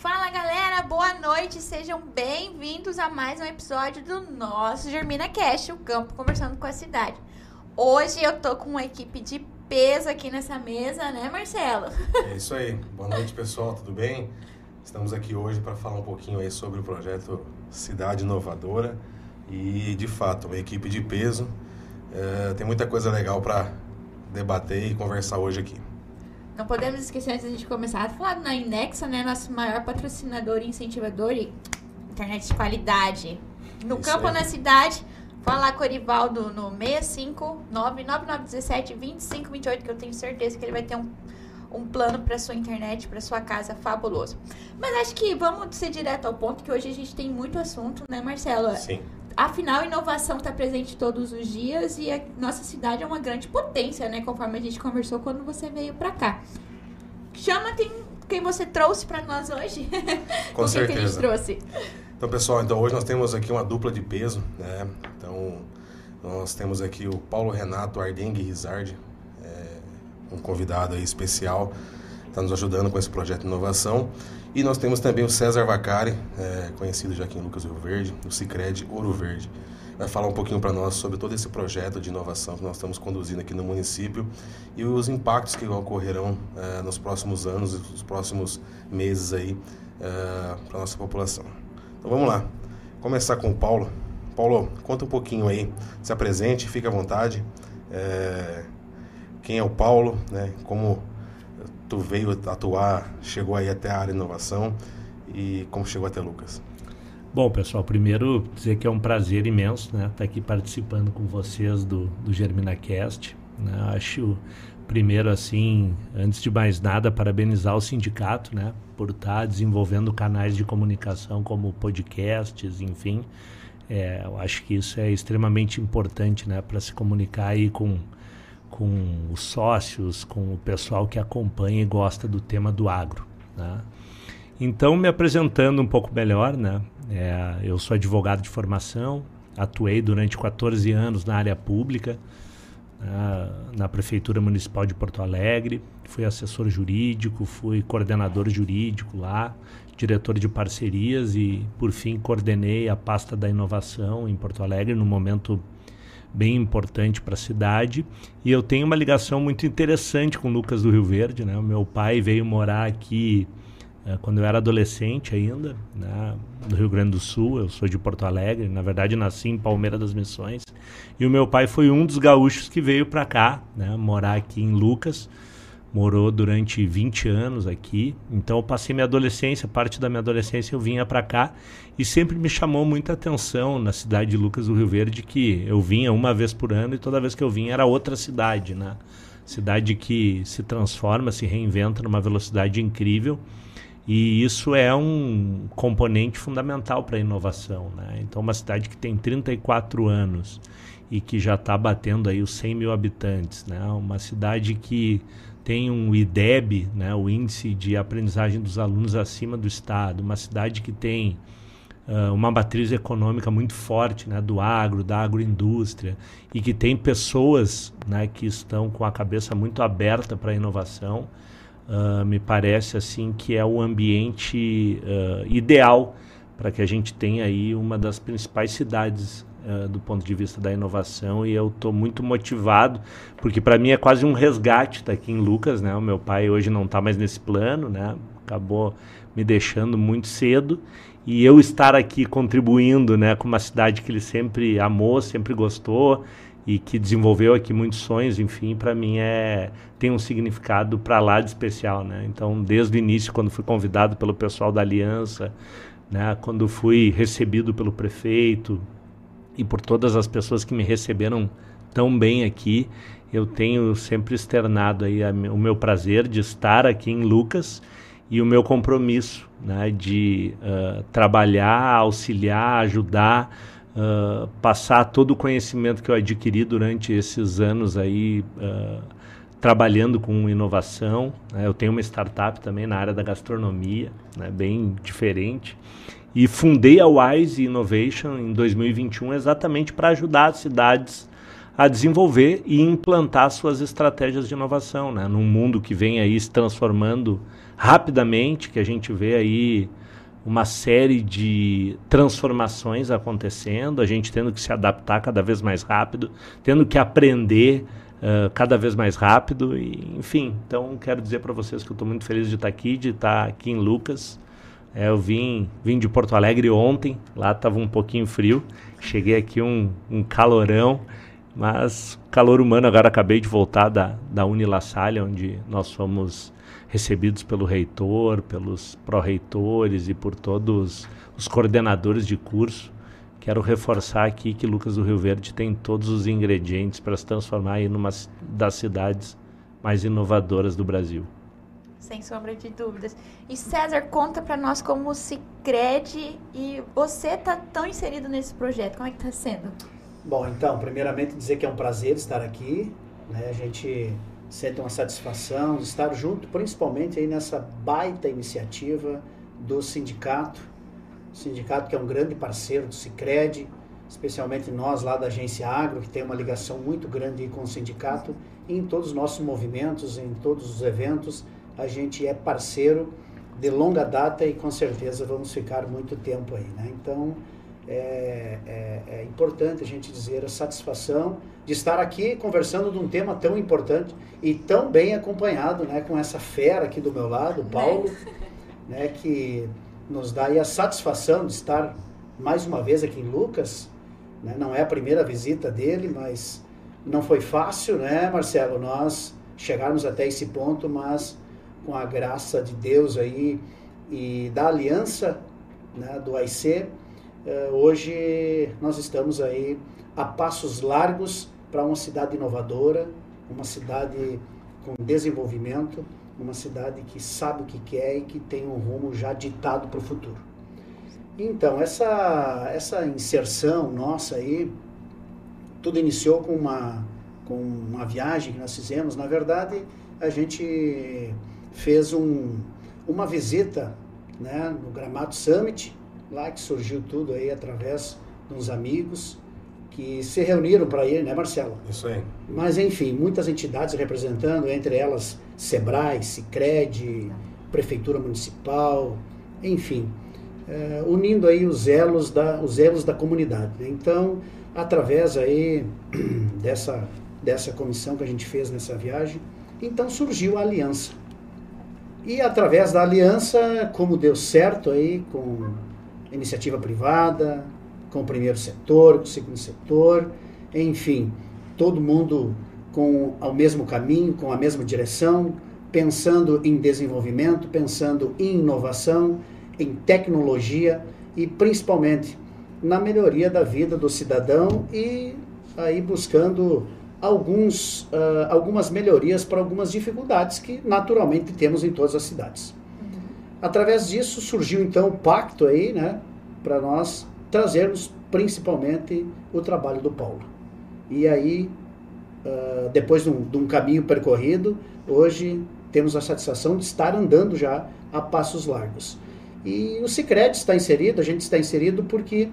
Fala galera, boa noite, sejam bem-vindos a mais um episódio do nosso Germina Cash, o campo conversando com a cidade. Hoje eu tô com uma equipe de peso aqui nessa mesa, né, Marcelo? É isso aí. Boa noite, pessoal, tudo bem? Estamos aqui hoje para falar um pouquinho aí sobre o projeto Cidade Inovadora e, de fato, uma equipe de peso. É, tem muita coisa legal para debater e conversar hoje aqui. Não podemos esquecer antes de a gente começar a falar na Inexa, né, nosso maior patrocinador e incentivador e internet de qualidade. No Isso campo ou aí. na cidade, fala com o Orivaldo no 65999172528 que eu tenho certeza que ele vai ter um, um plano para sua internet, para sua casa fabuloso. Mas acho que vamos ser direto ao ponto que hoje a gente tem muito assunto, né, Marcelo? Sim. Afinal, a inovação está presente todos os dias e a nossa cidade é uma grande potência, né? Conforme a gente conversou quando você veio para cá. Chama quem, quem você trouxe para nós hoje. Com O que que a gente certeza. trouxe? Então, pessoal, então hoje nós temos aqui uma dupla de peso, né? Então, nós temos aqui o Paulo Renato Ardengue Rizardi, é, um convidado aí especial, está nos ajudando com esse projeto de inovação. E nós temos também o César Vacari, é, conhecido já aqui em Lucas Rio Verde, do Cicred Ouro Verde. Vai falar um pouquinho para nós sobre todo esse projeto de inovação que nós estamos conduzindo aqui no município e os impactos que ocorrerão é, nos próximos anos nos próximos meses aí para a nossa população. Então vamos lá. Começar com o Paulo. Paulo, conta um pouquinho aí. Se apresente, fique à vontade. É, quem é o Paulo, né? Como tu veio atuar, chegou aí até a área de inovação e como chegou até Lucas. Bom, pessoal, primeiro dizer que é um prazer imenso né, estar aqui participando com vocês do, do GerminaCast. Né? Acho, primeiro, assim, antes de mais nada, parabenizar o sindicato né, por estar desenvolvendo canais de comunicação como podcasts, enfim. É, eu acho que isso é extremamente importante né, para se comunicar aí com, com os sócios, com o pessoal que acompanha e gosta do tema do agro. Né? Então, me apresentando um pouco melhor, né? É, eu sou advogado de formação, atuei durante 14 anos na área pública, né, na Prefeitura Municipal de Porto Alegre, fui assessor jurídico, fui coordenador jurídico lá, diretor de parcerias e, por fim, coordenei a pasta da inovação em Porto Alegre, num momento bem importante para a cidade. E eu tenho uma ligação muito interessante com Lucas do Rio Verde. Né? O meu pai veio morar aqui eh, quando eu era adolescente ainda, né, no Rio Grande do Sul, eu sou de Porto Alegre, na verdade nasci em Palmeira das Missões, e o meu pai foi um dos gaúchos que veio para cá, né, morar aqui em Lucas, morou durante 20 anos aqui, então eu passei minha adolescência, parte da minha adolescência eu vinha para cá, e sempre me chamou muita atenção na cidade de Lucas do Rio Verde, que eu vinha uma vez por ano, e toda vez que eu vinha era outra cidade, né, cidade que se transforma, se reinventa numa velocidade incrível, e isso é um componente fundamental para a inovação. Né? Então, uma cidade que tem 34 anos e que já está batendo aí os 100 mil habitantes, né? uma cidade que tem um IDEB, né? o Índice de Aprendizagem dos Alunos acima do Estado, uma cidade que tem uh, uma matriz econômica muito forte né? do agro, da agroindústria, e que tem pessoas né? que estão com a cabeça muito aberta para a inovação. Uh, me parece assim que é o ambiente uh, ideal para que a gente tenha aí uma das principais cidades uh, do ponto de vista da inovação e eu estou muito motivado porque para mim é quase um resgate estar aqui em Lucas, né? O meu pai hoje não está mais nesse plano, né? Acabou me deixando muito cedo e eu estar aqui contribuindo, né, com uma cidade que ele sempre amou, sempre gostou e que desenvolveu aqui muitos sonhos, enfim, para mim é tem um significado para lá de especial, né? Então, desde o início, quando fui convidado pelo pessoal da Aliança, né, quando fui recebido pelo prefeito e por todas as pessoas que me receberam tão bem aqui, eu tenho sempre externado aí a, o meu prazer de estar aqui em Lucas e o meu compromisso, né, de uh, trabalhar, auxiliar, ajudar Uh, passar todo o conhecimento que eu adquiri durante esses anos aí uh, trabalhando com inovação. Né? Eu tenho uma startup também na área da gastronomia, né? bem diferente. E fundei a Wise Innovation em 2021 exatamente para ajudar as cidades a desenvolver e implantar suas estratégias de inovação, né? num mundo que vem aí se transformando rapidamente, que a gente vê aí uma série de transformações acontecendo, a gente tendo que se adaptar cada vez mais rápido, tendo que aprender uh, cada vez mais rápido, e, enfim. Então, quero dizer para vocês que eu estou muito feliz de estar aqui, de estar aqui em Lucas. É, eu vim, vim de Porto Alegre ontem, lá estava um pouquinho frio, cheguei aqui um, um calorão, mas calor humano. Agora acabei de voltar da, da Unila Salle, onde nós fomos recebidos pelo reitor, pelos pró-reitores e por todos os coordenadores de curso. Quero reforçar aqui que Lucas do Rio Verde tem todos os ingredientes para se transformar em uma das cidades mais inovadoras do Brasil. Sem sombra de dúvidas. E César, conta para nós como se crede e você está tão inserido nesse projeto. Como é que está sendo? Bom, então, primeiramente dizer que é um prazer estar aqui. Né? A gente sente uma satisfação de estar junto, principalmente aí nessa baita iniciativa do sindicato, o sindicato que é um grande parceiro do Sicredi, especialmente nós lá da agência Agro, que tem uma ligação muito grande com o sindicato, em todos os nossos movimentos, em todos os eventos, a gente é parceiro de longa data e com certeza vamos ficar muito tempo aí, né? Então, é, é, é, importante a gente dizer a satisfação de estar aqui conversando de um tema tão importante e tão bem acompanhado, né, com essa fera aqui do meu lado, Paulo, né, que nos dá a satisfação de estar mais uma vez aqui em Lucas. Né, não é a primeira visita dele, mas não foi fácil, né, Marcelo, nós chegarmos até esse ponto, mas com a graça de Deus aí e da aliança né, do AIC, eh, hoje nós estamos aí a passos largos para uma cidade inovadora, uma cidade com desenvolvimento, uma cidade que sabe o que quer e que tem um rumo já ditado para o futuro. Então, essa, essa inserção nossa aí, tudo iniciou com uma, com uma viagem que nós fizemos. Na verdade, a gente fez um, uma visita né, no Gramado Summit, lá que surgiu tudo aí através de uns amigos que se reuniram para ir, né, Marcelo? Isso aí. Mas, enfim, muitas entidades representando, entre elas Sebrae, Sicredi, Prefeitura Municipal, enfim, é, unindo aí os elos da, os elos da comunidade. Né? Então, através aí dessa, dessa comissão que a gente fez nessa viagem, então surgiu a aliança. E através da aliança, como deu certo aí com iniciativa privada, com o primeiro setor, com o segundo setor, enfim, todo mundo com o mesmo caminho, com a mesma direção, pensando em desenvolvimento, pensando em inovação, em tecnologia e principalmente na melhoria da vida do cidadão e aí buscando alguns, uh, algumas melhorias para algumas dificuldades que naturalmente temos em todas as cidades. Através disso surgiu então o pacto aí, né, para nós trazermos principalmente o trabalho do Paulo. E aí, uh, depois de um, de um, caminho percorrido, hoje temos a satisfação de estar andando já a passos largos. E o Cicred está inserido, a gente está inserido porque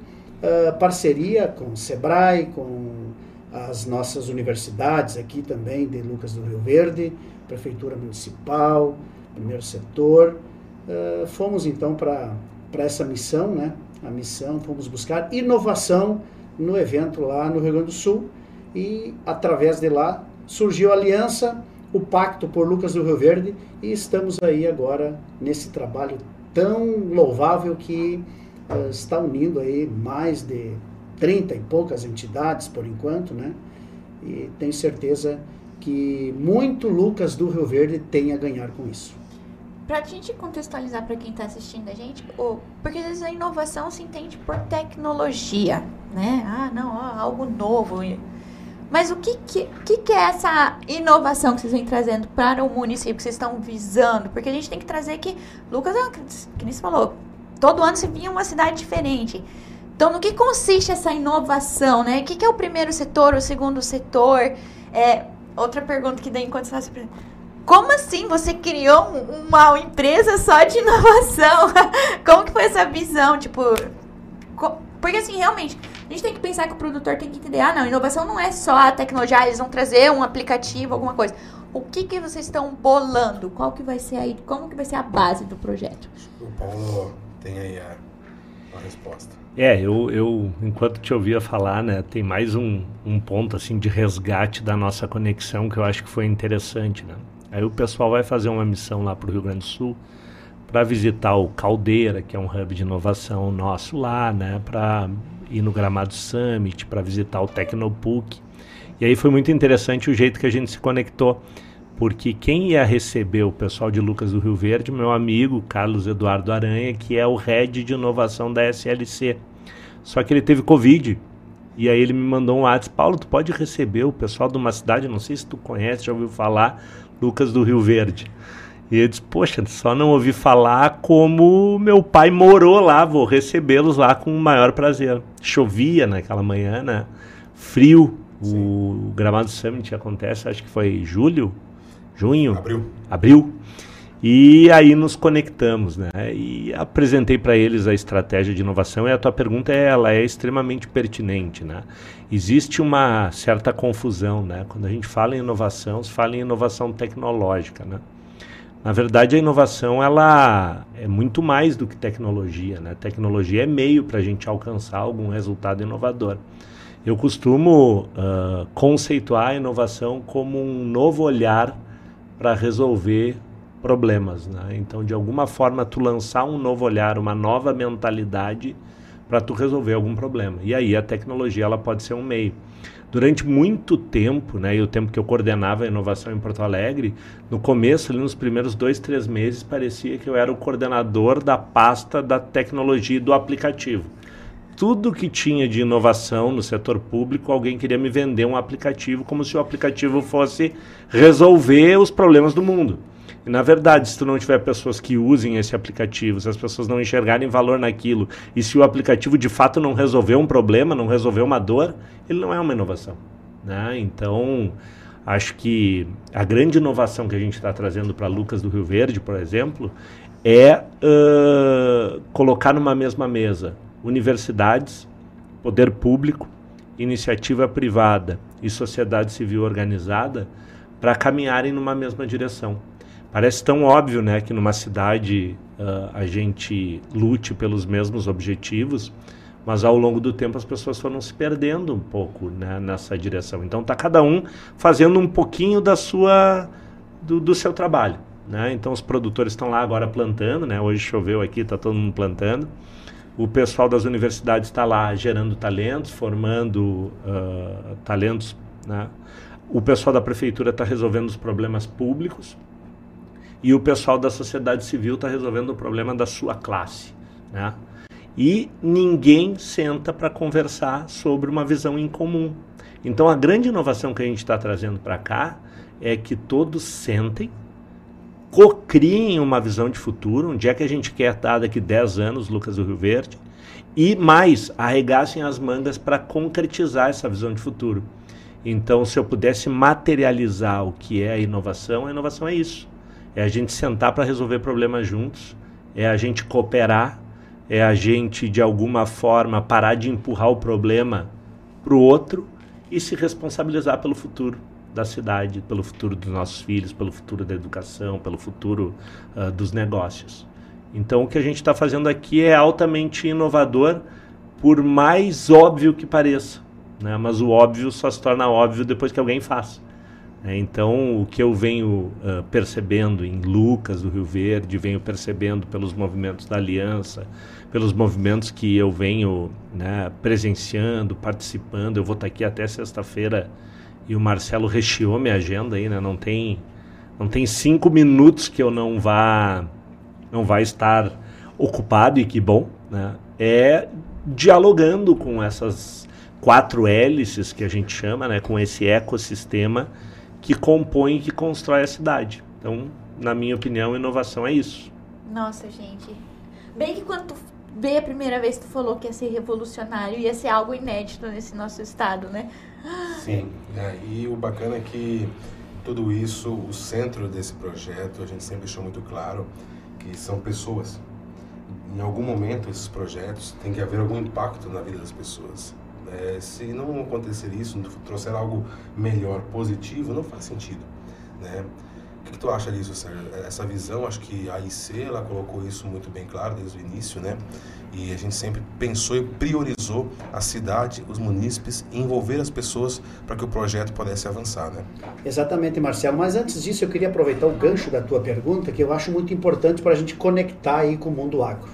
uh, parceria com o Sebrae, com as nossas universidades aqui também de Lucas do Rio Verde, Prefeitura Municipal, Primeiro Setor, uh, fomos então para essa missão, né? A missão, fomos buscar inovação no evento lá no Rio Grande do Sul e através de lá surgiu a aliança, o pacto por Lucas do Rio Verde e estamos aí agora nesse trabalho tão louvável que uh, está unindo aí mais de 30 e poucas entidades por enquanto, né? E tenho certeza que muito Lucas do Rio Verde tem a ganhar com isso. Para a gente contextualizar para quem está assistindo a gente, porque às vezes a inovação se entende por tecnologia, né? Ah, não, ó, algo novo. Mas o que, que, que, é essa inovação que vocês vêm trazendo para o município que vocês estão visando? Porque a gente tem que trazer que, Lucas, é que nem falou, todo ano se vinha uma cidade diferente. Então, no que consiste essa inovação, né? O que, que é o primeiro setor, o segundo setor? É, outra pergunta que daí enquanto você está como assim você criou uma empresa só de inovação? Como que foi essa visão? Tipo, porque assim, realmente, a gente tem que pensar que o produtor tem que entender, ah, não, inovação não é só a tecnologia, ah, eles vão trazer um aplicativo, alguma coisa. O que, que vocês estão bolando? Qual que vai ser aí? Como que vai ser a base do projeto? O Paulo tem aí a, a resposta. É, eu, eu, enquanto te ouvia falar, né, tem mais um, um ponto assim de resgate da nossa conexão que eu acho que foi interessante, né? Aí o pessoal vai fazer uma missão lá para o Rio Grande do Sul para visitar o Caldeira, que é um hub de inovação nosso lá, né, para ir no Gramado Summit, para visitar o Tecnopuc. E aí foi muito interessante o jeito que a gente se conectou, porque quem ia receber o pessoal de Lucas do Rio Verde, meu amigo Carlos Eduardo Aranha, que é o head de inovação da SLC. Só que ele teve Covid. E aí ele me mandou um WhatsApp, Paulo, tu pode receber o pessoal de uma cidade, não sei se tu conhece, já ouviu falar, Lucas do Rio Verde. E eu disse, poxa, só não ouvi falar como meu pai morou lá, vou recebê-los lá com o maior prazer. Chovia naquela manhã, né? Frio, o Gramado Summit acontece, acho que foi julho, junho, Abril. abril. E aí nos conectamos, né? E apresentei para eles a estratégia de inovação e a tua pergunta é, ela é extremamente pertinente, né? Existe uma certa confusão, né? Quando a gente fala em inovação, se fala em inovação tecnológica, né? Na verdade, a inovação ela é muito mais do que tecnologia, né? Tecnologia é meio para a gente alcançar algum resultado inovador. Eu costumo uh, conceituar a inovação como um novo olhar para resolver problemas. Né? Então, de alguma forma, tu lançar um novo olhar, uma nova mentalidade para tu resolver algum problema. E aí a tecnologia ela pode ser um meio. Durante muito tempo, né, e o tempo que eu coordenava a inovação em Porto Alegre, no começo, ali nos primeiros dois, três meses, parecia que eu era o coordenador da pasta da tecnologia e do aplicativo tudo que tinha de inovação no setor público, alguém queria me vender um aplicativo como se o aplicativo fosse resolver os problemas do mundo. E na verdade, se tu não tiver pessoas que usem esse aplicativo, se as pessoas não enxergarem valor naquilo, e se o aplicativo de fato não resolver um problema, não resolver uma dor, ele não é uma inovação. Né? Então, acho que a grande inovação que a gente está trazendo para Lucas do Rio Verde, por exemplo, é uh, colocar numa mesma mesa universidades, poder público, iniciativa privada e sociedade civil organizada para caminharem numa mesma direção. Parece tão óbvio né, que numa cidade uh, a gente lute pelos mesmos objetivos, mas ao longo do tempo as pessoas foram se perdendo um pouco né, nessa direção. Então está cada um fazendo um pouquinho da sua do, do seu trabalho. Né? Então os produtores estão lá agora plantando, né? hoje choveu aqui, está todo mundo plantando o pessoal das universidades está lá gerando talentos, formando uh, talentos. Né? O pessoal da prefeitura está resolvendo os problemas públicos e o pessoal da sociedade civil está resolvendo o problema da sua classe. Né? E ninguém senta para conversar sobre uma visão em comum. Então, a grande inovação que a gente está trazendo para cá é que todos sentem cocriem uma visão de futuro, onde é que a gente quer estar daqui 10 anos, Lucas do Rio Verde, e mais, arregassem as mangas para concretizar essa visão de futuro. Então, se eu pudesse materializar o que é a inovação, a inovação é isso. É a gente sentar para resolver problemas juntos, é a gente cooperar, é a gente, de alguma forma, parar de empurrar o problema para o outro e se responsabilizar pelo futuro da cidade, pelo futuro dos nossos filhos, pelo futuro da educação, pelo futuro uh, dos negócios. Então, o que a gente está fazendo aqui é altamente inovador, por mais óbvio que pareça. Né? Mas o óbvio só se torna óbvio depois que alguém faz. É, então, o que eu venho uh, percebendo em Lucas do Rio Verde, venho percebendo pelos movimentos da Aliança, pelos movimentos que eu venho né, presenciando, participando. Eu vou estar aqui até sexta-feira e o Marcelo recheou minha agenda aí, né? Não tem, não tem cinco minutos que eu não vá, não vá estar ocupado e que bom, né? É dialogando com essas quatro hélices que a gente chama, né? Com esse ecossistema que compõe e que constrói a cidade. Então, na minha opinião, inovação é isso. Nossa, gente. Bem que quando tu veio a primeira vez, tu falou que ia ser revolucionário, ia ser algo inédito nesse nosso estado, né? Sim, é, e o bacana é que tudo isso, o centro desse projeto, a gente sempre deixou muito claro que são pessoas. Em algum momento, esses projetos tem que haver algum impacto na vida das pessoas. É, se não acontecer isso, trouxer algo melhor, positivo, não faz sentido. né? O que, tu acha disso, Sérgio? Essa visão, acho que a IC, ela colocou isso muito bem claro desde o início, né? E a gente sempre pensou e priorizou a cidade, os munícipes, envolver as pessoas para que o projeto pudesse avançar, né? Exatamente, Marcelo. Mas antes disso, eu queria aproveitar o gancho da tua pergunta, que eu acho muito importante para a gente conectar aí com o mundo agro.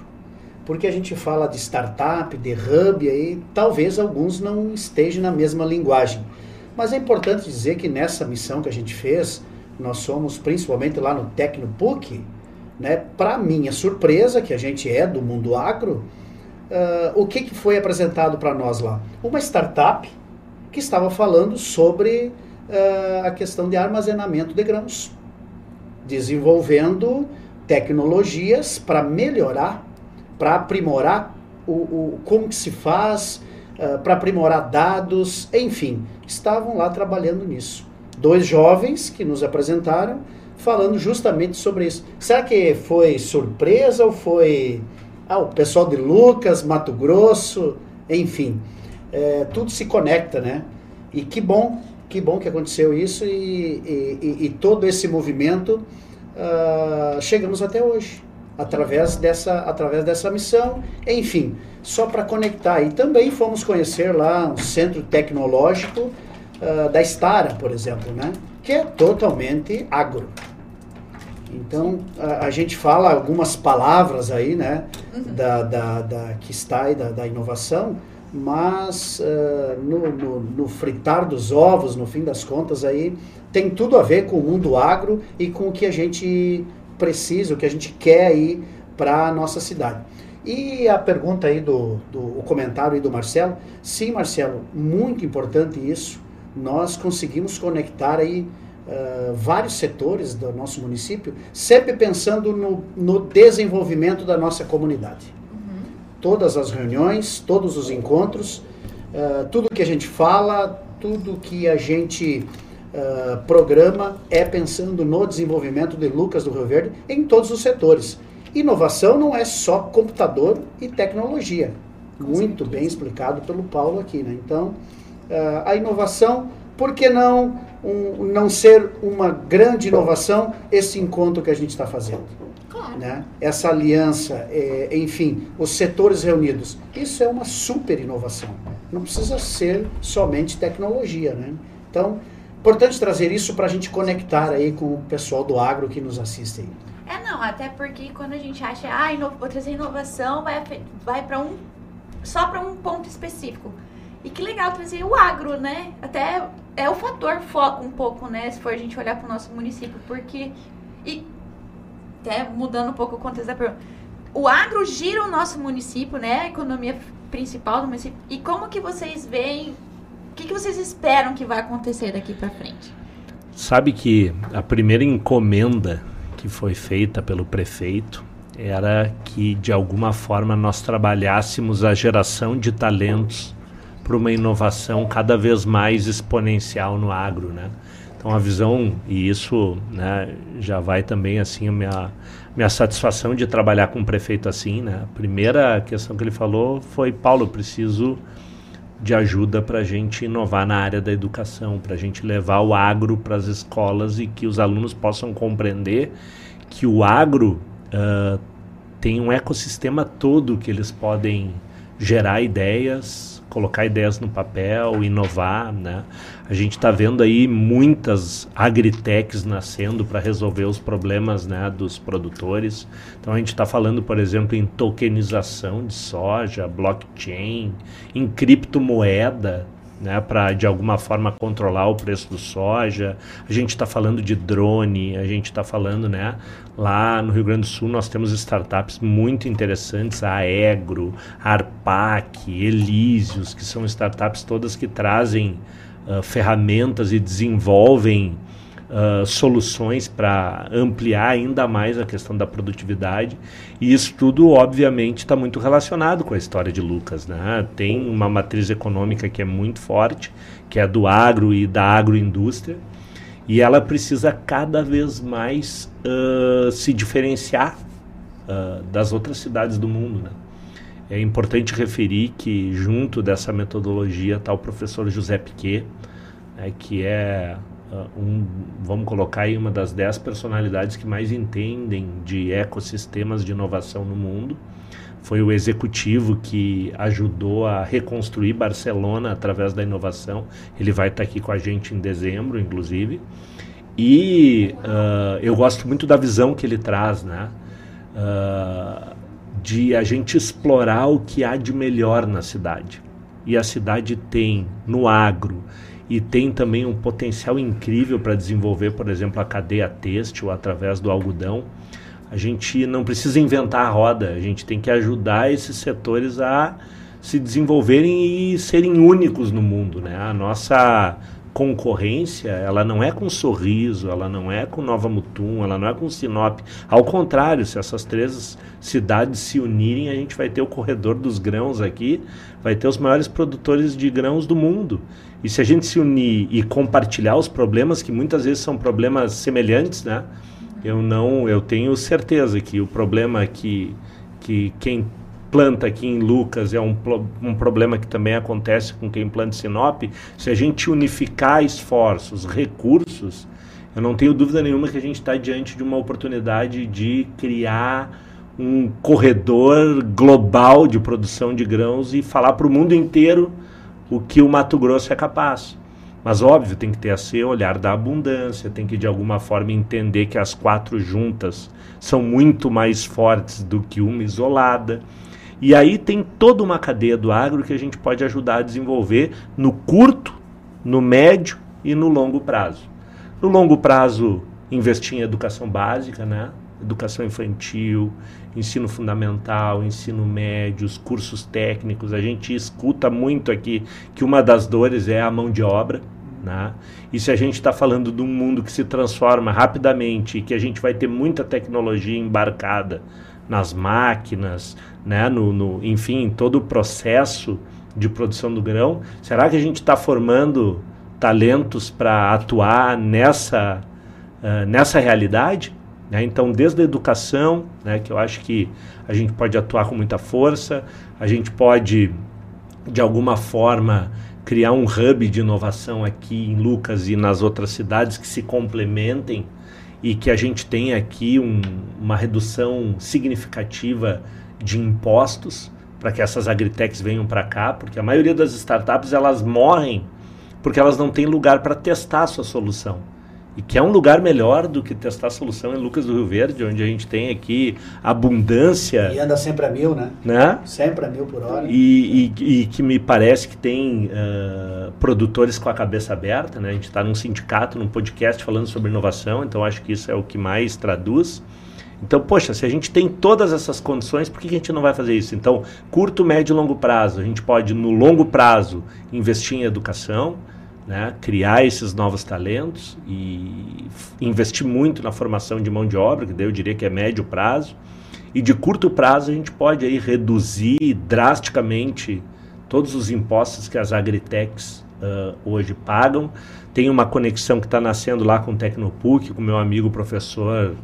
Porque a gente fala de startup, de hub, aí talvez alguns não estejam na mesma linguagem. Mas é importante dizer que nessa missão que a gente fez, nós somos principalmente lá no Tecnopuc, né? Para minha surpresa, que a gente é do mundo agro, uh, o que, que foi apresentado para nós lá? Uma startup que estava falando sobre uh, a questão de armazenamento de grãos, desenvolvendo tecnologias para melhorar, para aprimorar o, o, como que se faz, uh, para aprimorar dados, enfim, estavam lá trabalhando nisso. Dois jovens que nos apresentaram falando justamente sobre isso. Será que foi surpresa ou foi ah, o pessoal de Lucas, Mato Grosso, enfim, é, tudo se conecta, né? E que bom, que bom que aconteceu isso e, e, e todo esse movimento uh, chegamos até hoje através dessa através dessa missão, enfim, só para conectar. E também fomos conhecer lá um centro tecnológico uh, da Stara, por exemplo, né? Que é totalmente agro. Então, a, a, gente fala algumas palavras aí, né, uhum. da, da, da, que está aí, da, da inovação, mas uh, no, no, no, fritar dos ovos, no fim das contas, aí tem tudo a ver com o mundo agro e com o que a gente precisa, o que a gente quer aí para a nossa cidade. E a pergunta aí do, do o comentário aí do Marcelo, sim, Marcelo, muito importante isso. Nós conseguimos conectar aí uh, vários setores do nosso município, sempre pensando no, no desenvolvimento da nossa comunidade. Uhum. Todas as reuniões, todos os encontros, uh, tudo que a gente fala, tudo que a gente uh, programa é pensando no desenvolvimento de Lucas do Rio Verde em todos os setores. Inovação não é só computador e tecnologia. Com Muito certeza. bem explicado pelo Paulo aqui. Né? Então, a inovação, por que não um, não ser uma grande inovação esse encontro que a gente está fazendo. Claro. Né? Essa aliança, é, enfim, os setores reunidos. Isso é uma super inovação. Não precisa ser somente tecnologia. Né? Então, importante trazer isso para a gente conectar aí com o pessoal do agro que nos assiste aí. É, não, até porque quando a gente acha, ah, vou trazer inovação, vai, vai para um, só para um ponto específico. E que legal trazer o agro, né? Até é o fator foco um pouco, né? Se for a gente olhar para o nosso município, porque. E até mudando um pouco o contexto da pergunta. O agro gira o nosso município, né? A economia principal do município. E como que vocês veem. O que, que vocês esperam que vai acontecer daqui para frente? Sabe que a primeira encomenda que foi feita pelo prefeito era que de alguma forma nós trabalhássemos a geração de talentos para uma inovação cada vez mais exponencial no agro, né? Então a visão e isso, né, já vai também assim a minha minha satisfação de trabalhar com um prefeito assim, né? A primeira questão que ele falou foi Paulo, preciso de ajuda para a gente inovar na área da educação, para a gente levar o agro para as escolas e que os alunos possam compreender que o agro uh, tem um ecossistema todo que eles podem gerar ideias, colocar ideias no papel, inovar, né? A gente está vendo aí muitas agritechs nascendo para resolver os problemas né, dos produtores. Então a gente está falando, por exemplo, em tokenização de soja, blockchain, em criptomoeda, né, para de alguma forma controlar o preço do soja. A gente está falando de drone, a gente está falando, né, lá no Rio Grande do Sul nós temos startups muito interessantes, a Aegro, a Arpac, Elísios, que são startups todas que trazem uh, ferramentas e desenvolvem uh, soluções para ampliar ainda mais a questão da produtividade. E isso tudo, obviamente, está muito relacionado com a história de Lucas. Né? Tem uma matriz econômica que é muito forte, que é do agro e da agroindústria, e ela precisa cada vez mais uh, se diferenciar uh, das outras cidades do mundo. Né? É importante referir que, junto dessa metodologia, está o professor José Piquet, né, que é um, vamos colocar aí uma das dez personalidades que mais entendem de ecossistemas de inovação no mundo. Foi o executivo que ajudou a reconstruir Barcelona através da inovação. Ele vai estar aqui com a gente em dezembro, inclusive. E uh, eu gosto muito da visão que ele traz, né? Uh, de a gente explorar o que há de melhor na cidade. E a cidade tem no agro e tem também um potencial incrível para desenvolver, por exemplo, a cadeia têxtil através do algodão. A gente não precisa inventar a roda, a gente tem que ajudar esses setores a se desenvolverem e serem únicos no mundo, né? A nossa concorrência, ela não é com Sorriso, ela não é com Nova Mutum, ela não é com Sinop. Ao contrário, se essas três cidades se unirem, a gente vai ter o corredor dos grãos aqui, vai ter os maiores produtores de grãos do mundo. E se a gente se unir e compartilhar os problemas, que muitas vezes são problemas semelhantes, né? Eu não, eu tenho certeza que o problema que, que quem planta aqui em Lucas é um, um problema que também acontece com quem planta em Sinop. Se a gente unificar esforços, recursos, eu não tenho dúvida nenhuma que a gente está diante de uma oportunidade de criar um corredor global de produção de grãos e falar para o mundo inteiro o que o Mato Grosso é capaz. Mas óbvio, tem que ter esse olhar da abundância, tem que de alguma forma entender que as quatro juntas são muito mais fortes do que uma isolada. E aí tem toda uma cadeia do agro que a gente pode ajudar a desenvolver no curto, no médio e no longo prazo. No longo prazo, investir em educação básica, né? Educação infantil, ensino fundamental, ensino médio, os cursos técnicos. A gente escuta muito aqui que uma das dores é a mão de obra. Né? E se a gente está falando de um mundo que se transforma rapidamente e que a gente vai ter muita tecnologia embarcada nas máquinas, né, no, no, enfim, todo o processo de produção do grão. Será que a gente está formando talentos para atuar nessa, uh, nessa realidade? Né? Então, desde a educação, né, que eu acho que a gente pode atuar com muita força, a gente pode, de alguma forma, criar um hub de inovação aqui em Lucas e nas outras cidades que se complementem e que a gente tenha aqui um, uma redução significativa de impostos para que essas agritechs venham para cá, porque a maioria das startups elas morrem porque elas não têm lugar para testar a sua solução e que é um lugar melhor do que testar a solução em Lucas do Rio Verde, onde a gente tem aqui abundância. E anda sempre a mil, né? né? Sempre a mil por hora. E, e, e que me parece que tem uh, produtores com a cabeça aberta, né? A gente está num sindicato, num podcast falando sobre inovação, então acho que isso é o que mais traduz. Então, poxa, se a gente tem todas essas condições, por que a gente não vai fazer isso? Então, curto, médio e longo prazo, a gente pode, no longo prazo, investir em educação, né, criar esses novos talentos e investir muito na formação de mão de obra, que daí eu diria que é médio prazo. E de curto prazo a gente pode aí reduzir drasticamente todos os impostos que as agritechs uh, hoje pagam. Tem uma conexão que está nascendo lá com o Tecnopuc, com meu amigo professor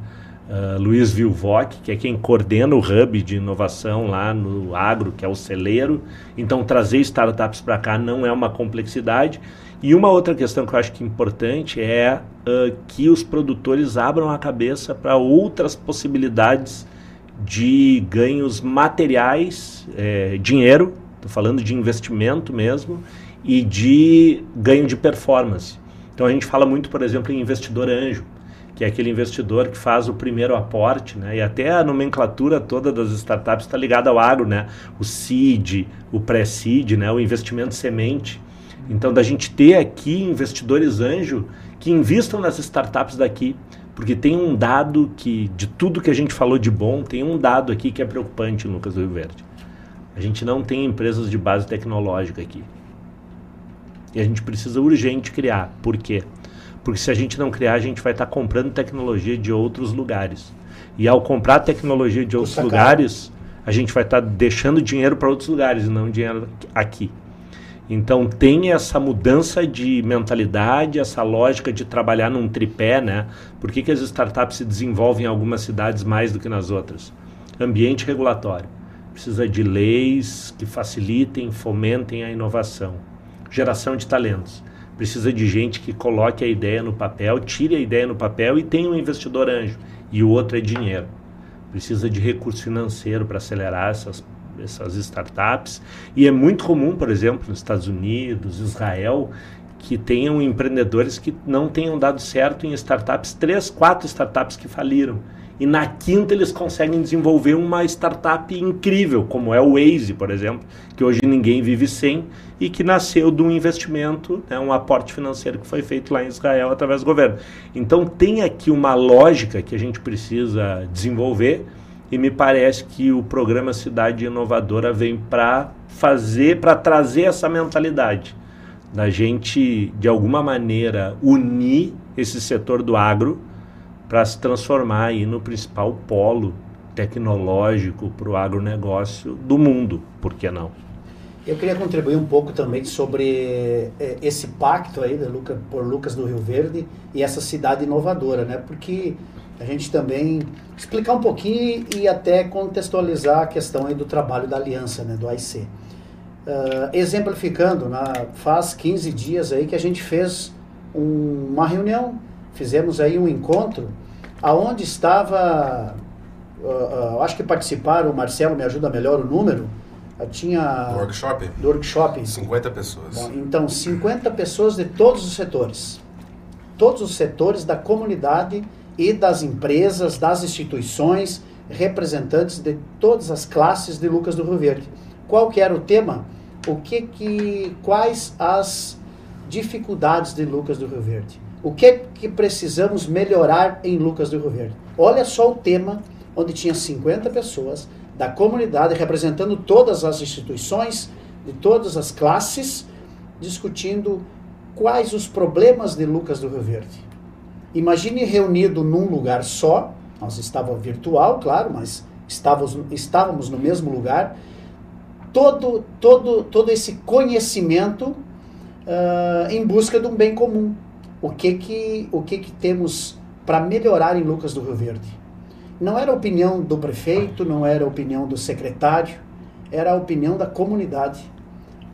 uh, Luiz Vilvoc, que é quem coordena o hub de inovação lá no agro, que é o celeiro. Então trazer startups para cá não é uma complexidade. E uma outra questão que eu acho que é importante é uh, que os produtores abram a cabeça para outras possibilidades de ganhos materiais, é, dinheiro, estou falando de investimento mesmo, e de ganho de performance. Então a gente fala muito, por exemplo, em investidor anjo, que é aquele investidor que faz o primeiro aporte, né? E até a nomenclatura toda das startups está ligada ao agro, né? O seed, o pré-seed, né? O investimento semente. Então, da gente ter aqui investidores anjo que investam nas startups daqui, porque tem um dado que, de tudo que a gente falou de bom, tem um dado aqui que é preocupante, Lucas do Rio Verde. A gente não tem empresas de base tecnológica aqui. E a gente precisa urgente criar. Por quê? Porque se a gente não criar, a gente vai estar comprando tecnologia de outros lugares. E ao comprar tecnologia de outros lugares, a gente vai estar deixando dinheiro para outros lugares e não dinheiro aqui. Então tem essa mudança de mentalidade, essa lógica de trabalhar num tripé, né? Por que, que as startups se desenvolvem em algumas cidades mais do que nas outras? Ambiente regulatório. Precisa de leis que facilitem, fomentem a inovação. Geração de talentos. precisa de gente que coloque a ideia no papel, tire a ideia no papel e tenha um investidor anjo. E o outro é dinheiro. Precisa de recurso financeiro para acelerar essas, essas startups. E é muito comum, por exemplo, nos Estados Unidos, Israel, que tenham empreendedores que não tenham dado certo em startups, três, quatro startups que faliram. E na quinta eles conseguem desenvolver uma startup incrível, como é o Waze, por exemplo, que hoje ninguém vive sem e que nasceu de um investimento, né, um aporte financeiro que foi feito lá em Israel através do governo. Então tem aqui uma lógica que a gente precisa desenvolver e me parece que o programa Cidade Inovadora vem para fazer, para trazer essa mentalidade da gente de alguma maneira unir esse setor do agro para se transformar aí no principal polo tecnológico para o agronegócio do mundo, por que não? Eu queria contribuir um pouco também sobre é, esse pacto aí da Luca, por Lucas do Rio Verde e essa cidade inovadora, né? Porque a gente também explicar um pouquinho e até contextualizar a questão aí do trabalho da aliança, né, do AIC. Uh, ah, exemplificando, na, faz 15 dias aí que a gente fez um, uma reunião fizemos aí um encontro aonde estava, uh, uh, acho que participaram, o Marcelo me ajuda melhor o número, tinha... Do workshop? Do workshop. 50 pessoas. Bom, então, 50 pessoas de todos os setores. Todos os setores da comunidade e das empresas, das instituições, representantes de todas as classes de Lucas do Rio Verde. Qual que era o tema? O que que, quais as dificuldades de Lucas do Rio Verde? O que, que precisamos melhorar em Lucas do Rio Verde? Olha só o tema, onde tinha 50 pessoas da comunidade, representando todas as instituições, de todas as classes, discutindo quais os problemas de Lucas do Rio Verde. Imagine reunido num lugar só, nós estávamos virtual, claro, mas estávamos, estávamos no mesmo lugar, todo, todo, todo esse conhecimento uh, em busca de um bem comum o que que, o que, que temos para melhorar em Lucas do Rio Verde. Não era a opinião do prefeito, não era a opinião do secretário, era a opinião da comunidade.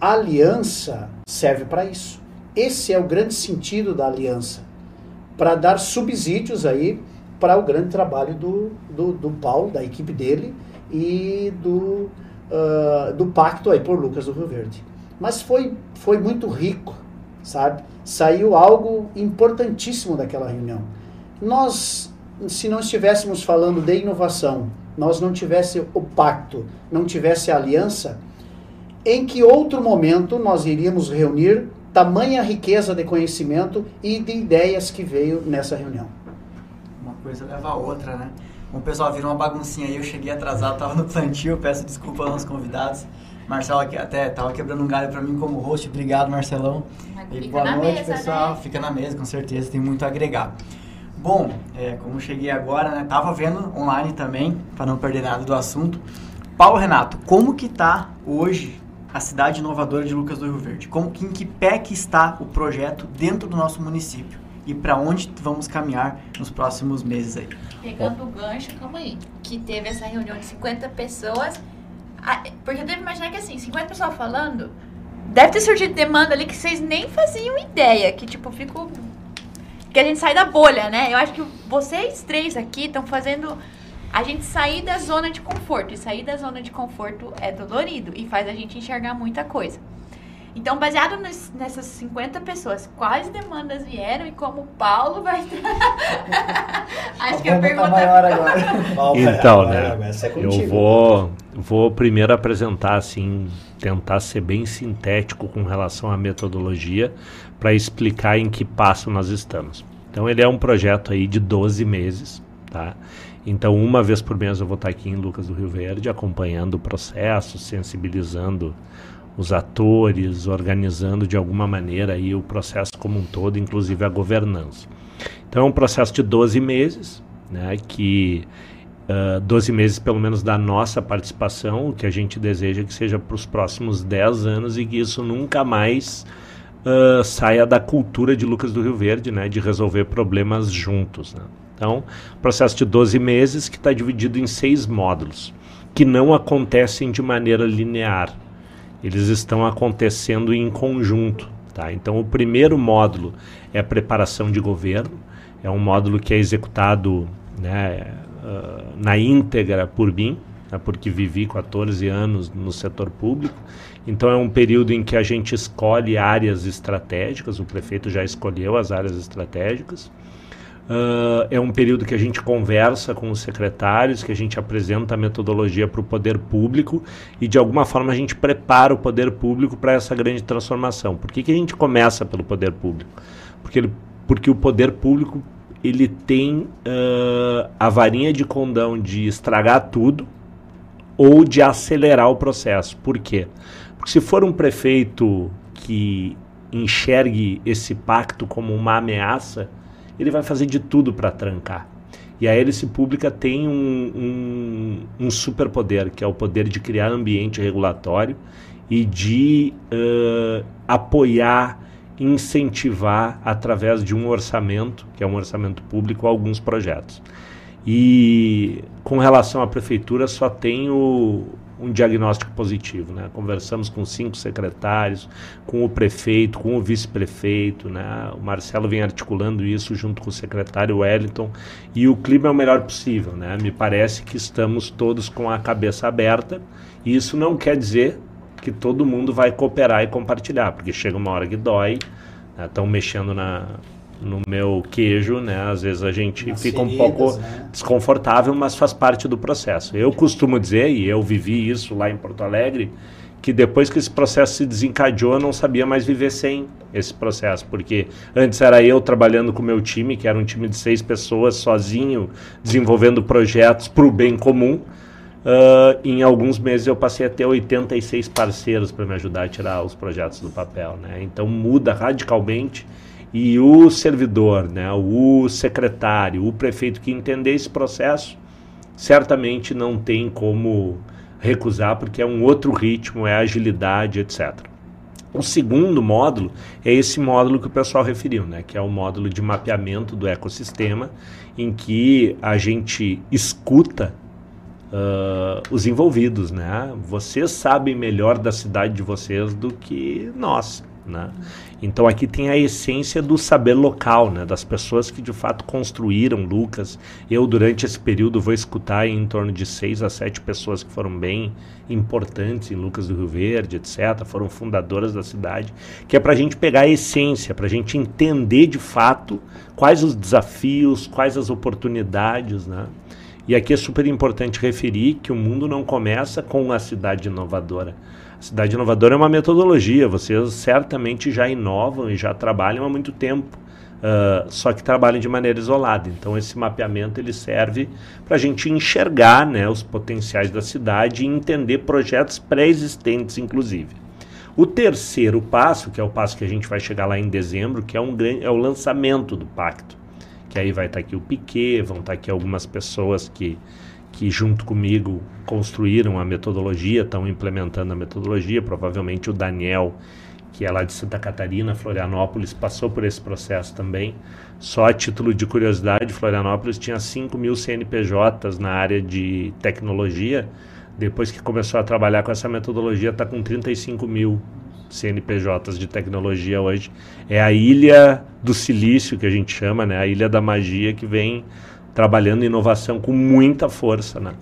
A aliança serve para isso. Esse é o grande sentido da aliança, para dar subsídios aí para o grande trabalho do, do, do Paulo, da equipe dele e do, uh, do pacto aí por Lucas do Rio Verde. Mas foi, foi muito rico, sabe? Saiu algo importantíssimo daquela reunião. Nós, se não estivéssemos falando de inovação, nós não tivesse o pacto, não tivesse a aliança, em que outro momento nós iríamos reunir tamanha riqueza de conhecimento e de ideias que veio nessa reunião? Uma coisa leva a outra, né? Bom, pessoal, virou uma baguncinha aí, eu cheguei atrasado, estava no plantio, peço desculpa aos convidados. Marcelo até estava quebrando um galho para mim como host. Obrigado, Marcelão. E boa noite, mesa, pessoal. Né? Fica na mesa, com certeza, tem muito a agregar. Bom, é, como cheguei agora, né, tava vendo online também, para não perder nada do assunto. Paulo Renato, como que tá hoje a cidade inovadora de Lucas do Rio Verde? Como em que pé que está o projeto dentro do nosso município? E para onde vamos caminhar nos próximos meses aí? Pegando o gancho, calma aí, que teve essa reunião de 50 pessoas porque eu devo imaginar que assim, 50 pessoas falando, deve ter surgido demanda ali que vocês nem faziam ideia. Que tipo, fico. Que a gente sai da bolha, né? Eu acho que vocês três aqui estão fazendo a gente sair da zona de conforto. E sair da zona de conforto é dolorido e faz a gente enxergar muita coisa. Então, baseado nessas 50 pessoas, quais demandas vieram e como o Paulo vai. Acho que a pergunta. maior agora. então, né? É eu vou, vou primeiro apresentar, assim, tentar ser bem sintético com relação à metodologia, para explicar em que passo nós estamos. Então, ele é um projeto aí de 12 meses, tá? Então, uma vez por mês eu vou estar aqui em Lucas do Rio Verde, acompanhando o processo, sensibilizando os atores, organizando de alguma maneira aí o processo como um todo, inclusive a governança. Então é um processo de 12 meses, né, que uh, 12 meses pelo menos da nossa participação, o que a gente deseja que seja para os próximos 10 anos e que isso nunca mais uh, saia da cultura de Lucas do Rio Verde, né, de resolver problemas juntos. Né. Então, processo de 12 meses que está dividido em seis módulos, que não acontecem de maneira linear eles estão acontecendo em conjunto. Tá? Então, o primeiro módulo é preparação de governo, é um módulo que é executado né, uh, na íntegra por mim, né, porque vivi 14 anos no setor público. Então, é um período em que a gente escolhe áreas estratégicas, o prefeito já escolheu as áreas estratégicas. Uh, é um período que a gente conversa com os secretários, que a gente apresenta a metodologia para o poder público e, de alguma forma, a gente prepara o poder público para essa grande transformação. Por que, que a gente começa pelo poder público? Porque, ele, porque o poder público ele tem uh, a varinha de condão de estragar tudo ou de acelerar o processo. Por quê? Porque se for um prefeito que enxergue esse pacto como uma ameaça, ele vai fazer de tudo para trancar. E a hélice pública tem um, um, um superpoder, que é o poder de criar ambiente regulatório e de uh, apoiar, incentivar através de um orçamento, que é um orçamento público, alguns projetos. E com relação à prefeitura, só tem o, um diagnóstico positivo. Né? Conversamos com cinco secretários, com o prefeito, com o vice-prefeito. Né? O Marcelo vem articulando isso junto com o secretário Wellington e o clima é o melhor possível. Né? Me parece que estamos todos com a cabeça aberta e isso não quer dizer que todo mundo vai cooperar e compartilhar, porque chega uma hora que dói, estão né? mexendo na, no meu queijo, né? Às vezes a gente Nas fica feridas, um pouco né? desconfortável, mas faz parte do processo. Eu costumo dizer, e eu vivi isso lá em Porto Alegre, que depois que esse processo se desencadeou, eu não sabia mais viver sem esse processo, porque antes era eu trabalhando com o meu time, que era um time de seis pessoas, sozinho, desenvolvendo projetos para o bem comum. Uh, em alguns meses eu passei a ter 86 parceiros para me ajudar a tirar os projetos do papel. Né? Então muda radicalmente e o servidor, né, o secretário, o prefeito que entender esse processo, certamente não tem como recusar, porque é um outro ritmo, é agilidade, etc. O segundo módulo é esse módulo que o pessoal referiu, né, que é o módulo de mapeamento do ecossistema, em que a gente escuta uh, os envolvidos. Né? Vocês sabem melhor da cidade de vocês do que nós. Né? Então aqui tem a essência do saber local, né? das pessoas que de fato construíram Lucas. Eu, durante esse período, vou escutar em torno de seis a sete pessoas que foram bem importantes em Lucas do Rio Verde, etc., foram fundadoras da cidade, que é para a gente pegar a essência, para a gente entender de fato quais os desafios, quais as oportunidades. Né? E aqui é super importante referir que o mundo não começa com uma cidade inovadora Cidade Inovadora é uma metodologia, vocês certamente já inovam e já trabalham há muito tempo, uh, só que trabalham de maneira isolada. Então esse mapeamento ele serve para a gente enxergar né, os potenciais da cidade e entender projetos pré-existentes, inclusive. O terceiro passo, que é o passo que a gente vai chegar lá em dezembro, que é, um, é o lançamento do pacto. Que aí vai estar tá aqui o Piquet, vão estar tá aqui algumas pessoas que que junto comigo construíram a metodologia, estão implementando a metodologia, provavelmente o Daniel, que é lá de Santa Catarina, Florianópolis, passou por esse processo também. Só a título de curiosidade, Florianópolis tinha 5 mil CNPJs na área de tecnologia. Depois que começou a trabalhar com essa metodologia, está com 35 mil CNPJs de tecnologia hoje. É a ilha do silício que a gente chama, né? a ilha da magia que vem trabalhando inovação com muita força. Né?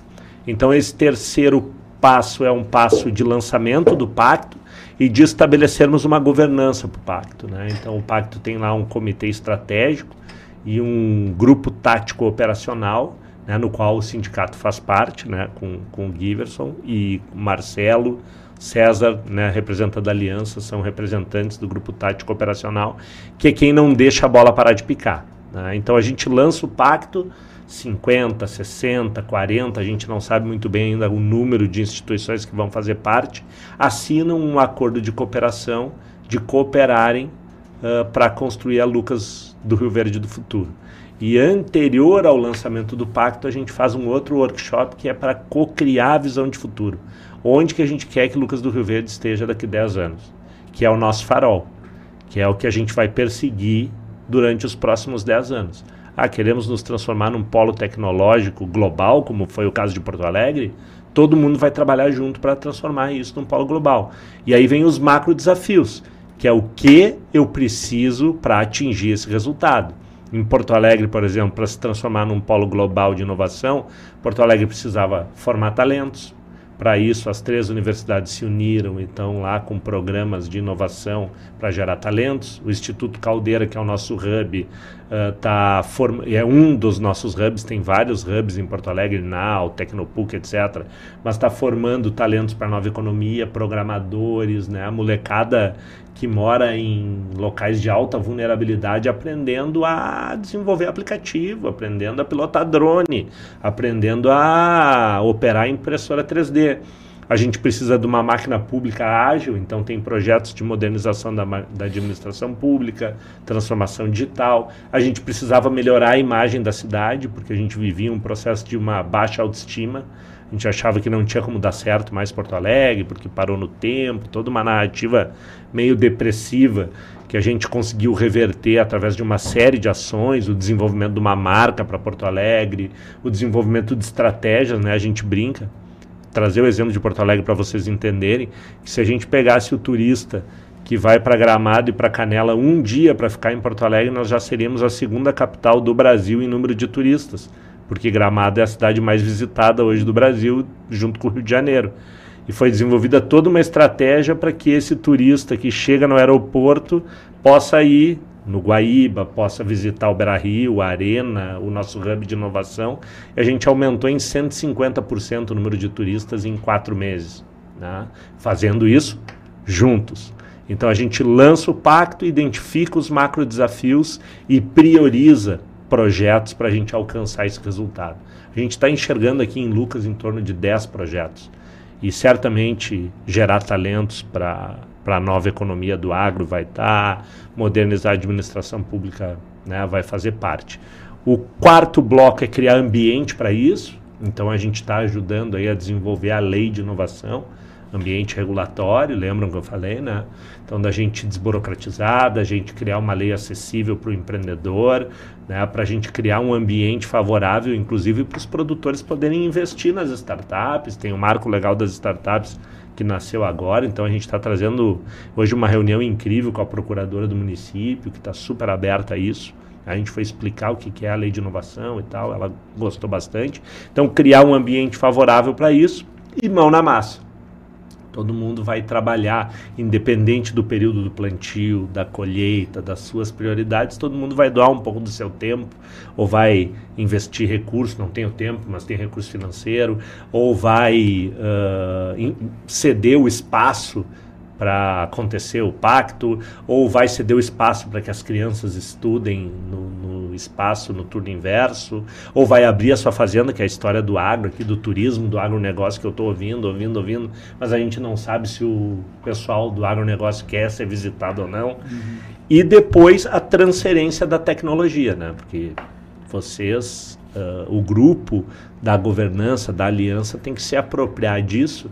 Então, esse terceiro passo é um passo de lançamento do pacto e de estabelecermos uma governança para o pacto. Né? Então, o pacto tem lá um comitê estratégico e um grupo tático operacional, né, no qual o sindicato faz parte, né, com, com o Giverson e Marcelo, César, né, representante da aliança, são representantes do grupo tático operacional, que é quem não deixa a bola parar de picar. Né? Então a gente lança o pacto 50, 60, 40, a gente não sabe muito bem ainda o número de instituições que vão fazer parte, assinam um acordo de cooperação, de cooperarem uh, para construir a Lucas do Rio Verde do futuro. E anterior ao lançamento do pacto, a gente faz um outro workshop que é para co-criar a visão de futuro. Onde que a gente quer que Lucas do Rio Verde esteja daqui a 10 anos? Que é o nosso farol, que é o que a gente vai perseguir durante os próximos 10 anos. Ah, queremos nos transformar num polo tecnológico global, como foi o caso de Porto Alegre? Todo mundo vai trabalhar junto para transformar isso num polo global. E aí vem os macro desafios, que é o que eu preciso para atingir esse resultado. Em Porto Alegre, por exemplo, para se transformar num polo global de inovação, Porto Alegre precisava formar talentos, para isso, as três universidades se uniram e estão lá com programas de inovação para gerar talentos. O Instituto Caldeira, que é o nosso hub, uh, tá form... é um dos nossos hubs, tem vários hubs em Porto Alegre, NAU, Tecnopuc, etc. Mas está formando talentos para nova economia, programadores, né? a molecada que mora em locais de alta vulnerabilidade aprendendo a desenvolver aplicativo, aprendendo a pilotar drone, aprendendo a operar impressora 3D. A gente precisa de uma máquina pública ágil, então tem projetos de modernização da, da administração pública, transformação digital. A gente precisava melhorar a imagem da cidade, porque a gente vivia um processo de uma baixa autoestima. A gente achava que não tinha como dar certo mais Porto Alegre, porque parou no tempo, toda uma narrativa meio depressiva que a gente conseguiu reverter através de uma série de ações, o desenvolvimento de uma marca para Porto Alegre, o desenvolvimento de estratégias, né? A gente brinca. Trazer o exemplo de Porto Alegre para vocês entenderem que se a gente pegasse o turista que vai para Gramado e para Canela um dia para ficar em Porto Alegre, nós já seríamos a segunda capital do Brasil em número de turistas porque Gramado é a cidade mais visitada hoje do Brasil, junto com o Rio de Janeiro. E foi desenvolvida toda uma estratégia para que esse turista que chega no aeroporto possa ir no Guaíba, possa visitar o Beira Rio, a Arena, o nosso hub de inovação. E a gente aumentou em 150% o número de turistas em quatro meses, né? fazendo isso juntos. Então a gente lança o pacto, identifica os macro desafios e prioriza projetos para a gente alcançar esse resultado. A gente está enxergando aqui em Lucas em torno de 10 projetos e certamente gerar talentos para a nova economia do agro vai estar, tá, modernizar a administração pública né, vai fazer parte. O quarto bloco é criar ambiente para isso, então a gente está ajudando aí a desenvolver a lei de inovação, ambiente regulatório, lembram que eu falei, né? Então, da gente desburocratizar, da gente criar uma lei acessível para o empreendedor, né? para a gente criar um ambiente favorável, inclusive para os produtores poderem investir nas startups. Tem o marco legal das startups que nasceu agora, então a gente está trazendo hoje uma reunião incrível com a procuradora do município, que está super aberta a isso. A gente foi explicar o que é a lei de inovação e tal, ela gostou bastante. Então, criar um ambiente favorável para isso e mão na massa. Todo mundo vai trabalhar, independente do período do plantio, da colheita, das suas prioridades, todo mundo vai doar um pouco do seu tempo, ou vai investir recurso, não tem o tempo, mas tem recurso financeiro, ou vai uh, ceder o espaço para acontecer o pacto, ou vai ceder o espaço para que as crianças estudem no, no, espaço no turno inverso, ou vai abrir a sua fazenda, que é a história do agro, aqui do turismo, do agronegócio que eu estou ouvindo, ouvindo, ouvindo, mas a gente não sabe se o pessoal do agronegócio quer ser visitado ou não. Uhum. E depois a transferência da tecnologia, né? Porque vocês, uh, o grupo da governança, da aliança, tem que se apropriar disso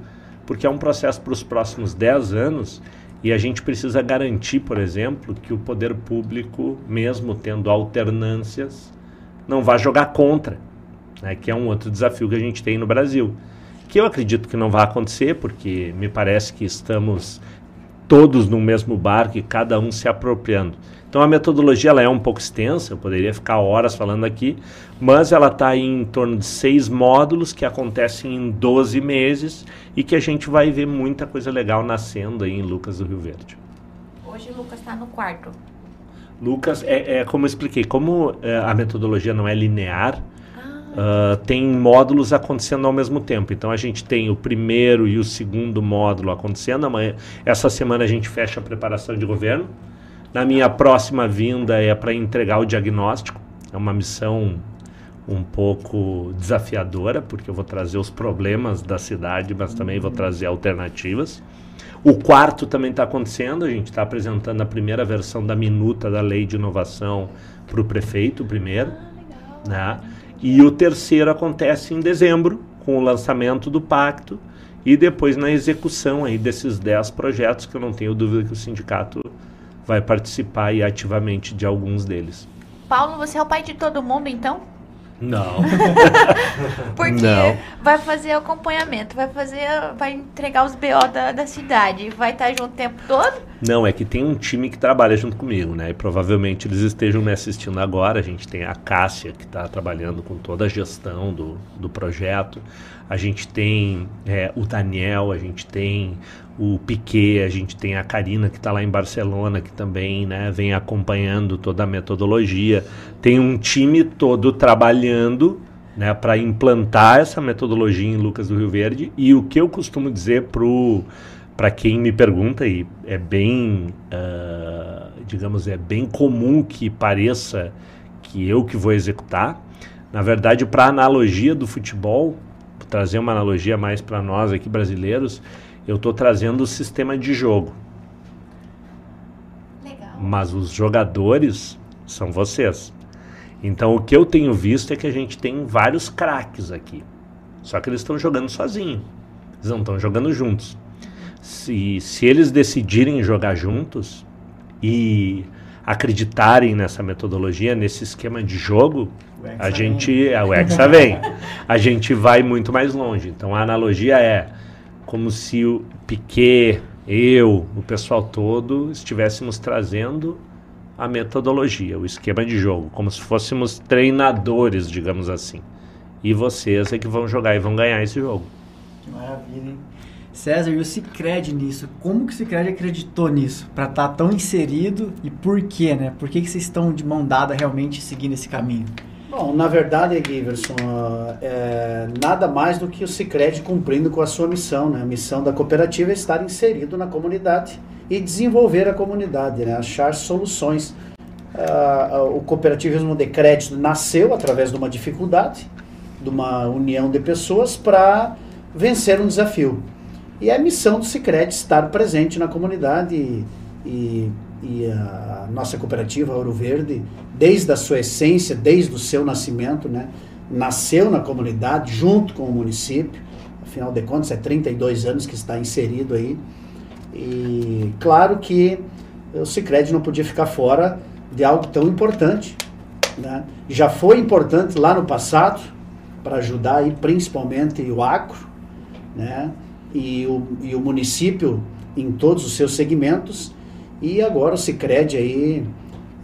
porque é um processo para os próximos 10 anos e a gente precisa garantir, por exemplo, que o poder público, mesmo tendo alternâncias, não vá jogar contra, né, que é um outro desafio que a gente tem no Brasil. Que eu acredito que não vai acontecer, porque me parece que estamos todos no mesmo barco e cada um se apropriando. Então a metodologia ela é um pouco extensa, eu poderia ficar horas falando aqui, mas ela está em torno de seis módulos que acontecem em 12 meses e que a gente vai ver muita coisa legal nascendo aí em Lucas do Rio Verde. Hoje o Lucas está no quarto. Lucas, é, é, como eu expliquei, como é, a metodologia não é linear, Uh, tem módulos acontecendo ao mesmo tempo. Então a gente tem o primeiro e o segundo módulo acontecendo. Amanhã, essa semana a gente fecha a preparação de governo. Na minha próxima vinda é para entregar o diagnóstico. É uma missão um pouco desafiadora, porque eu vou trazer os problemas da cidade, mas também vou trazer alternativas. O quarto também está acontecendo, a gente está apresentando a primeira versão da minuta da lei de inovação para o prefeito primeiro. Né? E o terceiro acontece em dezembro, com o lançamento do pacto e depois na execução aí desses 10 projetos, que eu não tenho dúvida que o sindicato vai participar e ativamente de alguns deles. Paulo, você é o pai de todo mundo, então? Não. Porque não. vai fazer acompanhamento, vai fazer, vai entregar os BO da, da cidade, vai estar junto o tempo todo. Não, é que tem um time que trabalha junto comigo, né? E provavelmente eles estejam me assistindo agora. A gente tem a Cássia, que está trabalhando com toda a gestão do, do projeto. A gente tem é, o Daniel, a gente tem o Piquet, a gente tem a Karina, que está lá em Barcelona, que também né, vem acompanhando toda a metodologia. Tem um time todo trabalhando né, para implantar essa metodologia em Lucas do Rio Verde. E o que eu costumo dizer para para quem me pergunta, e é bem, uh, digamos, é bem comum que pareça que eu que vou executar. Na verdade, para analogia do futebol, trazer uma analogia mais para nós aqui brasileiros, eu estou trazendo o sistema de jogo. Legal. Mas os jogadores são vocês. Então o que eu tenho visto é que a gente tem vários craques aqui. Só que eles estão jogando sozinhos. Eles não estão jogando juntos se, se eles decidirem jogar juntos e acreditarem nessa metodologia, nesse esquema de jogo, a gente, é, o Hexa vem, a gente vai muito mais longe. Então a analogia é como se o Piquet, eu, o pessoal todo estivéssemos trazendo a metodologia, o esquema de jogo, como se fôssemos treinadores, digamos assim. E vocês é que vão jogar e vão ganhar esse jogo. Que maravilha, hein? César, e o Cicred nisso? Como que o Cicred acreditou nisso? Para estar tá tão inserido e por quê, né? Por que, que vocês estão de mão dada realmente seguindo esse caminho? Bom, na verdade, Giverson, é nada mais do que o Cicred cumprindo com a sua missão, né? A missão da cooperativa é estar inserido na comunidade e desenvolver a comunidade, né? Achar soluções. Uh, o cooperativismo de crédito nasceu através de uma dificuldade, de uma união de pessoas para vencer um desafio. E é a missão do Cicred estar presente na comunidade e, e, e a nossa cooperativa Ouro Verde, desde a sua essência, desde o seu nascimento, né, nasceu na comunidade junto com o município. Afinal de contas, é 32 anos que está inserido aí. E claro que o Cicred não podia ficar fora de algo tão importante. Né? Já foi importante lá no passado para ajudar aí, principalmente o agro, né? E o, e o município em todos os seus segmentos e agora o Cicred aí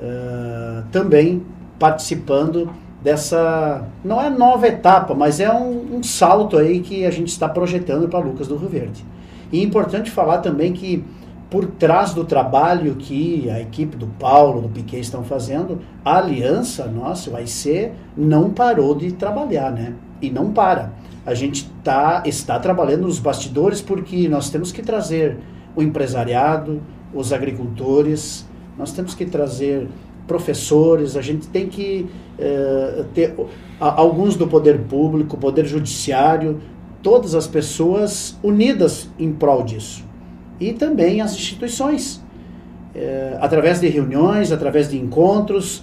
uh, também participando dessa não é nova etapa, mas é um, um salto aí que a gente está projetando para Lucas do Rio Verde. E é importante falar também que por trás do trabalho que a equipe do Paulo, do Piquet estão fazendo, a aliança nossa, vai ser não parou de trabalhar, né? E não para a gente tá, está trabalhando nos bastidores porque nós temos que trazer o empresariado, os agricultores, nós temos que trazer professores, a gente tem que uh, ter a, alguns do poder público, poder judiciário, todas as pessoas unidas em prol disso. E também as instituições, uh, através de reuniões, através de encontros,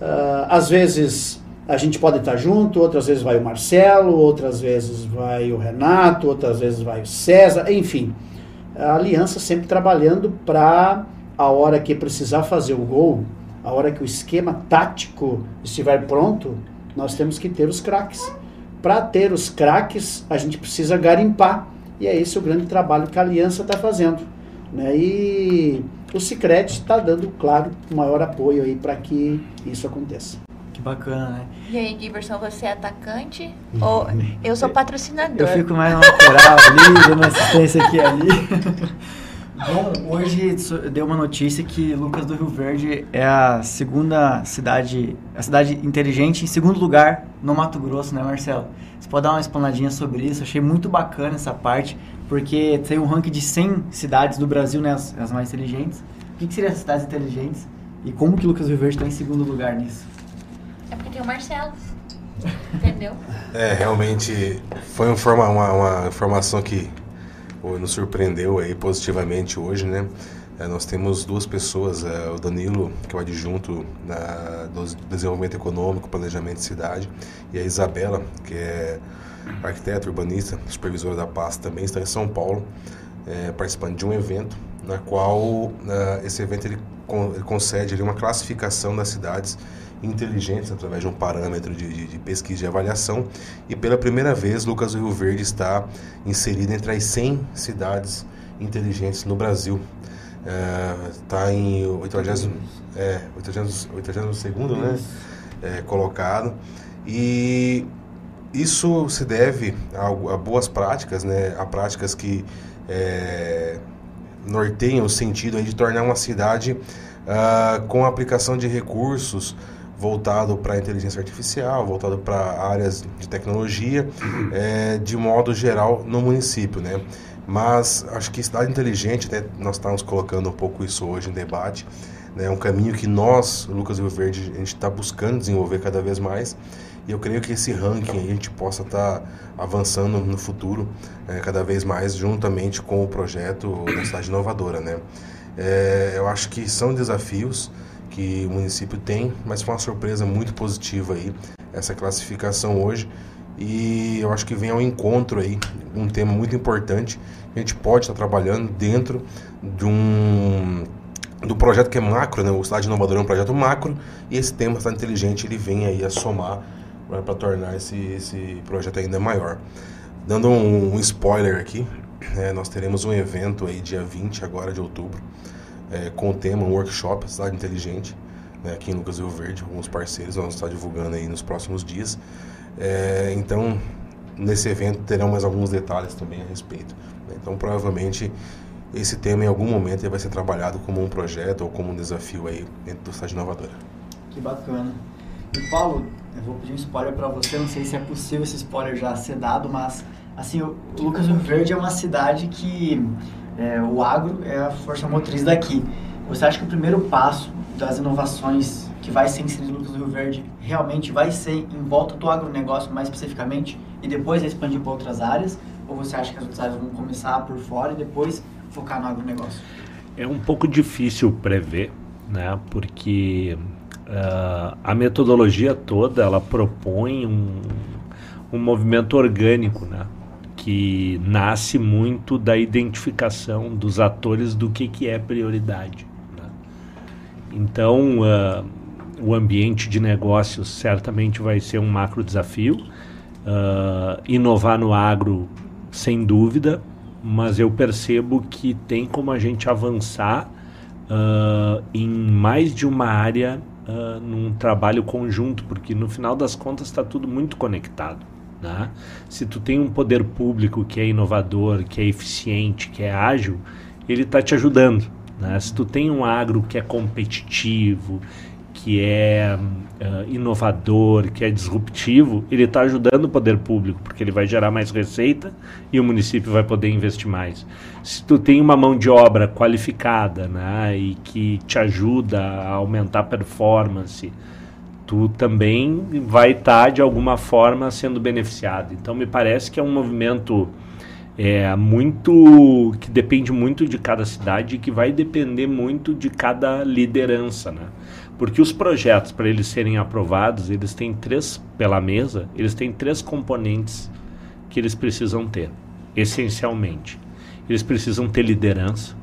uh, às vezes a gente pode estar junto, outras vezes vai o Marcelo, outras vezes vai o Renato, outras vezes vai o César, enfim. A aliança sempre trabalhando para a hora que precisar fazer o gol, a hora que o esquema tático estiver pronto, nós temos que ter os craques. Para ter os craques, a gente precisa garimpar. E é esse o grande trabalho que a aliança está fazendo. Né? E o Cicred está dando, claro, o maior apoio aí para que isso aconteça. Que bacana, né? E aí, Giverson, você é atacante? Ou eu sou patrocinador? Eu fico mais na lateral ali, dando assistência aqui e ali. Bom, hoje deu uma notícia que Lucas do Rio Verde é a segunda cidade, a cidade inteligente em segundo lugar no Mato Grosso, né, Marcelo? Você pode dar uma explanadinha sobre isso? Achei muito bacana essa parte, porque tem um ranking de 100 cidades do Brasil, né, as, as mais inteligentes. O que, que seriam as cidades inteligentes? E como que Lucas do Rio Verde está em segundo lugar nisso? Tem o Marcelo. Entendeu? É, realmente foi uma, uma, uma informação que nos surpreendeu aí positivamente hoje, né? É, nós temos duas pessoas, é, o Danilo, que é o adjunto na, do desenvolvimento econômico, planejamento de cidade, e a Isabela, que é arquiteta, urbanista, supervisora da pasta, também está em São Paulo, é, participando de um evento, na qual é, esse evento ele, ele concede ali, uma classificação das cidades inteligentes através de um parâmetro de, de, de, pesquisa e avaliação. E pela primeira vez, Lucas do Rio Verde está inserido entre as 100 cidades inteligentes no Brasil. Está é, em 80, é, 82 né? É, colocado. E isso se deve a, a, boas práticas, né? a práticas que é, norteiam o sentido de tornar uma cidade uh, com aplicação de recursos voltado para inteligência artificial, voltado para áreas de tecnologia, é, de modo geral no município, né? Mas acho que cidade inteligente, nós estamos colocando um pouco isso hoje em debate, né? é um caminho que nós, Lucas Rio Verde, a gente está buscando desenvolver cada vez mais. E eu creio que esse ranking a gente possa estar tá avançando no futuro é, cada vez mais juntamente com o projeto da cidade inovadora, né? É, eu acho que são desafios que o município tem, mas foi uma surpresa muito positiva aí essa classificação hoje e eu acho que vem ao encontro aí um tema muito importante a gente pode estar trabalhando dentro de um do projeto que é macro, né? O Cidade Inovadora é um projeto macro e esse tema Cidade Inteligente ele vem aí a somar né, para tornar esse, esse projeto ainda maior. Dando um, um spoiler aqui, é, nós teremos um evento aí dia 20 agora de outubro, é, com o tema um workshop Cidade Inteligente, né, aqui em Lucas Rio Verde, alguns parceiros vamos estar divulgando aí nos próximos dias. É, então, nesse evento terão mais alguns detalhes também a respeito. Né? Então, provavelmente esse tema em algum momento vai ser trabalhado como um projeto ou como um desafio aí dentro do Cidade Inovadora. Que bacana. E Paulo, eu vou pedir um spoiler para você, não sei se é possível esse spoiler já ser dado, mas assim, o Lucas Rio Verde é uma cidade que é, o agro é a força motriz daqui. Você acha que o primeiro passo das inovações que vai ser inserido no Lucas Rio Verde realmente vai ser em volta do agronegócio mais especificamente e depois expandir para outras áreas? Ou você acha que as outras áreas vão começar por fora e depois focar no agronegócio? É um pouco difícil prever, né? Porque Uh, a metodologia toda ela propõe um, um movimento orgânico, né? Que nasce muito da identificação dos atores do que, que é prioridade. Né? Então, uh, o ambiente de negócios certamente vai ser um macro desafio. Uh, inovar no agro, sem dúvida, mas eu percebo que tem como a gente avançar uh, em mais de uma área num trabalho conjunto, porque no final das contas está tudo muito conectado. Né? Se tu tem um poder público que é inovador, que é eficiente, que é ágil, ele está te ajudando. Né? Se tu tem um agro que é competitivo, que é uh, inovador, que é disruptivo, ele está ajudando o poder público, porque ele vai gerar mais receita e o município vai poder investir mais. Se tu tem uma mão de obra qualificada né, e que te ajuda a aumentar a performance, tu também vai estar, tá, de alguma forma, sendo beneficiado. Então, me parece que é um movimento é, muito que depende muito de cada cidade e que vai depender muito de cada liderança, né? Porque os projetos, para eles serem aprovados, eles têm três, pela mesa, eles têm três componentes que eles precisam ter, essencialmente. Eles precisam ter liderança,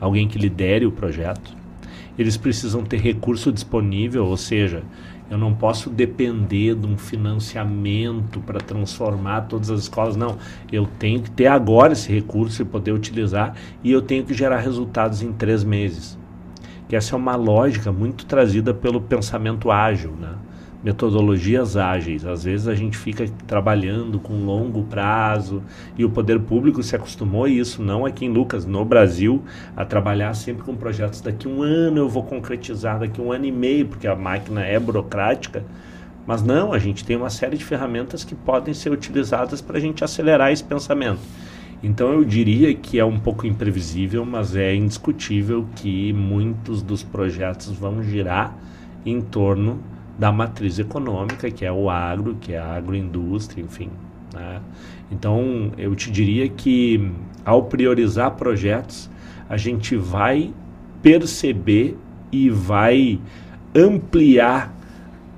alguém que lidere o projeto. Eles precisam ter recurso disponível, ou seja, eu não posso depender de um financiamento para transformar todas as escolas. Não, eu tenho que ter agora esse recurso e poder utilizar e eu tenho que gerar resultados em três meses que essa é uma lógica muito trazida pelo pensamento ágil, né? Metodologias ágeis. Às vezes a gente fica trabalhando com longo prazo e o poder público se acostumou a isso, não aqui em Lucas, no Brasil, a trabalhar sempre com projetos daqui um ano eu vou concretizar, daqui um ano e meio, porque a máquina é burocrática. Mas não, a gente tem uma série de ferramentas que podem ser utilizadas para a gente acelerar esse pensamento. Então eu diria que é um pouco imprevisível, mas é indiscutível que muitos dos projetos vão girar em torno da matriz econômica, que é o agro, que é a agroindústria, enfim. Né? Então eu te diria que ao priorizar projetos, a gente vai perceber e vai ampliar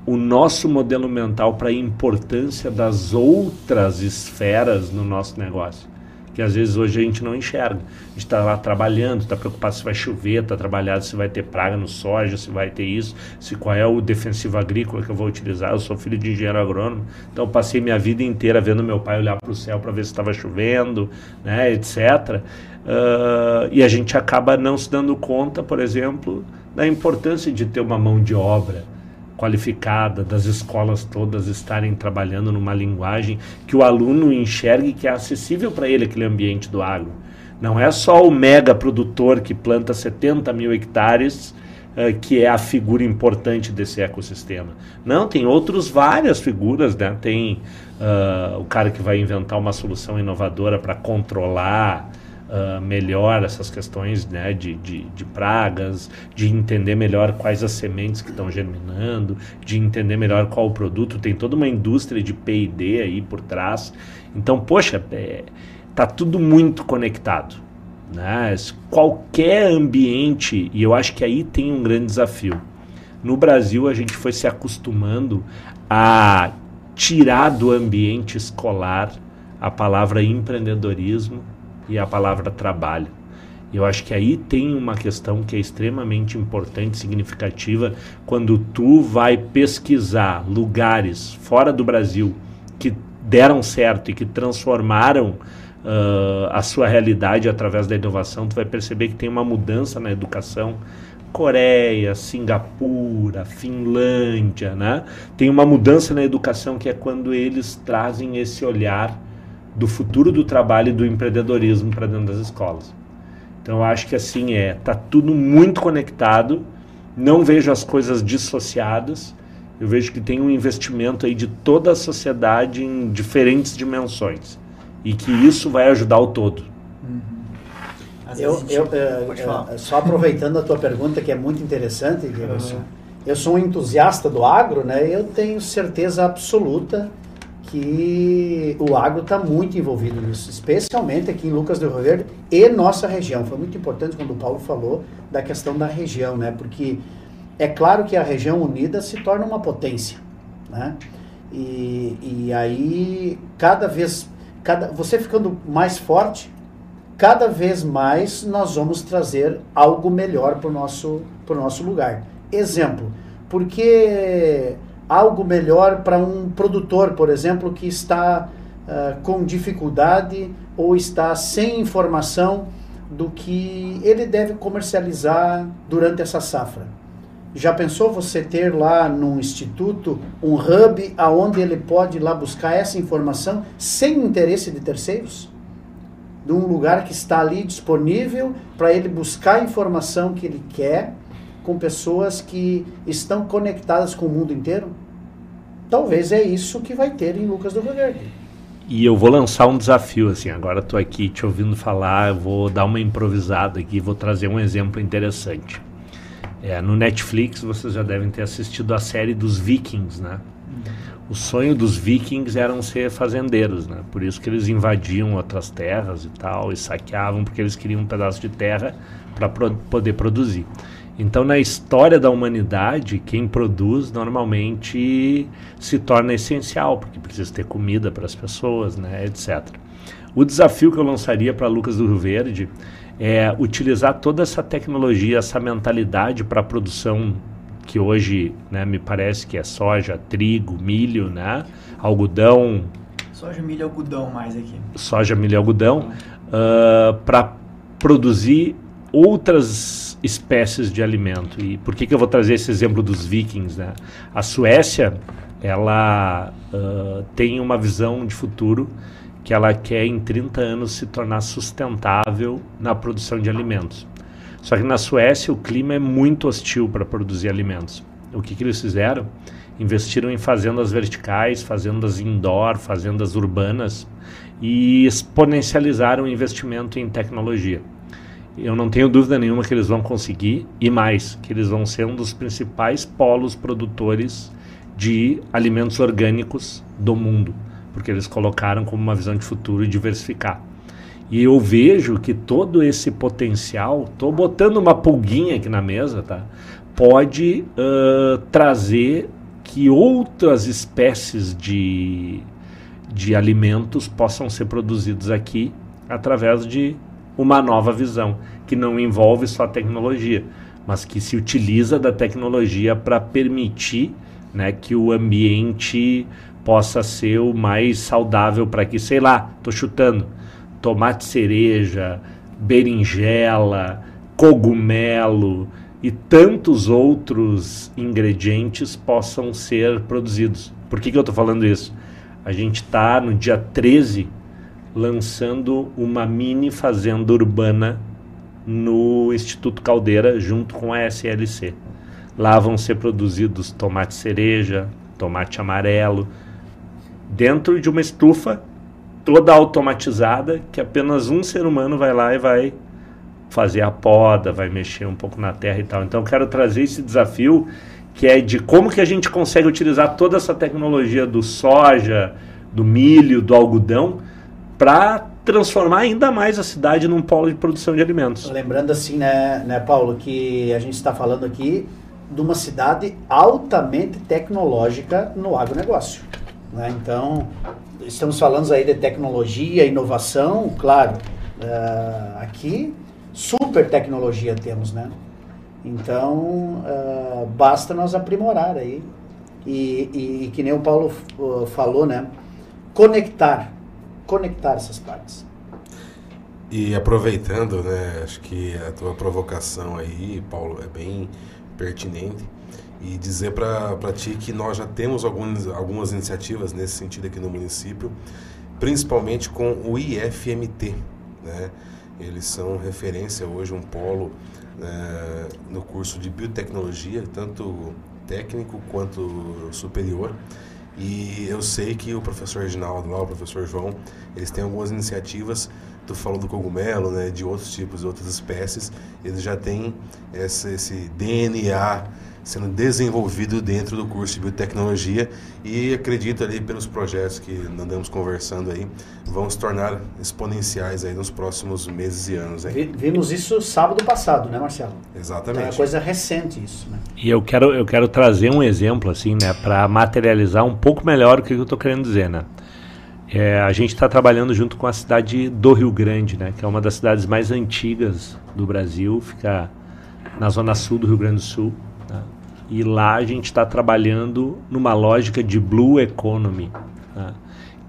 o nosso modelo mental para a importância das outras esferas no nosso negócio que às vezes hoje a gente não enxerga. A gente está lá trabalhando, está preocupado se vai chover, está trabalhando se vai ter praga no soja, se vai ter isso, se qual é o defensivo agrícola que eu vou utilizar. Eu sou filho de engenheiro agrônomo, então passei minha vida inteira vendo meu pai olhar para o céu para ver se estava chovendo, né, etc. Uh, e a gente acaba não se dando conta, por exemplo, da importância de ter uma mão de obra qualificada, das escolas todas estarem trabalhando numa linguagem que o aluno enxergue que é acessível para ele aquele ambiente do agro. Não é só o mega produtor que planta 70 mil hectares uh, que é a figura importante desse ecossistema. Não, tem outras várias figuras, né? Tem uh, o cara que vai inventar uma solução inovadora para controlar uh, melhor essas questões né, de, de, de, pragas, de entender melhor quais as sementes que estão germinando, de entender melhor qual o produto. Tem toda uma indústria de P&D aí por trás. Então, poxa, é, tá tudo muito conectado. Né? Qualquer ambiente, e eu acho que aí tem um grande desafio. No Brasil, a gente foi se acostumando a tirar do ambiente escolar a palavra empreendedorismo e a palavra trabalho. Eu acho que aí tem uma questão que é extremamente importante, significativa, quando tu vai pesquisar lugares fora do Brasil que deram certo e que transformaram uh, a sua realidade através da inovação, tu vai perceber que tem uma mudança na educação. Coreia, Singapura, Finlândia, né? Tem uma mudança na educação que é quando eles trazem esse olhar do futuro do trabalho e do empreendedorismo para dentro das escolas. Então eu acho que assim é, tá tudo muito conectado. Não vejo as coisas dissociadas. Eu vejo que tem um investimento aí de toda a sociedade em diferentes dimensões e que isso vai ajudar o todo. Uhum. Eu, eu, é, só aproveitando a tua pergunta que é muito interessante, uhum. eu sou um entusiasta do agro, né? Eu tenho certeza absoluta que o agro está muito envolvido nisso, especialmente aqui em Lucas do Rio Verde e nossa região. Foi muito importante quando o Paulo falou da questão da região, né? Porque é claro que a região unida se torna uma potência, né? E, e aí cada vez, cada, você ficando mais forte, cada vez mais nós vamos trazer algo melhor para o nosso, nosso lugar. Exemplo, porque algo melhor para um produtor, por exemplo, que está uh, com dificuldade ou está sem informação do que ele deve comercializar durante essa safra. Já pensou você ter lá no instituto um hub aonde ele pode ir lá buscar essa informação sem interesse de terceiros? De um lugar que está ali disponível para ele buscar a informação que ele quer com pessoas que estão conectadas com o mundo inteiro? Talvez é isso que vai ter em Lucas do Rio Verde. E eu vou lançar um desafio, assim, agora estou aqui te ouvindo falar, vou dar uma improvisada aqui, vou trazer um exemplo interessante. É, no Netflix vocês já devem ter assistido a série dos Vikings, né? O sonho dos Vikings era ser fazendeiros, né? Por isso que eles invadiam outras terras e tal, e saqueavam, porque eles queriam um pedaço de terra para pro poder produzir. Então, na história da humanidade, quem produz normalmente se torna essencial, porque precisa ter comida para as pessoas, né, etc. O desafio que eu lançaria para Lucas do Rio Verde é utilizar toda essa tecnologia, essa mentalidade para a produção que hoje né, me parece que é soja, trigo, milho, né, algodão. Soja, milho e algodão mais aqui. Soja, milho e algodão, uh, para produzir outras espécies de alimento. E por que, que eu vou trazer esse exemplo dos vikings? Né? A Suécia ela uh, tem uma visão de futuro que ela quer em 30 anos se tornar sustentável na produção de alimentos. Só que na Suécia o clima é muito hostil para produzir alimentos. O que, que eles fizeram? Investiram em fazendas verticais, fazendas indoor, fazendas urbanas e exponencializaram o investimento em tecnologia eu não tenho dúvida nenhuma que eles vão conseguir e mais, que eles vão ser um dos principais polos produtores de alimentos orgânicos do mundo, porque eles colocaram como uma visão de futuro e diversificar. E eu vejo que todo esse potencial, estou botando uma pulguinha aqui na mesa, tá? Pode uh, trazer que outras espécies de, de alimentos possam ser produzidos aqui através de uma nova visão, que não envolve só tecnologia, mas que se utiliza da tecnologia para permitir né, que o ambiente possa ser o mais saudável para que, sei lá, estou chutando, tomate cereja, berinjela, cogumelo e tantos outros ingredientes possam ser produzidos. Por que, que eu estou falando isso? A gente está no dia 13 lançando uma mini fazenda urbana no Instituto Caldeira junto com a SLC. Lá vão ser produzidos tomate cereja, tomate amarelo, dentro de uma estufa toda automatizada que apenas um ser humano vai lá e vai fazer a poda, vai mexer um pouco na terra e tal. Então eu quero trazer esse desafio que é de como que a gente consegue utilizar toda essa tecnologia do soja, do milho, do algodão para transformar ainda mais a cidade num polo de produção de alimentos. Lembrando assim, né, né Paulo, que a gente está falando aqui de uma cidade altamente tecnológica no agronegócio. Né? Então, estamos falando aí de tecnologia, inovação, claro. Uh, aqui super tecnologia temos, né? Então, uh, basta nós aprimorar aí. E, e, e, que nem o Paulo uh, falou, né? Conectar, conectar essas partes. E aproveitando, né? Acho que a tua provocação aí, Paulo, é bem pertinente. E dizer para ti que nós já temos algumas, algumas iniciativas nesse sentido aqui no município, principalmente com o IFMT, né? Eles são referência hoje, um polo né, no curso de biotecnologia, tanto técnico quanto superior. E eu sei que o professor Reginaldo lá, o professor João, eles têm algumas iniciativas. Tu falou do cogumelo, né, de outros tipos, de outras espécies. Eles já têm esse, esse DNA sendo desenvolvido dentro do curso de biotecnologia e acredito ali pelos projetos que andamos conversando aí vão se tornar exponenciais aí nos próximos meses e anos. Aí. Vimos isso sábado passado, né, Marcelo? Exatamente. É uma coisa recente isso, né? E eu quero eu quero trazer um exemplo assim, né, para materializar um pouco melhor o que eu estou querendo dizer, né? É, a gente está trabalhando junto com a cidade do Rio Grande, né, que é uma das cidades mais antigas do Brasil, fica na zona sul do Rio Grande do Sul. E lá a gente está trabalhando numa lógica de blue economy, tá?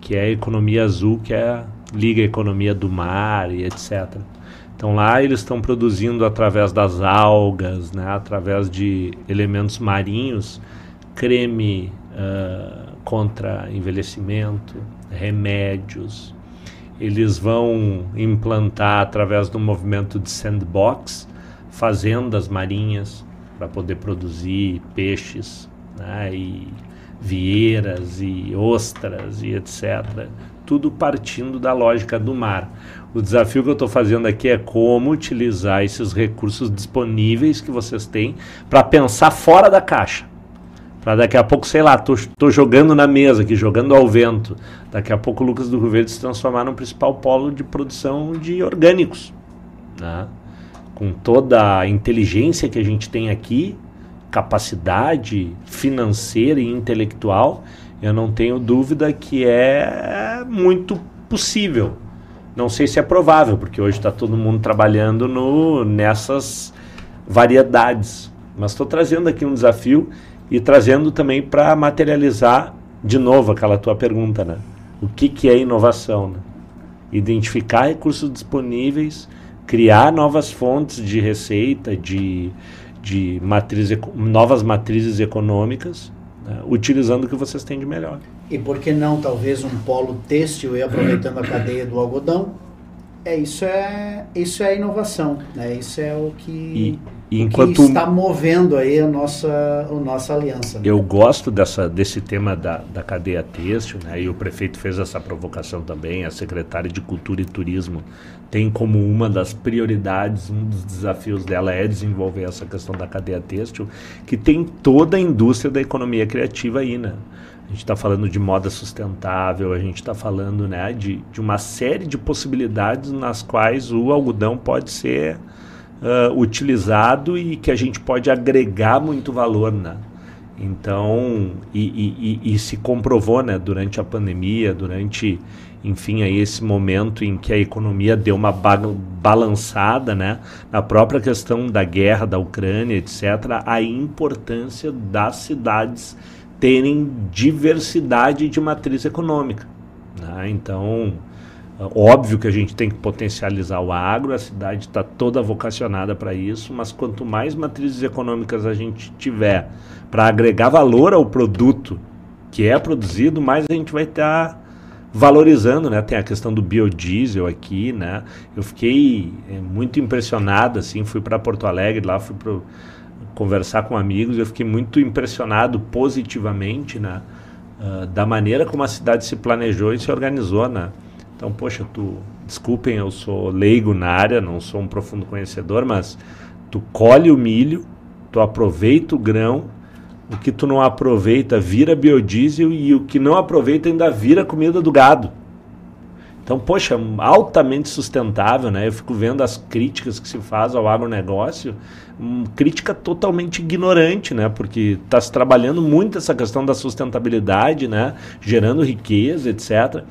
que é a economia azul, que é liga a economia do mar e etc. Então lá eles estão produzindo através das algas, né, através de elementos marinhos, creme uh, contra envelhecimento, remédios. Eles vão implantar através do movimento de sandbox fazendas marinhas para poder produzir peixes né, e vieiras e ostras e etc. Tudo partindo da lógica do mar. O desafio que eu estou fazendo aqui é como utilizar esses recursos disponíveis que vocês têm para pensar fora da caixa. Para daqui a pouco, sei lá, estou jogando na mesa aqui, jogando ao vento. Daqui a pouco o Lucas do Rio Verde se transformar no principal polo de produção de orgânicos. Né? Com toda a inteligência que a gente tem aqui, capacidade financeira e intelectual, eu não tenho dúvida que é muito possível. Não sei se é provável, porque hoje está todo mundo trabalhando no, nessas variedades. Mas estou trazendo aqui um desafio e trazendo também para materializar de novo aquela tua pergunta, né? O que, que é inovação? Né? Identificar recursos disponíveis criar novas fontes de receita, de, de matriz, novas matrizes econômicas, né, utilizando o que vocês têm de melhor. E por que não, talvez, um polo têxtil e aproveitando a cadeia do algodão? É, isso é, isso é inovação, né? Isso é o que... E, enquanto que está movendo aí a nossa, a nossa aliança. Né? Eu gosto dessa, desse tema da, da cadeia têxtil, né? e o prefeito fez essa provocação também, a secretária de Cultura e Turismo tem como uma das prioridades, um dos desafios dela é desenvolver essa questão da cadeia têxtil, que tem toda a indústria da economia criativa aí, né? A gente está falando de moda sustentável, a gente está falando né, de, de uma série de possibilidades nas quais o algodão pode ser uh, utilizado e que a gente pode agregar muito valor, né? Então, e, e, e, se comprovou, né, durante a pandemia, durante, enfim, aí esse momento em que a economia deu uma ba balançada, né, na própria questão da guerra da Ucrânia, etc., a importância das cidades terem diversidade de matriz econômica. Né? Então, Óbvio que a gente tem que potencializar o agro, a cidade está toda vocacionada para isso, mas quanto mais matrizes econômicas a gente tiver para agregar valor ao produto que é produzido, mais a gente vai estar tá valorizando, né? Tem a questão do biodiesel aqui, né? Eu fiquei é, muito impressionado, assim, fui para Porto Alegre, lá fui para conversar com amigos, eu fiquei muito impressionado positivamente, né? Uh, da maneira como a cidade se planejou e se organizou, né? Então, poxa, tu, desculpem, eu sou leigo na área, não sou um profundo conhecedor, mas tu colhe o milho, tu aproveita o grão, o que tu não aproveita vira biodiesel e o que não aproveita ainda vira comida do gado. Então, poxa, altamente sustentável, né? Eu fico vendo as críticas que se faz ao agronegócio, um, crítica totalmente ignorante, né? Porque está se trabalhando muito essa questão da sustentabilidade, né? Gerando riqueza, etc.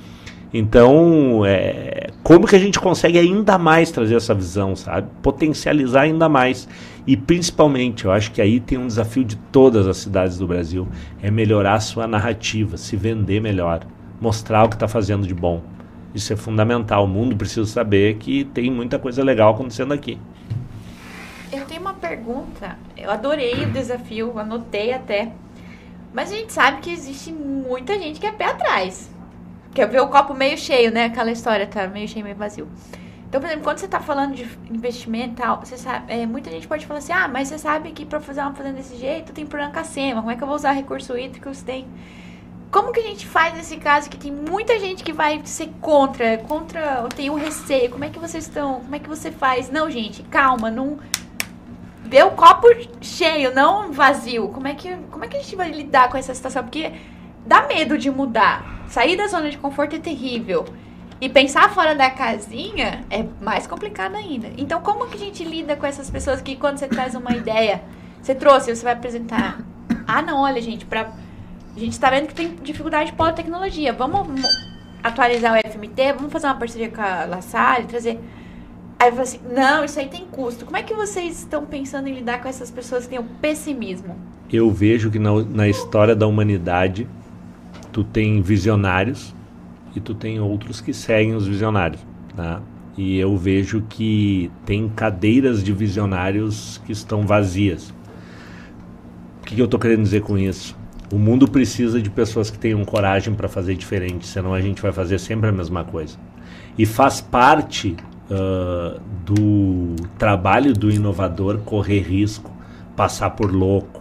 Então, é, como que a gente consegue ainda mais trazer essa visão, sabe? Potencializar ainda mais. E principalmente, eu acho que aí tem um desafio de todas as cidades do Brasil, é melhorar a sua narrativa, se vender melhor, mostrar o que está fazendo de bom. Isso é fundamental. O mundo precisa saber que tem muita coisa legal acontecendo aqui. Eu tenho uma pergunta. Eu adorei o desafio, anotei até. Mas a gente sabe que existe muita gente que é pé atrás. Quer ver o copo meio cheio, né? Aquela história tá meio cheio, meio vazio. Então, por exemplo, quando você está falando de investimento e tal, você sabe, é, muita gente pode falar assim, ah, mas você sabe que para fazer uma fazenda desse jeito tem problema como é que eu vou usar recurso hídrico se tem... Como que a gente faz nesse caso que tem muita gente que vai ser contra, contra, tem um receio, como é que vocês estão, como é que você faz? Não, gente, calma, não... Vê o copo cheio, não vazio. Como é que, como é que a gente vai lidar com essa situação? Porque dá medo de mudar. Sair da zona de conforto é terrível. E pensar fora da casinha é mais complicado ainda. Então, como que a gente lida com essas pessoas que quando você traz uma ideia, você trouxe, você vai apresentar. Ah, não, olha, gente, pra... a gente está vendo que tem dificuldade de pós-tecnologia. Vamos atualizar o FMT, vamos fazer uma parceria com a La Salle, trazer... Aí eu assim, não, isso aí tem custo. Como é que vocês estão pensando em lidar com essas pessoas que têm o pessimismo? Eu vejo que na, na história da humanidade tu tem visionários e tu tem outros que seguem os visionários, tá? E eu vejo que tem cadeiras de visionários que estão vazias. O que, que eu estou querendo dizer com isso? O mundo precisa de pessoas que tenham coragem para fazer diferente, senão a gente vai fazer sempre a mesma coisa. E faz parte uh, do trabalho do inovador correr risco, passar por louco,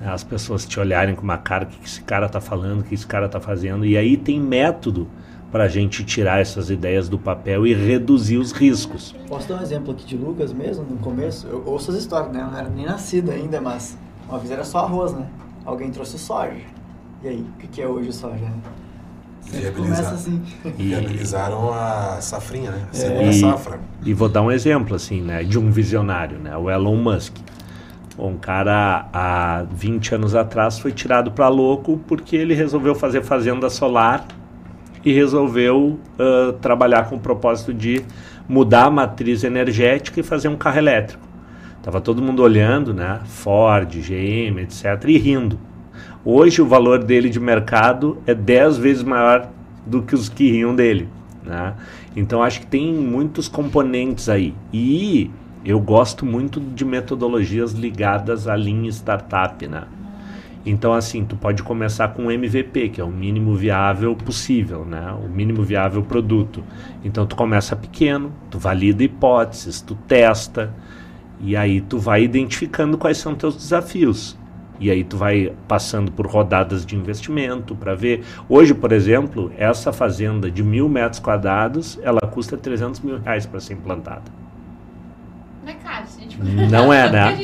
as pessoas te olharem com uma cara, o que esse cara está falando, o que esse cara está fazendo. E aí tem método para a gente tirar essas ideias do papel e reduzir os riscos. Posso dar um exemplo aqui de Lucas mesmo, no começo? Eu ouço as histórias, né? Eu não era nem nascido ainda, mas uma vez era só arroz, né? Alguém trouxe soja. E aí, o que é hoje o soja, né? Viabilizar. Assim. E... Viabilizaram a safrinha, né? A é. segunda é. safra. E vou dar um exemplo, assim, né? De um visionário, né? O Elon Musk. Um cara há 20 anos atrás foi tirado para louco porque ele resolveu fazer fazenda solar e resolveu uh, trabalhar com o propósito de mudar a matriz energética e fazer um carro elétrico. Tava todo mundo olhando, né? Ford, GM, etc. e rindo. Hoje o valor dele de mercado é 10 vezes maior do que os que riam dele. Né? Então acho que tem muitos componentes aí. E eu gosto muito de metodologias ligadas à linha startup, né? Então, assim, tu pode começar com MVP, que é o mínimo viável possível, né? O mínimo viável produto. Então, tu começa pequeno, tu valida hipóteses, tu testa, e aí tu vai identificando quais são teus desafios. E aí tu vai passando por rodadas de investimento para ver. Hoje, por exemplo, essa fazenda de mil metros quadrados, ela custa 300 mil reais para ser implantada. Não é caro, gente. Não é, né?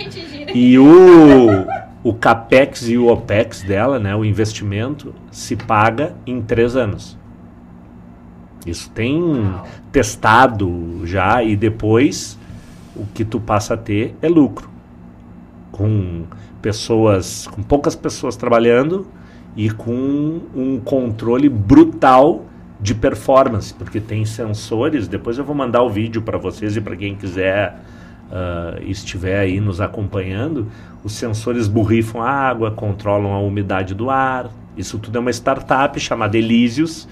E o, o capex e o opex dela, né, o investimento, se paga em três anos. Isso tem Uau. testado já e depois o que tu passa a ter é lucro. Com pessoas, com poucas pessoas trabalhando e com um controle brutal de performance, porque tem sensores. Depois eu vou mandar o vídeo para vocês e para quem quiser uh, estiver aí nos acompanhando, os sensores borrifam a água, controlam a umidade do ar. Isso tudo é uma startup chamada Elysius,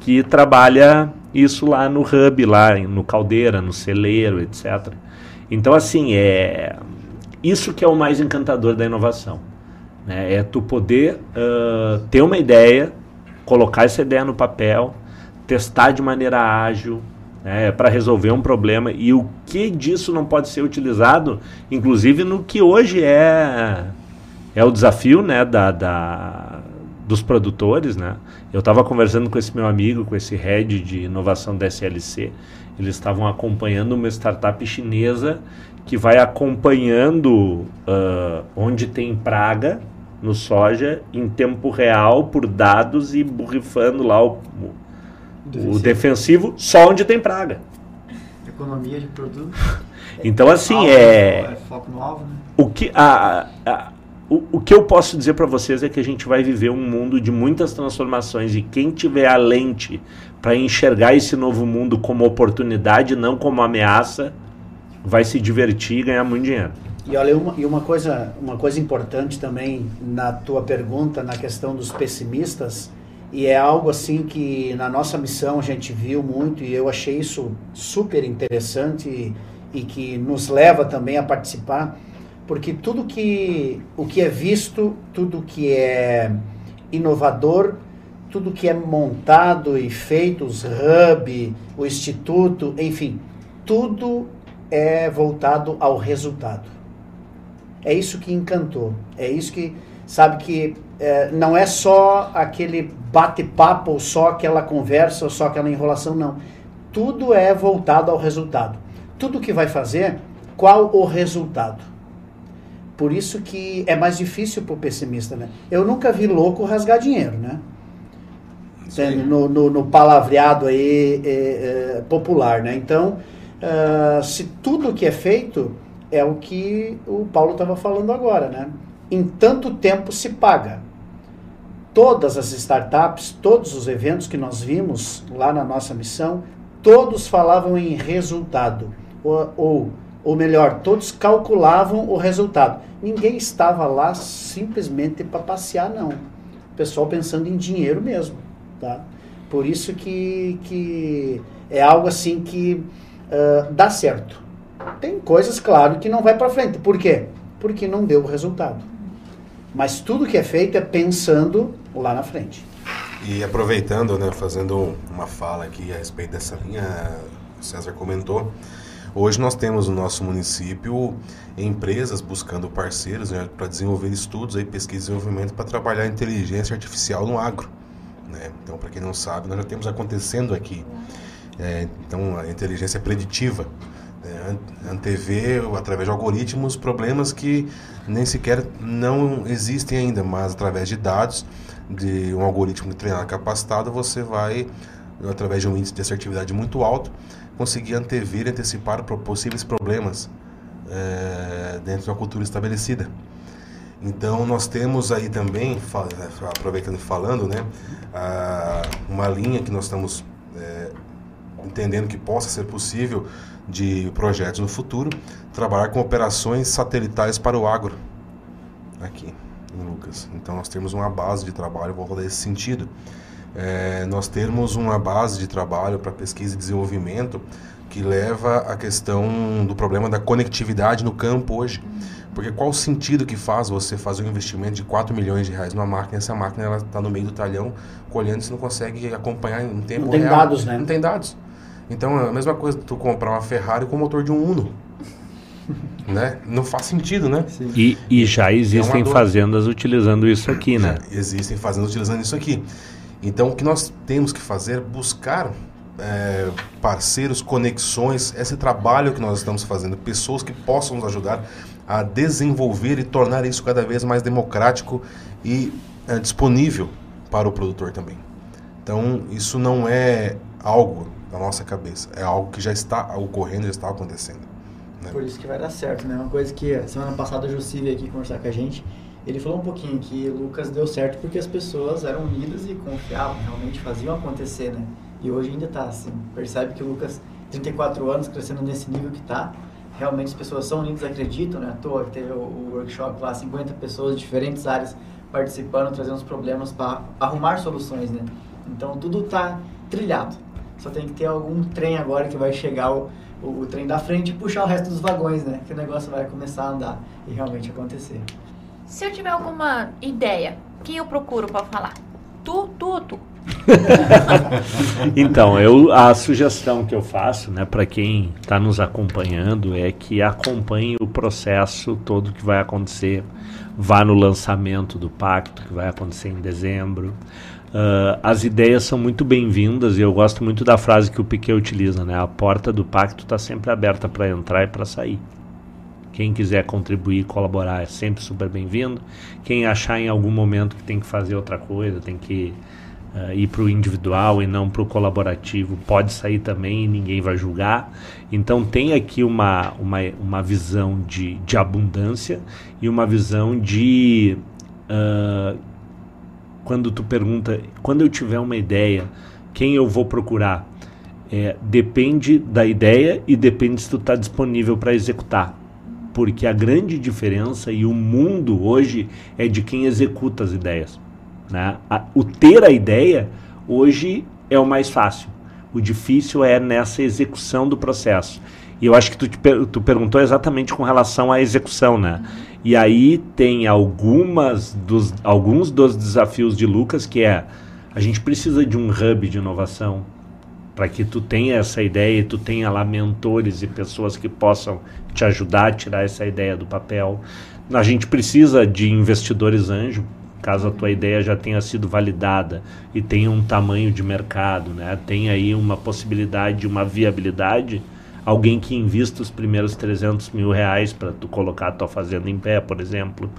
que trabalha isso lá no hub, lá no caldeira, no celeiro, etc. Então, assim, é isso que é o mais encantador da inovação. Né? É tu poder uh, ter uma ideia, colocar essa ideia no papel, testar de maneira ágil, né, para resolver um problema e o que disso não pode ser utilizado, inclusive no que hoje é é o desafio né, da, da dos produtores. Né? Eu estava conversando com esse meu amigo, com esse head de inovação da SLC, eles estavam acompanhando uma startup chinesa que vai acompanhando uh, onde tem praga no soja em tempo real por dados e borrifando lá o, defensivo. o defensivo só onde tem praga. Economia de produto. então assim alvo, é, é foco no alvo, né? o que a, a o, o que eu posso dizer para vocês é que a gente vai viver um mundo de muitas transformações e quem tiver a lente para enxergar esse novo mundo como oportunidade, não como ameaça, vai se divertir e ganhar muito dinheiro. E olha, uma, e uma coisa, uma coisa importante também na tua pergunta, na questão dos pessimistas, e é algo assim que na nossa missão a gente viu muito e eu achei isso super interessante e, e que nos leva também a participar, porque tudo que o que é visto, tudo que é inovador, tudo que é montado e feito, os hub, o instituto, enfim, tudo é voltado ao resultado. É isso que encantou. É isso que, sabe, que é, não é só aquele bate-papo, ou só aquela conversa, ou só aquela enrolação, não. Tudo é voltado ao resultado. Tudo que vai fazer, qual o resultado? Por isso que é mais difícil para o pessimista, né? Eu nunca vi louco rasgar dinheiro, né? No, no, no, palavreado aí é, é, popular, né? Então, uh, se tudo que é feito é o que o Paulo estava falando agora, né? Em tanto tempo se paga. Todas as startups, todos os eventos que nós vimos lá na nossa missão, todos falavam em resultado. Ou, ou, ou melhor, todos calculavam o resultado. Ninguém estava lá simplesmente para passear, não. O pessoal pensando em dinheiro mesmo. Tá? Por isso que, que é algo assim que uh, dá certo. Tem coisas, claro, que não vai para frente. Por quê? Porque não deu o resultado. Mas tudo que é feito é pensando lá na frente. E aproveitando, né, fazendo uma fala aqui a respeito dessa linha, o César comentou, hoje nós temos no nosso município empresas buscando parceiros né, para desenvolver estudos, aí, pesquisa e desenvolvimento para trabalhar inteligência artificial no agro. Né? Então, para quem não sabe, nós já temos acontecendo aqui. É, então, a inteligência preditiva é, antever através de algoritmos problemas que nem sequer não existem ainda, mas através de dados de um algoritmo treinado capacitado você vai através de um índice de assertividade muito alto conseguir antever, antecipar possíveis problemas é, dentro de uma cultura estabelecida. Então nós temos aí também, aproveitando e falando, né, uma linha que nós estamos é, entendendo que possa ser possível de projetos no futuro, trabalhar com operações satelitais para o agro, aqui em Lucas. Então nós temos uma base de trabalho voltada nesse sentido. É, nós temos uma base de trabalho para pesquisa e desenvolvimento que leva à questão do problema da conectividade no campo hoje. Porque qual o sentido que faz você fazer um investimento de 4 milhões de reais numa máquina, essa máquina está no meio do talhão, colhendo, você não consegue acompanhar em tempo real. Não tem dados, né? Não tem dados. Então é a mesma coisa tu comprar uma Ferrari com o motor de um Uno. né? Não faz sentido, né? E, e já existem é fazendas utilizando isso aqui, né? Já existem fazendas utilizando isso aqui. Então o que nós temos que fazer é buscar é, parceiros, conexões, esse trabalho que nós estamos fazendo, pessoas que possam nos ajudar a desenvolver e tornar isso cada vez mais democrático e é, disponível para o produtor também. Então, isso não é algo na nossa cabeça. É algo que já está ocorrendo, já está acontecendo. Né? Por isso que vai dar certo, né? Uma coisa que semana passada o Jussi veio aqui conversar com a gente. Ele falou um pouquinho que Lucas deu certo porque as pessoas eram unidas e confiavam, realmente faziam acontecer, né? E hoje ainda está assim. Percebe que o Lucas, 34 anos, crescendo nesse nível que está, realmente as pessoas são unidas, acreditam, né? À toa que teve o, workshop lá, 50 pessoas de diferentes áreas participando, trazendo os problemas para arrumar soluções, né? Então tudo está trilhado. Só tem que ter algum trem agora que vai chegar o, o, o trem da frente e puxar o resto dos vagões, né? Que o negócio vai começar a andar e realmente acontecer. Se eu tiver alguma ideia, quem eu procuro para falar? Tu, tu, tu. então, eu, a sugestão que eu faço né, para quem está nos acompanhando é que acompanhe o processo todo que vai acontecer. Vá no lançamento do pacto, que vai acontecer em dezembro. Uh, as ideias são muito bem-vindas e eu gosto muito da frase que o Piquet utiliza, né? A porta do pacto está sempre aberta para entrar e para sair. Quem quiser contribuir colaborar é sempre super bem-vindo. Quem achar em algum momento que tem que fazer outra coisa, tem que uh, ir para o individual e não para o colaborativo, pode sair também e ninguém vai julgar. Então tem aqui uma, uma, uma visão de, de abundância e uma visão de. Uh, quando tu pergunta, quando eu tiver uma ideia, quem eu vou procurar? É, depende da ideia e depende se tu está disponível para executar. Porque a grande diferença e o mundo hoje é de quem executa as ideias. Né? A, o ter a ideia hoje é o mais fácil. O difícil é nessa execução do processo. E eu acho que tu, te, tu perguntou exatamente com relação à execução, né? E aí tem algumas dos, alguns dos desafios de Lucas que é a gente precisa de um hub de inovação para que tu tenha essa ideia e tu tenha lá mentores e pessoas que possam te ajudar a tirar essa ideia do papel. A gente precisa de investidores anjo caso a tua ideia já tenha sido validada e tenha um tamanho de mercado, né? Tem aí uma possibilidade, uma viabilidade, alguém que invista os primeiros 300 mil reais para tu colocar a tua fazenda em pé, por exemplo.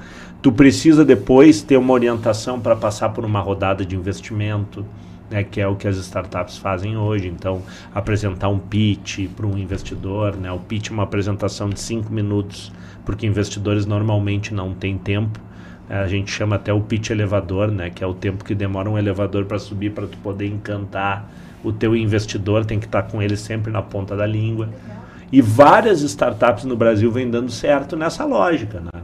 Tu precisa depois ter uma orientação para passar por uma rodada de investimento, né, que é o que as startups fazem hoje. Então, apresentar um pitch para um investidor, né? O pitch é uma apresentação de cinco minutos, porque investidores normalmente não têm tempo a gente chama até o pitch elevador, né, que é o tempo que demora um elevador para subir para tu poder encantar o teu investidor, tem que estar tá com ele sempre na ponta da língua. E várias startups no Brasil vêm dando certo nessa lógica, né?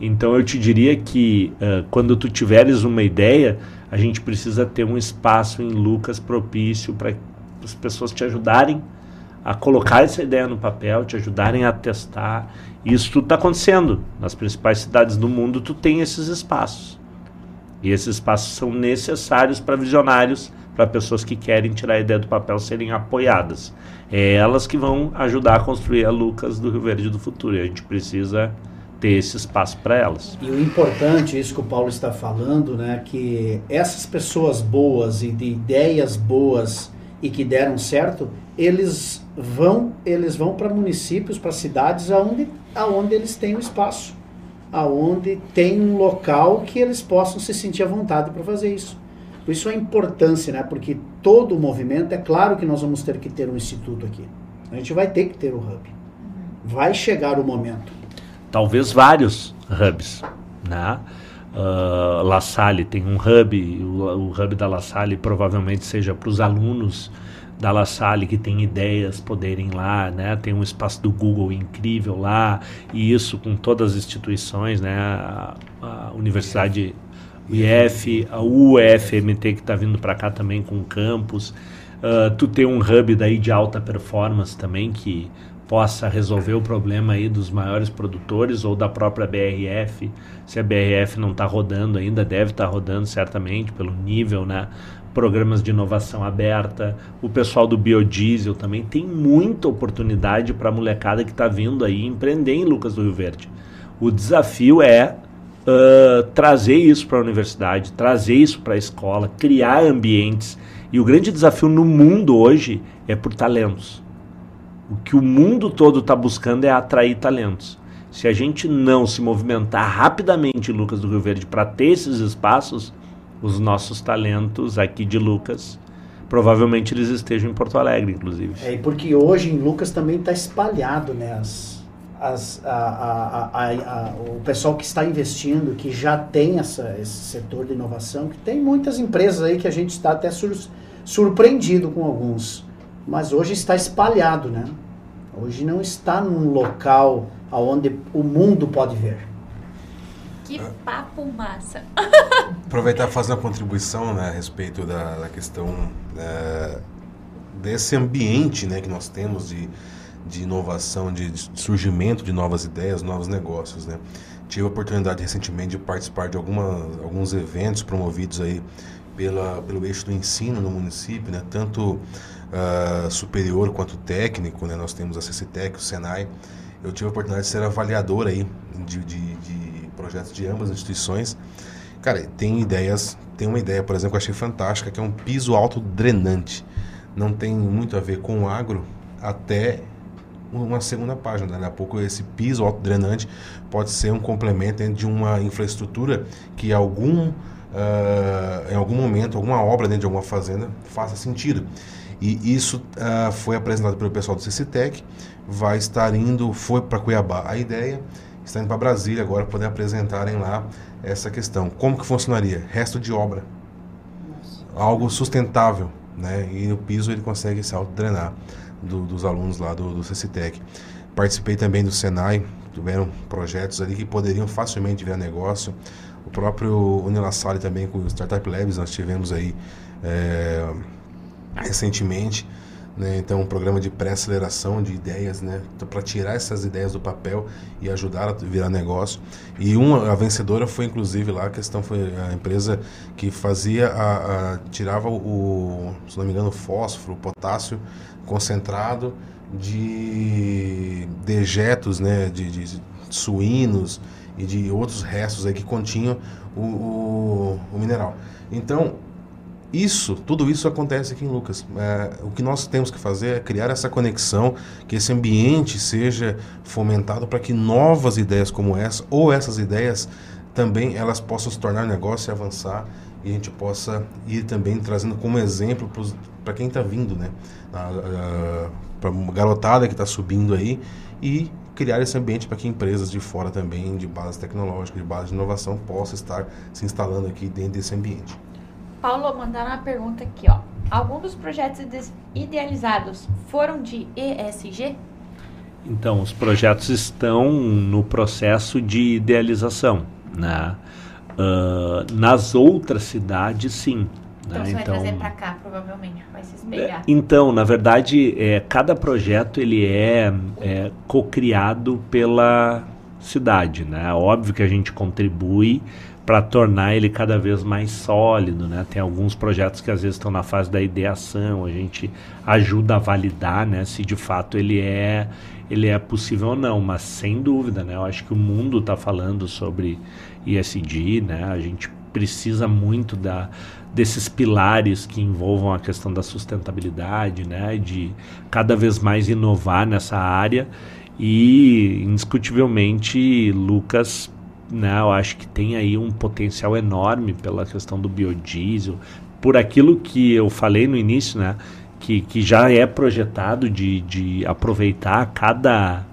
Então eu te diria que uh, quando tu tiveres uma ideia, a gente precisa ter um espaço em Lucas propício para as pessoas te ajudarem a colocar essa ideia no papel, te ajudarem a testar isso tudo está acontecendo. Nas principais cidades do mundo, tu tem esses espaços. E esses espaços são necessários para visionários, para pessoas que querem tirar a ideia do papel serem apoiadas. É elas que vão ajudar a construir a Lucas do Rio Verde do futuro. E a gente precisa ter esse espaço para elas. E o importante, isso que o Paulo está falando, né, que essas pessoas boas e de ideias boas e que deram certo, eles vão eles vão para municípios, para cidades aonde aonde eles têm um espaço, aonde tem um local que eles possam se sentir à vontade para fazer isso. Por isso a importância, né? Porque todo o movimento, é claro que nós vamos ter que ter um instituto aqui. A gente vai ter que ter o hub. Vai chegar o momento. Talvez vários hubs, né? Uh, La Salle tem um hub, o, o hub da La Salle provavelmente seja para os alunos da La Salle que tem ideias poderem lá, né? Tem um espaço do Google incrível lá e isso com todas as instituições, né? A, a Universidade IF, a UFMT que está vindo para cá também com campus. Uh, tu tem um hub daí de alta performance também que possa resolver o problema aí dos maiores produtores ou da própria BRF. Se a BRF não está rodando ainda, deve estar tá rodando certamente pelo nível, né? Programas de inovação aberta, o pessoal do biodiesel também tem muita oportunidade para a molecada que está vindo aí empreender em Lucas do Rio Verde. O desafio é uh, trazer isso para a universidade, trazer isso para a escola, criar ambientes. E o grande desafio no mundo hoje é por talentos o que o mundo todo está buscando é atrair talentos. Se a gente não se movimentar rapidamente, Lucas do Rio Verde, para ter esses espaços, os nossos talentos aqui de Lucas, provavelmente eles estejam em Porto Alegre, inclusive. É, porque hoje em Lucas também está espalhado, né? As, as, a, a, a, o pessoal que está investindo, que já tem essa, esse setor de inovação, que tem muitas empresas aí que a gente está até sur, surpreendido com alguns mas hoje está espalhado, né? Hoje não está num local aonde o mundo pode ver. Que papo massa. Aproveitar e fazer uma contribuição né, a respeito da, da questão é, desse ambiente né, que nós temos de, de inovação, de, surgimento de novas ideias, novos negócios. Né. Tive a oportunidade recentemente de participar de alguma, alguns eventos promovidos aí pela, pelo eixo do ensino no município, né, tanto uh, superior quanto técnico. Né, nós temos a CCTEC, o Senai. Eu tive a oportunidade de ser avaliador aí de, de, de projetos de ambas as instituições. Cara, tem ideias, tem uma ideia, por exemplo, que eu achei fantástica, que é um piso alto drenante. Não tem muito a ver com o agro, até uma segunda página. Daqui a pouco esse piso alto drenante pode ser um complemento de uma infraestrutura que algum, uh, em algum momento, alguma obra dentro de alguma fazenda faça sentido. E isso uh, foi apresentado pelo pessoal do CCTEC, vai estar indo, foi para Cuiabá a ideia, está indo para Brasília agora poder apresentarem lá essa questão. Como que funcionaria? Resto de obra. Algo sustentável, né? E o piso ele consegue se autodrenar do, dos alunos lá do, do CCTEC. Participei também do Senai, tiveram projetos ali que poderiam facilmente virar negócio. O próprio Unila Salle também com o Startup Labs nós tivemos aí é, recentemente. Né? Então, um programa de pré-aceleração de ideias, né? Então, para tirar essas ideias do papel e ajudar a virar negócio. E uma, a vencedora foi, inclusive, lá, a questão foi a empresa que fazia, a, a tirava o, se não me engano, fósforo, potássio concentrado de dejetos, né? de, de suínos e de outros restos aí que continham o, o, o mineral. Então, isso, tudo isso acontece aqui em Lucas. É, o que nós temos que fazer é criar essa conexão, que esse ambiente seja fomentado para que novas ideias como essa, ou essas ideias também elas possam se tornar negócio e avançar e a gente possa ir também trazendo como exemplo para quem está vindo, né? Para a garotada que está subindo aí e criar esse ambiente para que empresas de fora também, de base tecnológica, de base de inovação, possam estar se instalando aqui dentro desse ambiente. Paulo, mandaram uma pergunta aqui, ó. Alguns dos projetos idealizados foram de ESG? Então, os projetos estão no processo de idealização, né? Uh, nas outras cidades, sim. Então, né? você então, vai trazer para cá, provavelmente, vai se espelhar. Então, na verdade, é, cada projeto ele é, é co-criado pela cidade, né? Óbvio que a gente contribui para tornar ele cada vez mais sólido, né? Tem alguns projetos que às vezes estão na fase da ideação, a gente ajuda a validar, né, se de fato ele é ele é possível ou não, mas sem dúvida, né? Eu acho que o mundo está falando sobre ISD, né? A gente precisa muito da desses pilares que envolvam a questão da sustentabilidade, né? De cada vez mais inovar nessa área e indiscutivelmente Lucas né, eu acho que tem aí um potencial enorme pela questão do biodiesel, por aquilo que eu falei no início, né, que, que já é projetado de, de aproveitar cada,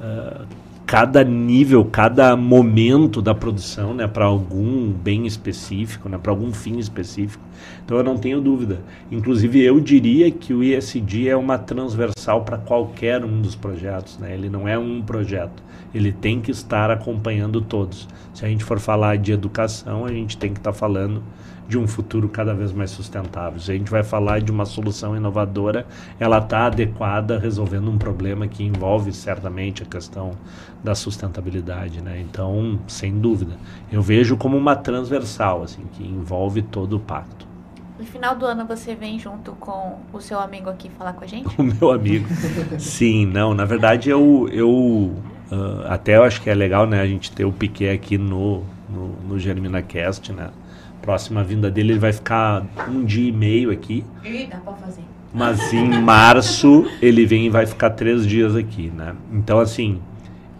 uh, cada nível, cada momento da produção né, para algum bem específico, né, para algum fim específico. Então eu não tenho dúvida. Inclusive eu diria que o ISD é uma transversal para qualquer um dos projetos. Né? Ele não é um projeto ele tem que estar acompanhando todos. Se a gente for falar de educação, a gente tem que estar falando de um futuro cada vez mais sustentável. Se a gente vai falar de uma solução inovadora, ela está adequada resolvendo um problema que envolve certamente a questão da sustentabilidade, né? Então, sem dúvida, eu vejo como uma transversal, assim, que envolve todo o pacto. No final do ano você vem junto com o seu amigo aqui falar com a gente? O meu amigo. Sim, não, na verdade eu eu Uh, até eu acho que é legal, né, a gente ter o Piquet aqui no, no, no GerminaCast, né? Próxima vinda dele, ele vai ficar um dia e meio aqui. E dá pra fazer. Mas em março ele vem e vai ficar três dias aqui, né? Então, assim,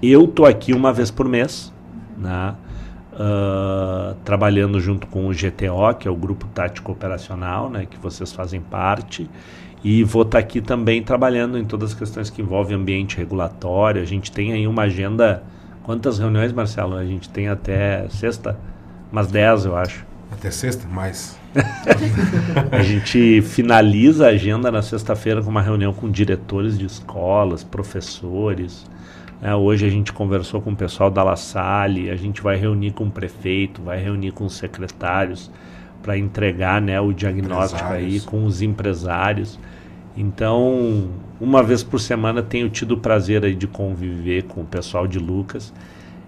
eu tô aqui uma vez por mês, né? Uh, trabalhando junto com o GTO, que é o Grupo Tático Operacional, né? Que vocês fazem parte. E vou estar tá aqui também trabalhando em todas as questões que envolvem ambiente regulatório. A gente tem aí uma agenda. Quantas reuniões, Marcelo? A gente tem até sexta? Umas 10, eu acho. Até sexta? Mais. a gente finaliza a agenda na sexta-feira com uma reunião com diretores de escolas, professores, É, hoje a gente conversou com o pessoal da La Salle, a gente vai reunir com o prefeito, vai reunir com os secretários para entregar né, o diagnóstico aí com os empresários. Então, uma vez por semana tenho tido o prazer aí de conviver com o pessoal de Lucas.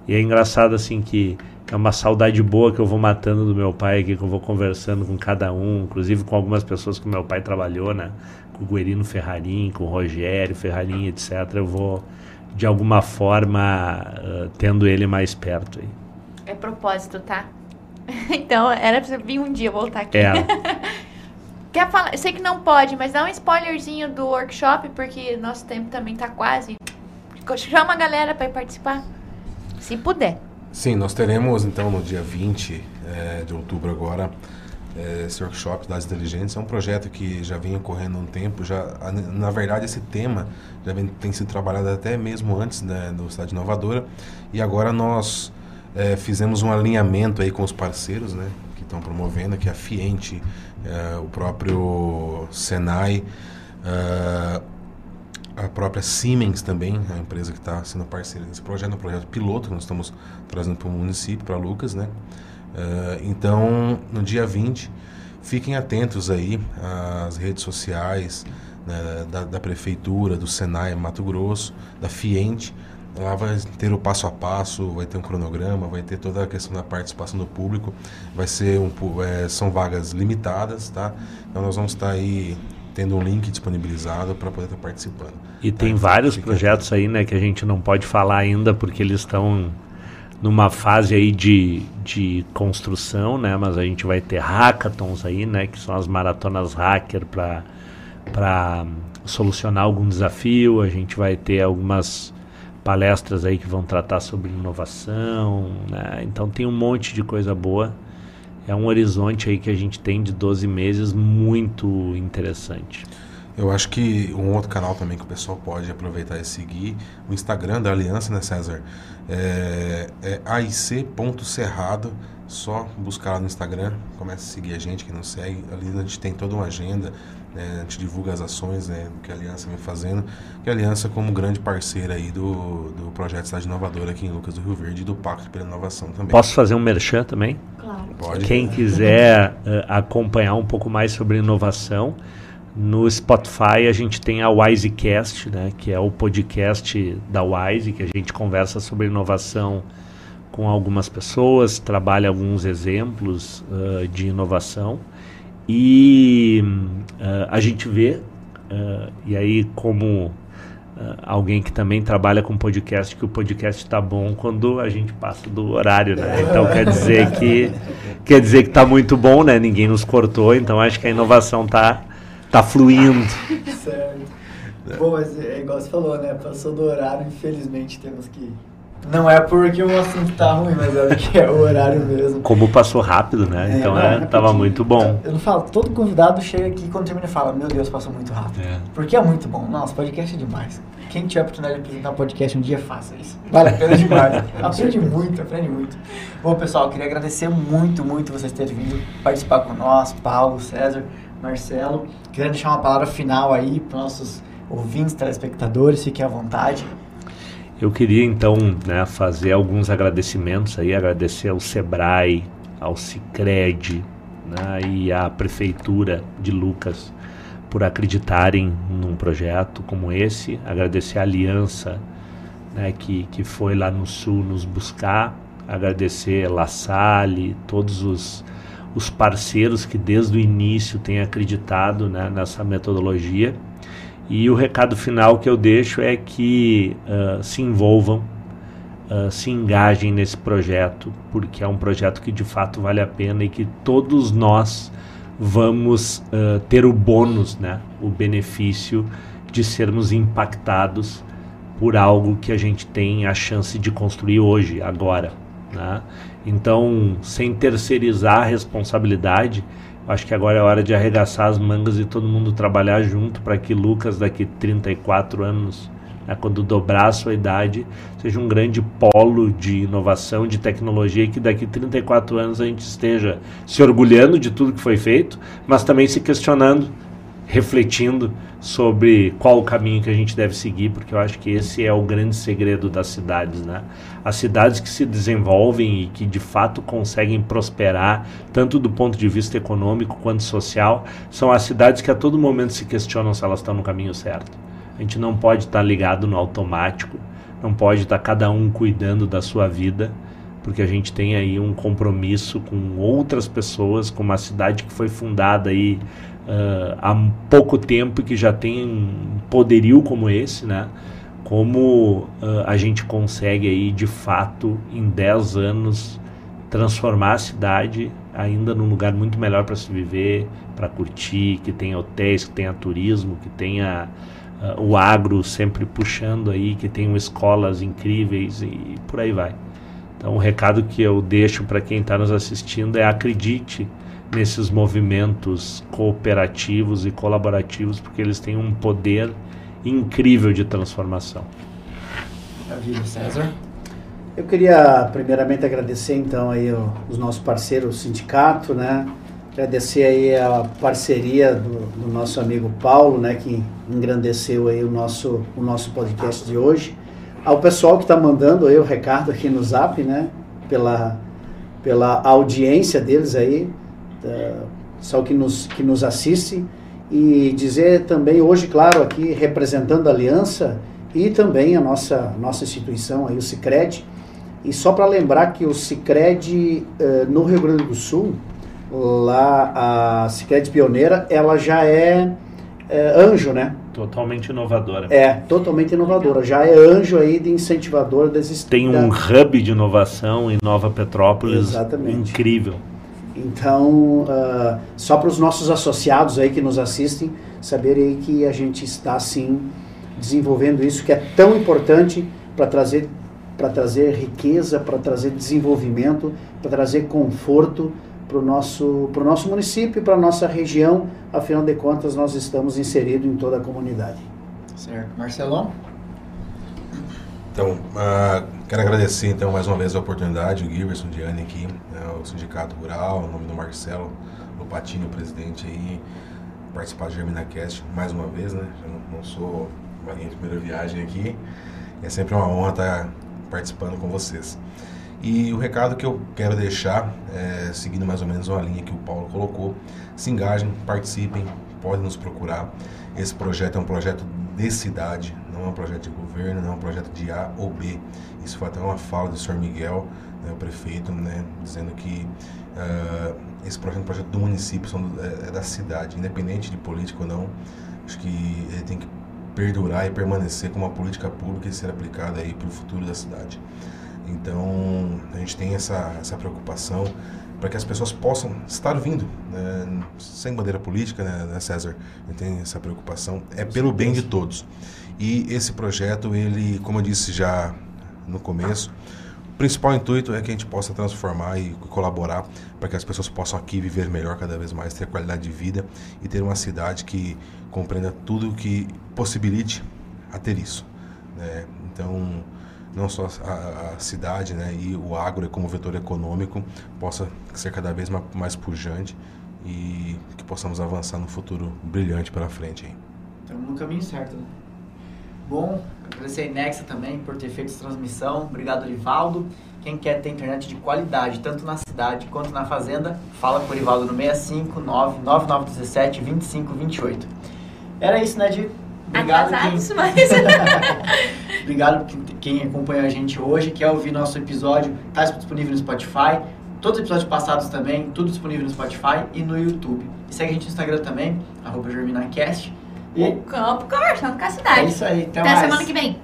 E é engraçado assim que é uma saudade boa que eu vou matando do meu pai aqui, que eu vou conversando com cada um, inclusive com algumas pessoas que meu pai trabalhou, né? Com o Guerino Ferrarim, com o Rogério Ferrarim, etc. Eu vou, de alguma forma, uh, tendo ele mais perto aí. É propósito, tá? então, era pra você vir um dia voltar aqui. É. Quer falar? Eu sei que não pode, mas dá um spoilerzinho do workshop, porque nosso tempo também tá quase. Chama a galera para participar, se puder. Sim, nós teremos então no dia 20 é, de outubro agora é, esse workshop das inteligentes. É um projeto que já vem ocorrendo há um tempo. Já, na verdade, esse tema já vem, tem sido trabalhado até mesmo antes né, do Cidade Inovadora. E agora nós é, fizemos um alinhamento aí com os parceiros né, que estão promovendo, que é a Fiente, o próprio Senai, é, a própria Siemens também, a empresa que está sendo parceira desse projeto, é um projeto piloto nós estamos trazendo para o município, para Lucas, né? Uh, então, no dia 20, fiquem atentos aí às redes sociais né, da, da, Prefeitura, do Senai Mato Grosso, da Fiente. Lá vai ter o passo a passo, vai ter um cronograma, vai ter toda a questão da participação do público. Vai ser um, é, são vagas limitadas, tá? Então nós vamos estar aí tendo um link disponibilizado para poder estar participando. E tem tá? vários projetos aí, né, que a gente não pode falar ainda porque eles estão numa fase aí de, de construção, né, mas a gente vai ter hackathons aí, né, que são as maratonas hacker para para solucionar algum desafio, a gente vai ter algumas palestras aí que vão tratar sobre inovação, né? Então tem um monte de coisa boa é um horizonte aí que a gente tem de 12 meses muito interessante. Eu acho que um outro canal também que o pessoal pode aproveitar e seguir, o Instagram da Aliança, né, César? É, é aic.cerrado. Só buscar lá no Instagram, comece a seguir a gente, que não segue. Ali a gente tem toda uma agenda, né, a gente divulga as ações né, que a Aliança vem fazendo. Que a Aliança como grande parceira aí do, do projeto Cidade Inovadora aqui em Lucas do Rio Verde e do Pacto pela Inovação também. Posso fazer um merchan também? Claro. Pode. Quem quiser uh, acompanhar um pouco mais sobre inovação, no Spotify a gente tem a Wisecast, né, que é o podcast da Wise, que a gente conversa sobre inovação com algumas pessoas, trabalha alguns exemplos uh, de inovação e uh, a gente vê, uh, e aí como alguém que também trabalha com podcast, que o podcast está bom quando a gente passa do horário, né? Então quer dizer que quer dizer que está muito bom, né? Ninguém nos cortou, então acho que a inovação está tá fluindo. Certo. Bom, mas é igual você falou, né? Passou do horário, infelizmente temos que. Não é porque o assunto tá ruim, mas é porque é o horário mesmo. Como passou rápido, né? É, então não, é, é tava muito bom. Eu não falo, todo convidado chega aqui quando termina e fala, meu Deus, passou muito rápido. É. Porque é muito bom. Nossa, podcast é demais. Quem tiver a oportunidade de apresentar podcast um dia, faça isso. Vale a pena demais. aprende muito, aprende muito. Bom, pessoal, eu queria agradecer muito, muito vocês terem vindo participar com nós, Paulo, César, Marcelo. Queria deixar uma palavra final aí para nossos ouvintes, telespectadores, fiquem à vontade. Eu queria então né, fazer alguns agradecimentos aí, agradecer ao Sebrae, ao Cicred né, e à Prefeitura de Lucas por acreditarem num projeto como esse, agradecer a Aliança né, que, que foi lá no Sul nos buscar, agradecer La Salle, todos os, os parceiros que desde o início têm acreditado né, nessa metodologia. E o recado final que eu deixo é que uh, se envolvam, uh, se engajem nesse projeto, porque é um projeto que de fato vale a pena e que todos nós vamos uh, ter o bônus, né, o benefício de sermos impactados por algo que a gente tem a chance de construir hoje, agora. Né? Então, sem terceirizar a responsabilidade, acho que agora é hora de arregaçar as mangas e todo mundo trabalhar junto para que Lucas, daqui 34 anos, né, quando dobrar a sua idade, seja um grande polo de inovação, de tecnologia e que daqui 34 anos a gente esteja se orgulhando de tudo que foi feito, mas também se questionando refletindo sobre qual o caminho que a gente deve seguir, porque eu acho que esse é o grande segredo das cidades, né? As cidades que se desenvolvem e que de fato conseguem prosperar, tanto do ponto de vista econômico quanto social, são as cidades que a todo momento se questionam se elas estão no caminho certo. A gente não pode estar ligado no automático, não pode estar cada um cuidando da sua vida, porque a gente tem aí um compromisso com outras pessoas, com uma cidade que foi fundada aí uh, há pouco tempo e que já tem um poderio como esse, né? Como uh, a gente consegue aí de fato em 10 anos transformar a cidade ainda num lugar muito melhor para se viver, para curtir, que tenha hotéis, que tenha turismo, que tenha uh, o agro sempre puxando aí, que tenham escolas incríveis e por aí vai. Então o recado que eu deixo para quem está nos assistindo é acredite nesses movimentos cooperativos e colaborativos, porque eles têm um poder incrível de transformação. Maravilha, César. Eu queria primeiramente agradecer então aí os nossos parceiros, o sindicato, né? Agradecer aí a parceria do, do, nosso amigo Paulo, né, que engrandeceu aí o nosso, o nosso podcast de hoje. Ao pessoal que está mandando aí o recado aqui no Zap, né, pela, pela audiência deles aí pessoal que nos, que nos assiste e dizer também hoje, claro, aqui representando a Aliança e também a nossa, nossa instituição, aí, o Cicred, e só para lembrar que o Cicred eh, no Rio Grande do Sul, lá a Cicred Pioneira, ela já é, é anjo, né? Totalmente inovadora. É, totalmente inovadora. Já é anjo aí de incentivador das Tem um hub de inovação em Nova Petrópolis Exatamente. incrível. Então, uh, só para os nossos associados aí que nos assistem, saberem que a gente está sim desenvolvendo isso que é tão importante para trazer para trazer riqueza, para trazer desenvolvimento, para trazer conforto para o nosso, pro nosso município, para a nossa região. Afinal de contas, nós estamos inseridos em toda a comunidade. Certo. Marcelão? Então, uh, quero agradecer então mais uma vez a oportunidade, o Giverson Diane aqui, né, o Sindicato Rural, o nome do Marcelo o presidente aí, participar do GerminaCast mais uma vez, né? Eu não, não sou marinha de primeira viagem aqui, é sempre uma honra estar participando com vocês. E o recado que eu quero deixar, é, seguindo mais ou menos uma linha que o Paulo colocou, se engajem, participem, podem nos procurar. Esse projeto é um projeto de cidade, não é um projeto de governo, não é um projeto de A ou B. Isso foi até uma fala do senhor Miguel, né, o prefeito, né, dizendo que uh, esse projeto é um projeto do município, são, é, é, da cidade, independente de político ou não. Acho que ele tem que perdurar e permanecer como uma política pública e ser aplicada aí para o futuro da cidade. Então, a gente tem essa, essa preocupação para que as pessoas possam estar vindo, né, sem bandeira política, né, né César? A gente tem essa preocupação, é pelo bem de todos. E esse projeto, ele, como eu disse já no começo, o principal intuito é que a gente possa transformar e colaborar para que as pessoas possam aqui viver melhor cada vez mais, ter qualidade de vida e ter uma cidade que compreenda tudo que possibilite a ter isso. Né? Então, não só a, a, cidade né, e o agro como vetor econômico possa ser cada vez mais, mais pujante e que possamos avançar no futuro brilhante pela frente. Estamos no caminho certo, né? Bom, agradecer a Inexa também por ter feito essa transmissão. Obrigado, Rivaldo. Quem quer ter internet de qualidade, tanto na cidade quanto na fazenda, fala com o Rivaldo no 659 9917 2528. Era isso, né, Di? Obrigado. Atrasados, quem... mas... Obrigado quem acompanha a gente hoje, quer ouvir nosso episódio, está disponível no Spotify. Todos os episódios passados também, tudo disponível no Spotify e no YouTube. E segue a gente no Instagram também, arroba GerminaCast. E... O campo conversando com a cidade. É isso aí. Até, Até semana que vem.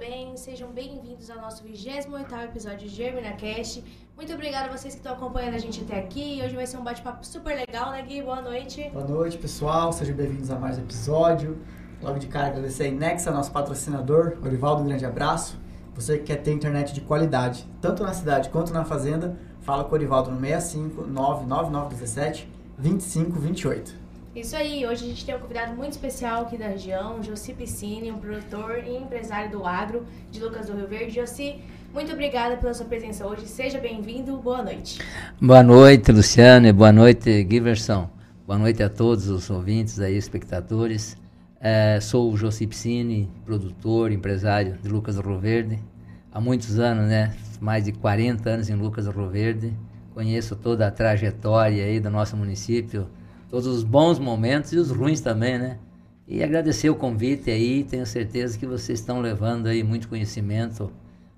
Bem? Sejam bem-vindos ao nosso 28 episódio de GerminaCast. Muito obrigada a vocês que estão acompanhando a gente até aqui. Hoje vai ser um bate-papo super legal, né, Gui? Boa noite. Boa noite, pessoal. Sejam bem-vindos a mais um episódio. logo de cara agradecer a Inexa, nosso patrocinador, Orivaldo, um grande abraço. Você que quer ter internet de qualidade, tanto na cidade quanto na fazenda, fala com o Orivaldo no 65 99917 2528. Isso aí, hoje a gente tem um convidado muito especial aqui da região, Josi Piscine, um produtor e empresário do agro de Lucas do Rio Verde. Josi, muito obrigada pela sua presença hoje, seja bem-vindo, boa noite. Boa noite, Luciane, boa noite, Giverson. Boa noite a todos os ouvintes aí, espectadores. É, sou o Josi Piscine, produtor, empresário de Lucas do Rio Verde. Há muitos anos, né? Mais de 40 anos em Lucas do Rio Verde. Conheço toda a trajetória aí do nosso município, todos os bons momentos e os ruins também, né? E agradecer o convite aí, tenho certeza que vocês estão levando aí muito conhecimento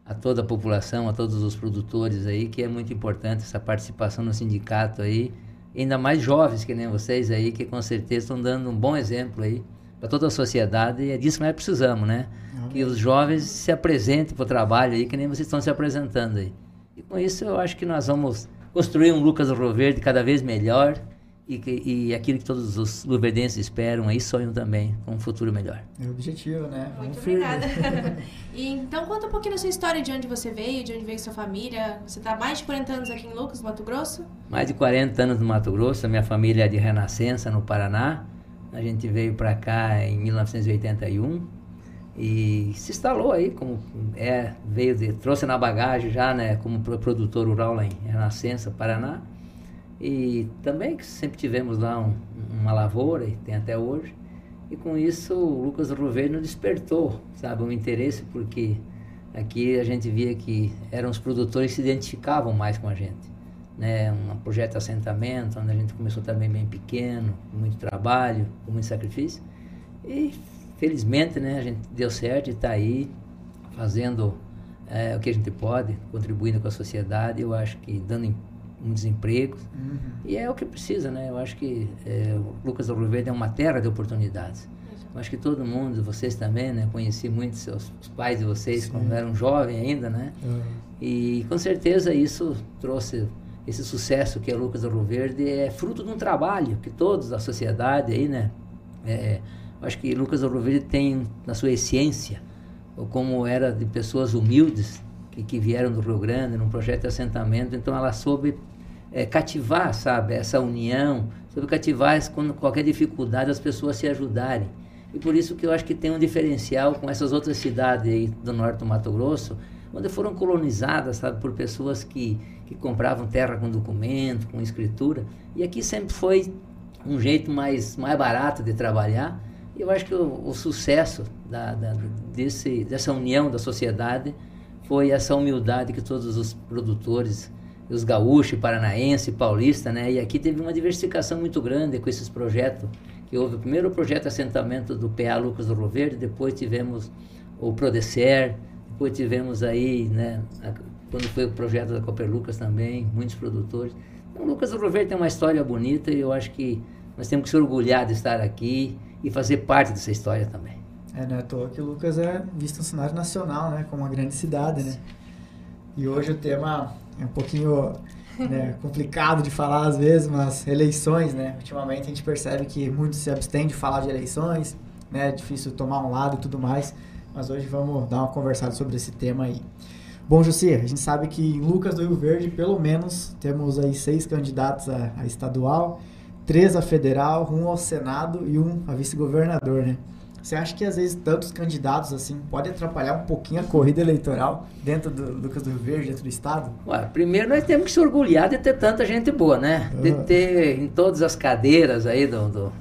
a toda a população, a todos os produtores aí, que é muito importante essa participação no sindicato aí, ainda mais jovens que nem vocês aí, que com certeza estão dando um bom exemplo aí para toda a sociedade e é disso que nós precisamos, né? Que os jovens se apresentem para o trabalho aí, que nem vocês estão se apresentando aí. E com isso eu acho que nós vamos construir um Lucas do Rio Verde cada vez melhor e, que, e aquilo que todos os luverdenses esperam aí, sonham também, com um futuro melhor. É o objetivo, né? Muito obrigada. e, então conta um pouquinho da sua história, de onde você veio, de onde veio sua família. Você está há mais de 40 anos aqui em Lucas, Mato Grosso? Mais de 40 anos no Mato Grosso, a minha família é de Renascença, no Paraná. A gente veio para cá em 1981 e se instalou aí como é veio de, trouxe na bagagem já né como produtor rural lá em Renascença Paraná e também que sempre tivemos lá um, uma lavoura e tem até hoje. E com isso o Lucas Roverde nos despertou sabe um interesse porque aqui a gente via que eram os produtores que se identificavam mais com a gente né, um projeto de assentamento, onde a gente começou também bem pequeno, com muito trabalho, com muito sacrifício. E felizmente né, a gente deu certo e está aí fazendo é, o que a gente pode, contribuindo com a sociedade, eu acho que dando muitos empregos. Uhum. E é o que precisa, né? Eu acho que é, Lucas Verde é uma terra de oportunidades. Eu acho que todo mundo, vocês também, né? Conheci muito seus, os pais de vocês Sim. quando eram jovens ainda, né? Uhum. E com certeza isso trouxe esse sucesso que é Lucas Rio Verde é fruto de um trabalho que todos da sociedade aí, né? É, acho que Lucas Rio Verde tem na sua essência, ou como era de pessoas humildes que, que vieram do Rio Grande num projeto de assentamento, então ela soube é, cativar, sabe, essa união, soube cativar quando qualquer dificuldade as pessoas se ajudarem. E por isso que eu acho que tem um diferencial com essas outras cidades do norte do Mato Grosso, onde foram colonizadas, sabe, por pessoas que, que compravam terra com documento, com escritura. E aqui sempre foi um jeito mais, mais barato de trabalhar. E eu acho que o, o sucesso da, da, desse, dessa união da sociedade foi essa humildade que todos os produtores, os gaúchos, paranaense, paulista, né? E aqui teve uma diversificação muito grande com esses projetos, que houve o primeiro projeto de assentamento do PA Lucas do Rio Verde, depois tivemos o Prodecer, depois tivemos aí, né, quando foi o projeto da Cooper Lucas também, muitos produtores. Então, o Lucas do Rio Verde tem uma história bonita e eu acho que nós temos que se orgulhar de estar aqui e fazer parte dessa história também. É, não é à toa que o Lucas é visto no cenário nacional, né, como uma grande cidade, né? E hoje o tema é um pouquinho né, complicado de falar às vezes, mas eleições, né? Ultimamente a gente percebe que muitos se abstêm de falar de eleições, né? É difícil tomar um lado e tudo mais. Mas hoje vamos dar uma conversada sobre esse tema aí. Bom, Jussi, a gente sabe que em Lucas do Rio Verde, pelo menos, temos aí seis candidatos a, a estadual, três a federal, um ao Senado e um a vice-governador, né? Você acha que às vezes tantos candidatos assim pode atrapalhar um pouquinho a corrida eleitoral dentro do Lucas do Rio Verde, dentro do estado? Ué, primeiro nós temos que se orgulhar de ter tanta gente boa, né? De ter em todas as cadeiras aí do, do,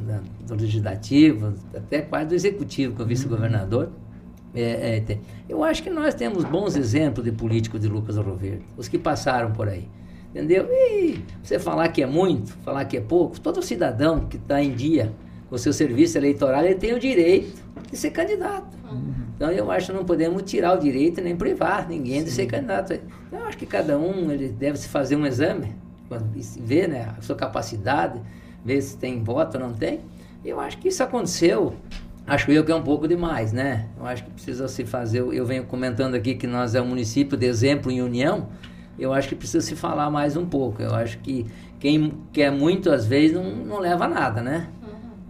do legislativo, até quase do executivo, com o vice-governador. Uhum é, é, eu acho que nós temos bons exemplos de políticos de Lucas Ouro Verde, os que passaram por aí. Entendeu? E você falar que é muito, falar que é pouco, todo cidadão que está em dia o seu serviço eleitoral, ele tem o direito de ser candidato. Uhum. Então eu acho que não podemos tirar o direito nem privar ninguém Sim. de ser candidato. Eu acho que cada um ele deve se fazer um exame, ver né, a sua capacidade, ver se tem voto ou não tem. Eu acho que isso aconteceu Acho eu que é um pouco demais, né? Eu acho que precisa se fazer. Eu venho comentando aqui que nós é um município de exemplo em união. Eu acho que precisa se falar mais um pouco. Eu acho que quem quer muito, às vezes, não, não leva nada, né?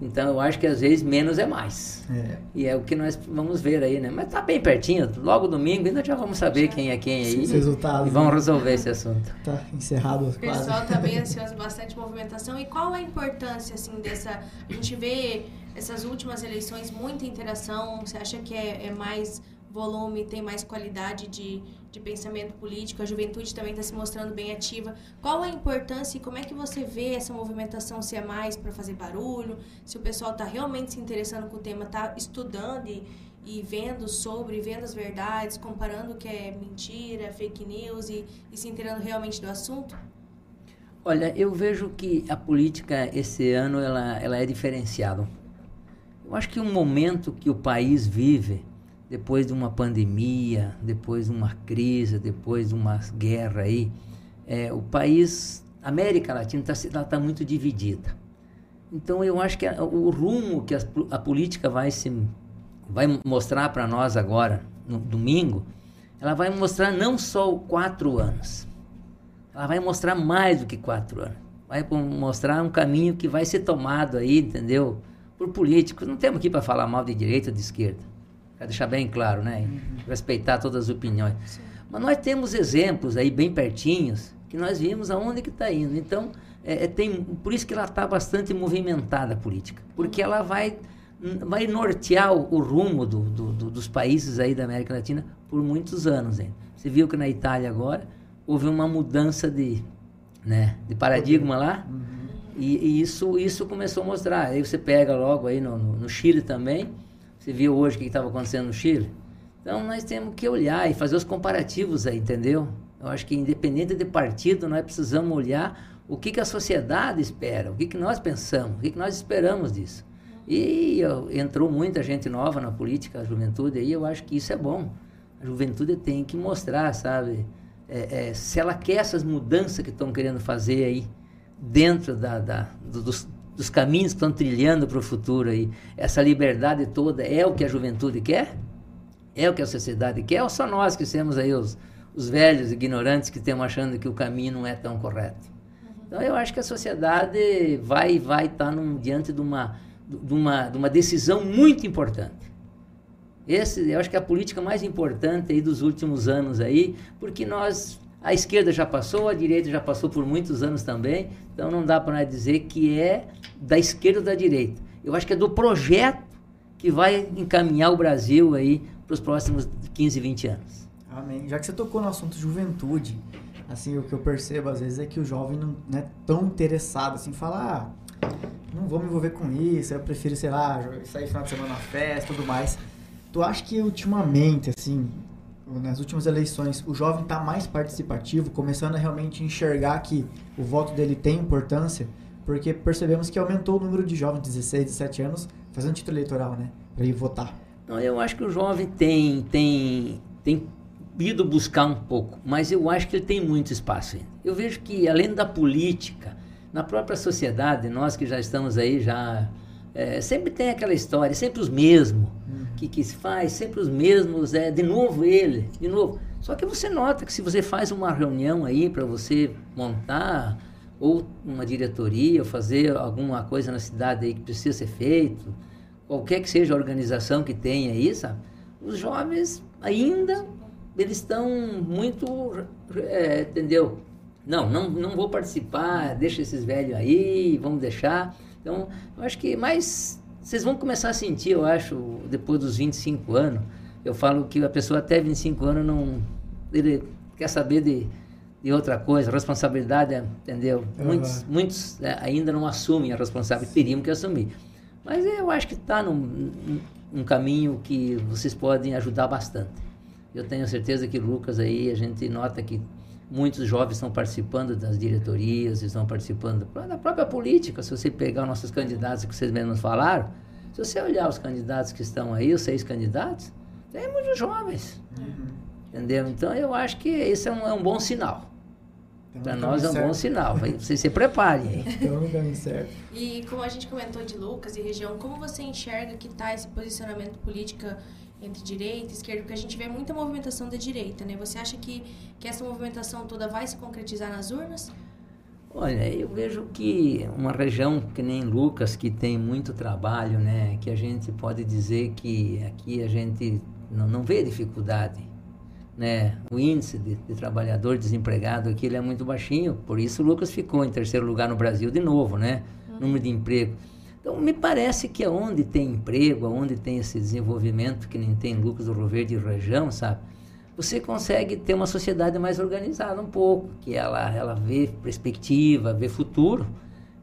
Então eu acho que às vezes menos é mais. É. E é o que nós vamos ver aí, né? Mas tá bem pertinho, logo domingo ainda já vamos saber quem é quem aí. Os resultados, E vamos né? resolver esse assunto. Tá encerrado O pessoal tá bem ansioso, bastante movimentação. E qual a importância, assim, dessa... A gente vê essas últimas eleições, muita interação. Você acha que é, é mais volume, tem mais qualidade de, de pensamento político? A juventude também está se mostrando bem ativa. Qual a importância e como é que você vê essa movimentação? Se é mais para fazer barulho? Se o pessoal está realmente se interessando com o tema, está estudando e, e vendo sobre, vendo as verdades, comparando o que é mentira, fake news e, e se inteirando realmente do assunto? Olha, eu vejo que a política esse ano ela, ela é diferenciada. Eu acho que um momento que o país vive, depois de uma pandemia, depois de uma crise, depois de uma guerra aí, é, o país, a América Latina está tá muito dividida. Então eu acho que a- o rumo que po- a, política vai se vai mostrar para nós agora, no domingo, ela vai mostrar não só quatro anos, ela vai mostrar mais do que quatro anos. Vai mostrar um caminho que vai ser tomado aí, entendeu? Por políticos. Não temos aqui para falar mal de direita ou de esquerda. Quero deixar bem claro, né? Respeitar todas as opiniões. Mas nós temos exemplos aí bem pertinhos que nós vimos aonde que está indo. Então, é, é, tem, por isso que ela está bastante movimentada a política. Porque ela vai, vai nortear o, o rumo do, do- do- dos países aí da América Latina por muitos anos ainda. Você viu que na Itália agora houve uma mudança de, né, de paradigma lá. E, e isso, isso começou a mostrar. Aí você pega logo aí no, no, no Chile também. Você viu hoje o que estava acontecendo no Chile? Então nós temos que olhar e fazer os comparativos aí, entendeu? Eu acho que independente de partido, nós precisamos olhar o que, que a sociedade espera, o que, que nós pensamos, o que, que nós esperamos disso. E ó, entrou muita gente nova na política, a juventude aí, eu acho que isso é bom. A juventude tem que mostrar, sabe? É, é, se ela quer essas mudanças que estão querendo fazer aí, dentro da, da- do- dos, dos caminhos que estão trilhando para o futuro aí, essa liberdade toda é o que a juventude quer? É o que a sociedade quer? Ou só nós que temos aí os, os velhos ignorantes que estamos achando que o caminho não é tão correto? Então eu acho que a sociedade vai vai estar num- diante de uma, de, uma, de uma decisão muito importante. Esse, eu acho que é a política mais importante aí dos últimos anos aí, porque nós a esquerda já passou, a direita já passou por muitos anos também, então não dá para dizer que é da esquerda ou da direita. Eu acho que é do projeto que vai encaminhar o Brasil aí para os próximos 15, 20 anos. Amém. Já que você tocou no assunto juventude, assim, o que eu percebo às vezes é que o jovem não, é tão interessado assim, falar, ah, não vou me envolver com isso, eu prefiro, sei lá, sair final de semana na festa tudo mais. Tu acha que ultimamente, assim, nas últimas eleições, o jovem está mais participativo, começando a realmente enxergar que o voto dele tem importância? Porque percebemos que aumentou o número de jovens de 16, 17 anos fazendo título eleitoral, né? Para ir votar. Não, eu acho que o jovem tem, tem, tem ido buscar um pouco, mas eu acho que ele tem muito espaço ainda. Eu vejo que, além da política, na própria sociedade, nós que já estamos aí, já é, sempre tem aquela história, sempre os mesmos que, que se faz, sempre os mesmos, é, de novo ele, de novo. Só que você nota que se você faz uma reunião aí para você montar ou uma diretoria, ou fazer alguma coisa na cidade aí que precisa ser feito, qualquer que seja a organização que tenha aí, sabe? Os jovens ainda, eles estão muito, é, entendeu? Não, não, não vou participar, deixa esses velhos aí, vamos deixar. Então, eu acho que mais, vocês vão começar a sentir, eu acho, depois dos 25 anos, eu falo que a pessoa até 25 anos não, ele quer saber de, de outra coisa, responsabilidade, entendeu? Uhum. Muitos, muitos é, ainda não assumem a responsabilidade, teriam que assumir. Mas eu acho que está num- num caminho que vocês podem ajudar bastante. Eu tenho certeza que Lucas aí, a gente nota que muitos jovens estão participando das diretorias, estão participando da própria política. Se você pegar nossos candidatos que vocês mesmos falaram, se você olhar os candidatos que estão aí, os seis candidatos, tem muitos jovens. Entendeu? Então eu acho que esse é um, é um bom sinal. Então, Para no nós é um caminho bom certo. sinal. Vocês se preparem aí. Então, caminho certo. E como a gente comentou de Lucas e região, como você enxerga que está esse posicionamento político entre direita e esquerda? Porque a gente vê muita movimentação da direita, né? Você acha que, que essa movimentação toda vai se concretizar nas urnas? Olha, eu vejo que uma região que nem Lucas, que tem muito trabalho, né, que a gente pode dizer que aqui a gente não, não vê dificuldade, né, o índice de, de trabalhador desempregado aqui ele é muito baixinho, por isso Lucas ficou em terceiro lugar no Brasil de novo, né, número de emprego. Então, me parece que onde tem emprego, onde tem esse desenvolvimento que nem tem Lucas do Rio Verde e região, sabe, você consegue ter uma sociedade mais organizada um pouco, que ela, ela vê perspectiva, vê futuro,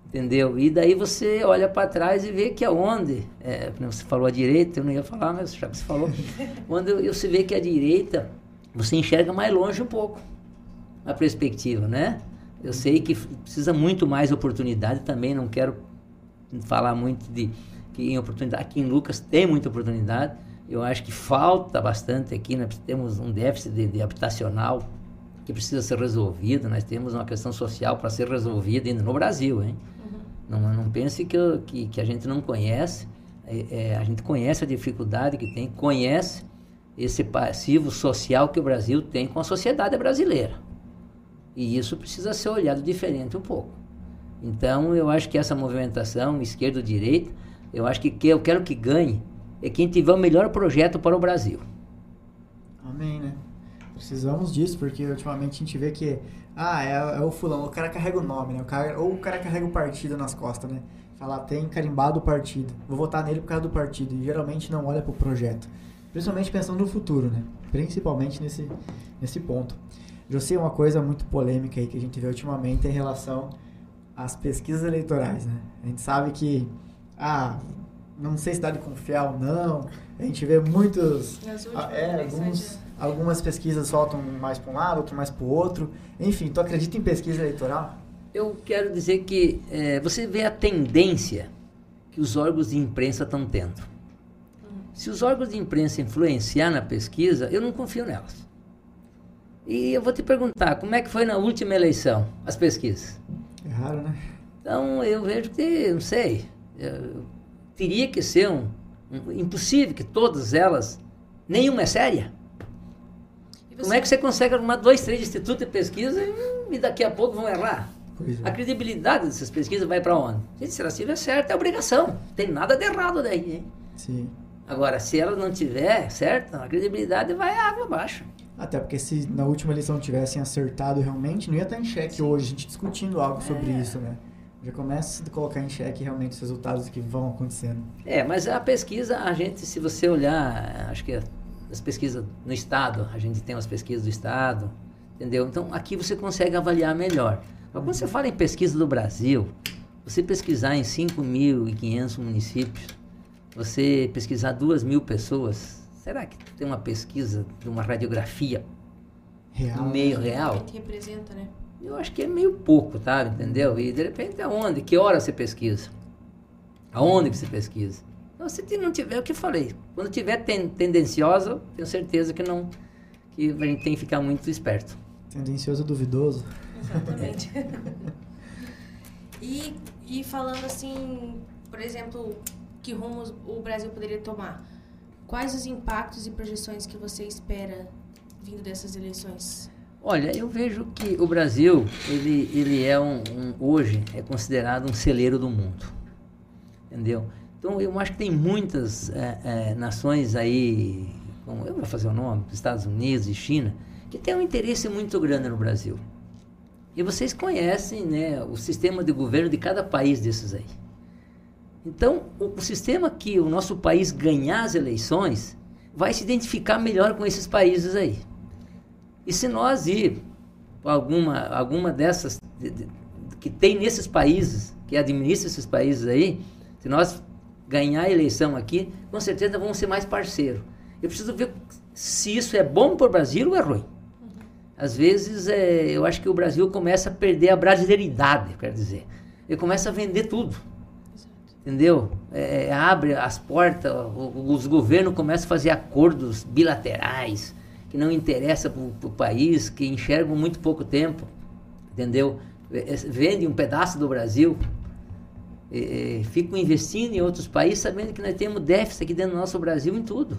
entendeu? E daí você olha para trás e vê que aonde, é, você falou a direita, eu não ia falar, mas já que você falou, quando você vê que a direita, você enxerga mais longe um pouco a perspectiva, né? Eu sei que precisa muito mais oportunidade também, não quero falar muito de que em oportunidade, aqui em Lucas tem muita oportunidade, eu acho que falta bastante aqui, nós temos um déficit de, de habitacional que precisa ser resolvido, nós temos uma questão social para ser resolvida ainda no Brasil, hein? Uhum. Não, não pense que, eu, que, que, a gente não conhece, é, é, a gente conhece a dificuldade que tem, conhece esse passivo social que o Brasil tem com a sociedade brasileira. E isso precisa ser olhado diferente um pouco. Então, eu acho que essa movimentação esquerda-direita, eu acho que, que eu quero que ganhe é quem tiver o melhor projeto para o Brasil. Amém, né? Precisamos disso, porque ultimamente a gente vê que, ah, é, é o fulano, o cara carrega o nome, né? O cara, ou o cara carrega o partido nas costas, né? Falar, tem carimbado o partido, vou votar nele por causa do partido, e geralmente não olha para o projeto. Principalmente pensando no futuro, né? Principalmente nesse, nesse ponto. Eu sei uma coisa muito polêmica aí que a gente vê ultimamente em relação às pesquisas eleitorais, né? A gente sabe que, ah, não sei se dá de confiar ou não. A gente vê muitos. Ah, é, alguns, algumas pesquisas soltam mais para um lado, outro mais para o outro. Enfim, tu acredita em pesquisa eleitoral? Eu quero dizer que é, você vê a tendência que os órgãos de imprensa estão tendo. Se os órgãos de imprensa influenciar na pesquisa, eu não confio nelas. E eu vou te perguntar, como é que foi na última eleição, as pesquisas? É raro, né? Então, eu vejo que, não sei, teria que ser um, um, impossível que todas elas, nenhuma é séria. Como é que você consegue arrumar dois, três institutos de pesquisa e, e daqui a pouco vão errar? É. A credibilidade dessas pesquisas vai para onde? Gente, se ela estiver certa, é obrigação. Não tem nada de errado daí. Hein? Sim. Agora, se ela não tiver certa, a credibilidade vai água abaixo. Até porque se na última eleição tivessem acertado realmente, não ia estar em xeque Sim. hoje a gente discutindo algo sobre é. isso, né? já começa a colocar em xeque realmente os resultados que vão acontecendo. É, mas a pesquisa, a gente, se você olhar, acho que as pesquisas no Estado, a gente tem as pesquisas do Estado, entendeu? Então aqui você consegue avaliar melhor. Mas quando você fala em pesquisa do Brasil, você pesquisar em 5.500 municípios, você pesquisar 2 mil pessoas, será que tem uma pesquisa de uma radiografia real, no meio real? Que representa, né? Eu acho que é meio pouco, tá? Entendeu? E de repente aonde? Que hora você pesquisa? Aonde que você pesquisa? Então, se não tiver, é o que eu falei, quando tiver ten, tendenciosa, tenho certeza que não, que a gente tem que ficar muito esperto. Tendencioso duvidoso. Exatamente. e, e falando assim, por exemplo, que rumos o Brasil poderia tomar? Quais os impactos e projeções que você espera vindo dessas eleições? Olha, eu vejo que o Brasil, ele, ele é um, um, hoje, é considerado um celeiro do mundo. Entendeu? Então, eu acho que tem muitas é, é, nações aí, como eu vou fazer o nome, Estados Unidos e China, que têm um interesse muito grande no Brasil. E vocês conhecem né, o sistema de governo de cada país desses aí. Então, o, o sistema que o nosso país ganhar as eleições vai se identificar melhor com esses países aí. E se nós ir para alguma, alguma dessas de, de, que tem nesses países, que administra esses países aí, se nós ganhar a eleição aqui, com certeza vamos ser mais parceiros. Eu preciso ver se isso é bom para o Brasil ou é ruim. Às vezes, é, eu acho que o Brasil começa a perder a brasileiridade, quer dizer. Ele começa a vender tudo. Entendeu? É, abre as portas, os governos começam a fazer acordos bilaterais, que não interessa para o país, que enxergam muito pouco tempo, entendeu? É, é, vende um pedaço do Brasil, é, ficam investindo em outros países, sabendo que nós temos déficit aqui dentro do nosso Brasil em tudo.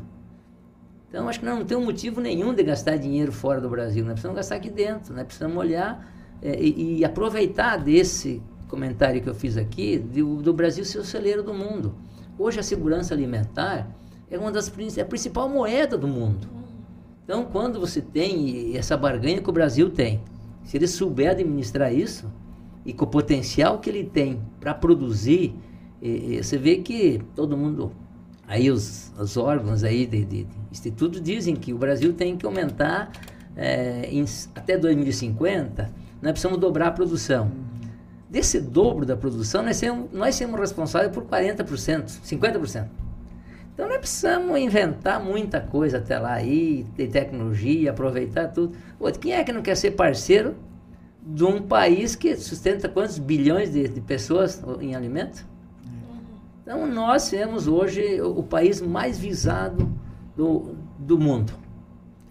Então, acho que nós não temos motivo nenhum de gastar dinheiro fora do Brasil, nós precisamos gastar aqui dentro, nós precisamos olhar é, e, e aproveitar desse comentário que eu fiz aqui, do, do Brasil ser o celeiro do mundo. Hoje a segurança alimentar é uma das é a principal moeda do mundo. Então, quando você tem essa barganha que o Brasil tem, se ele souber administrar isso e com o potencial que ele tem para produzir, e, e você vê que todo mundo, aí os, os órgãos aí de, de, de instituto dizem que o Brasil tem que aumentar é, em, até 2050, nós precisamos dobrar a produção. Desse dobro da produção, nós somos, nós somos responsáveis por 40%, 50%. Então nós precisamos inventar muita coisa até lá aí, ter tecnologia, aproveitar tudo. Outro, quem é que não quer ser parceiro de um país que sustenta quantos bilhões de, de pessoas em alimento? Então nós temos hoje o, o país mais visado do, do mundo.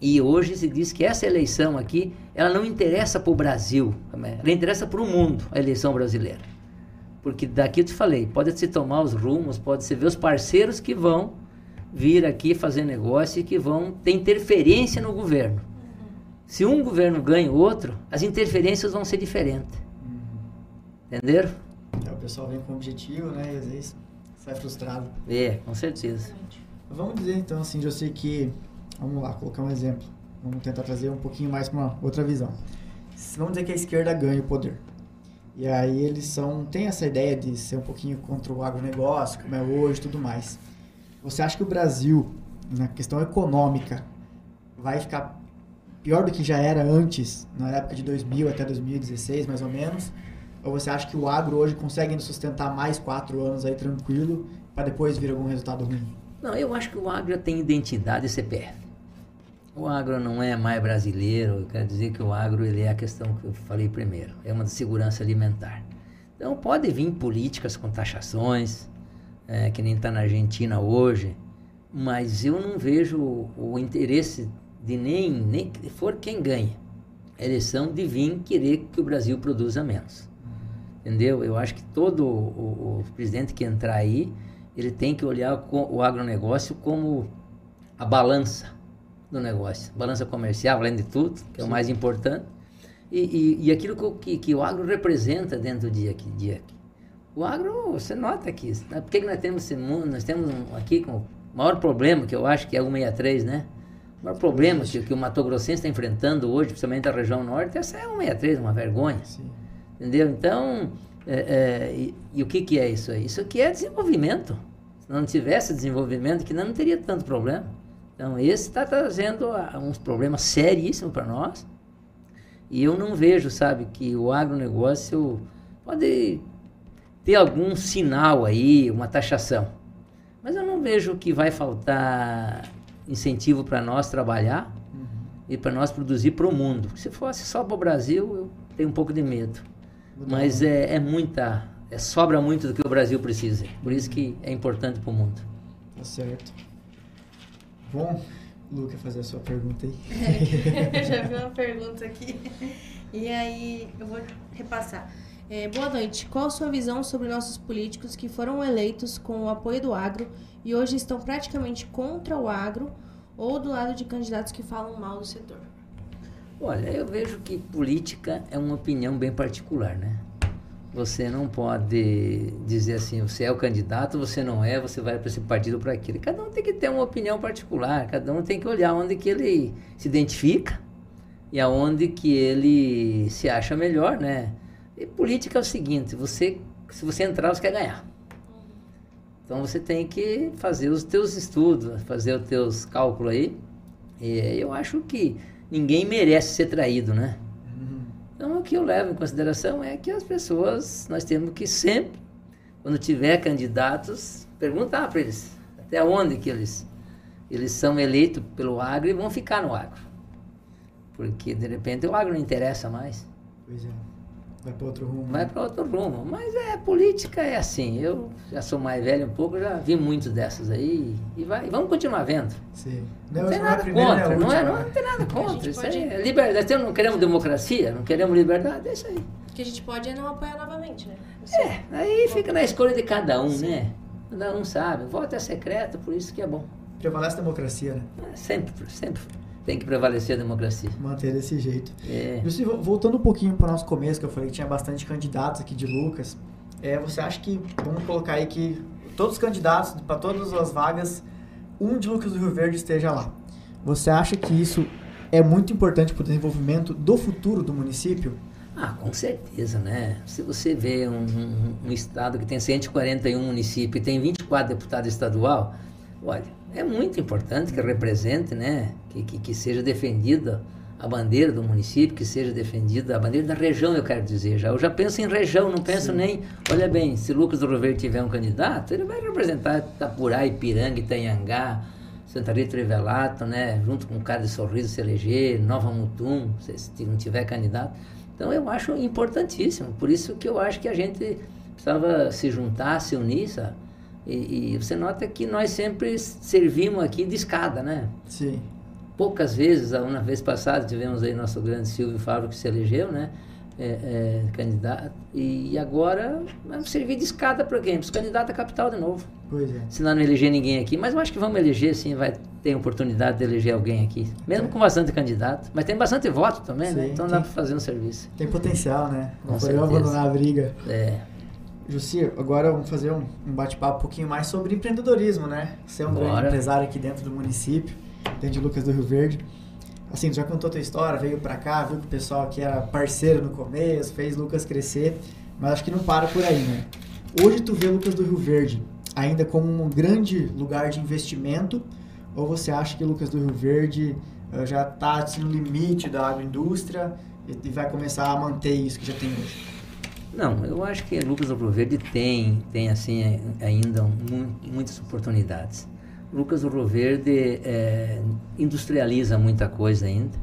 E hoje se diz que essa eleição aqui, ela não interessa para o Brasil, ela interessa para o mundo, a eleição brasileira. Porque daqui eu te falei, pode se tomar os rumos, pode se ver os parceiros que vão vir aqui fazer negócio e que vão ter interferência no governo. Se um governo ganha o outro, as interferências vão ser diferentes. Entenderam? É, o pessoal vem com objetivo, né? E às vezes sai frustrado. É, com certeza. Vamos dizer então assim, eu sei que Vamos lá, colocar um exemplo. Vamos tentar trazer um pouquinho mais para uma outra visão. Vamos dizer que a esquerda ganha o poder. E aí eles são têm essa ideia de ser um pouquinho contra o agronegócio, como é hoje tudo mais. Você acha que o Brasil, na questão econômica, vai ficar pior do que já era antes, na época de 2000 até 2016, mais ou menos? Ou você acha que o agro hoje consegue sustentar mais quatro anos aí tranquilo, para depois vir algum resultado ruim? Não, eu acho que o agro tem identidade e CPF. O agro não é mais brasileiro, quer dizer que o agro ele é a questão que eu falei primeiro, é uma de segurança alimentar. Então pode vir políticas com taxações, é, que nem está na Argentina hoje, mas eu não vejo o, interesse de nem, nem for quem ganha a eleição de vir querer que o Brasil produza menos. Entendeu? Eu acho que todo o, o presidente que entrar aí, ele tem que olhar o agronegócio como a balança do negócio. Balança comercial, além de tudo, que é o mais importante. E, e, e aquilo que, que, o agro representa dentro do dia aqui. Dia aqui. O agro, você nota aqui. Né? Por que, que nós temos esse mundo? Nós temos aqui com o maior problema, que eu acho que é o 163, né? O maior problema que, que o Mato Grossense está enfrentando hoje, principalmente a região norte, essa é o 163, uma vergonha. Sim. Entendeu? Então, é, é, e, e, o que, que é isso aí? Isso aqui é desenvolvimento. Se não tivesse desenvolvimento, que não teria tanto problema. Então, esse está trazendo uns problemas seríssimos para nós. E eu não vejo, sabe, que o agronegócio pode ter algum sinal aí, uma taxação. Mas eu não vejo que vai faltar incentivo para nós trabalhar uhum. e para nós produzir para o mundo. Se fosse só para o Brasil, eu tenho um pouco de medo. Mas é, é muita, é, sobra muito do que o Brasil precisa. Por isso que é importante para o mundo. Tá certo. Bom, Luca, fazer a sua pergunta aí. É, já vi uma pergunta aqui. E aí, eu vou repassar. É, boa noite. Qual a sua visão sobre nossos políticos que foram eleitos com o apoio do agro e hoje estão praticamente contra o agro ou do lado de candidatos que falam mal do setor? Olha, eu vejo que política é uma opinião bem particular, né? Você não pode dizer assim, você é o candidato, você não é, você vai para esse partido para aquilo. Cada um tem que ter uma opinião particular, cada um tem que olhar onde que ele se identifica e aonde que ele se acha melhor, né? E política é o seguinte, você, se você entrar, você quer ganhar. Então você tem que fazer os teus estudos, fazer os teus cálculos aí. E eu acho que ninguém merece ser traído, né? Então, o que eu levo em consideração é que as pessoas, nós temos que sempre, quando tiver candidatos, perguntar para eles até onde que eles, eles são eleitos pelo agro e vão ficar no agro. Porque, de repente, o agro não interessa mais. Pois é. Vai para outro rumo. Vai para outro rumo. Mas é, política é assim. Eu já sou mais velho um pouco, já vi muitos dessas aí. E vai, vamos continuar vendo. Sim. Não, não tem nada contra. Não, é, não, não, tem nada contra. Isso pode... é liberdade. Não queremos democracia, não queremos liberdade, é isso aí. O que a gente pode é não apoiar novamente, né? É, aí fica na escolha de cada um, Sim. né? Cada um sabe. O voto é secreto, por isso que é bom. Prevalece a democracia, né? Sempre, sempre. Tem que prevalecer a democracia. Manter desse jeito. É. Voltando um pouquinho para o nosso começo, que eu falei que tinha bastante candidatos aqui de Lucas, é, você acha que, vamos colocar aí que todos os candidatos, para todas as vagas, um de Lucas do Rio Verde esteja lá. Você acha que isso é muito importante para o desenvolvimento do futuro do município? Ah, com certeza, né? Se você vê um, um- um estado que tem 141 municípios e tem 24 deputados estadual, olha, é muito importante que represente, né? Que, que, que seja defendida a bandeira do município, que seja defendida a bandeira da região, eu quero dizer. Já, eu já penso em região, não penso nem... Olha bem, se Lucas do Rio Verde tiver um candidato, ele vai representar Itapurá, Ipiranga, Itanhangá, Santa Rita Revelato, né? Junto com o cara de Sorriso se eleger, Nova Mutum, se, se não tiver candidato. Então eu acho importantíssimo. Por isso que eu acho que a gente precisava se juntar, se unir, sabe? E, e você nota que nós sempre servimos aqui de escada, né? Sim. Poucas vezes, a uma vez passada, tivemos aí nosso grande Silvio Fábio que se elegeu, né? É, é, candidato. E agora vamos servir de escada para quem? Para os candidatos à capital de novo. Pois é. Se nós não eleger ninguém aqui, mas eu acho que vamos eleger sim, vai ter oportunidade de eleger alguém aqui. Mesmo com bastante candidato. Mas tem bastante voto também, né? Sim, Então dá tem. para fazer um serviço. Tem potencial, né? Não podemos certeza. abandonar a briga. É. Jussi, agora vamos fazer um, um bate-papo um pouquinho mais sobre empreendedorismo, né? Você é um grande Bora. empresário aqui dentro do município, dentro de Lucas do Rio Verde. Assim, tu já contou a tua história, veio pra cá, viu que o pessoal aqui era parceiro no começo, fez Lucas crescer, mas acho que não para por aí, né? Hoje tu vê Lucas do Rio Verde ainda como um grande lugar de investimento ou você acha que Lucas do Rio Verde eh, já está assim, no limite da agroindústria e vai começar a manter isso que já tem hoje? Não, eu acho que Lucas do Rio Verde tem, tem assim, eh, ainda mu- muitas oportunidades. Lucas do Rio Verde eh, industrializa muita coisa ainda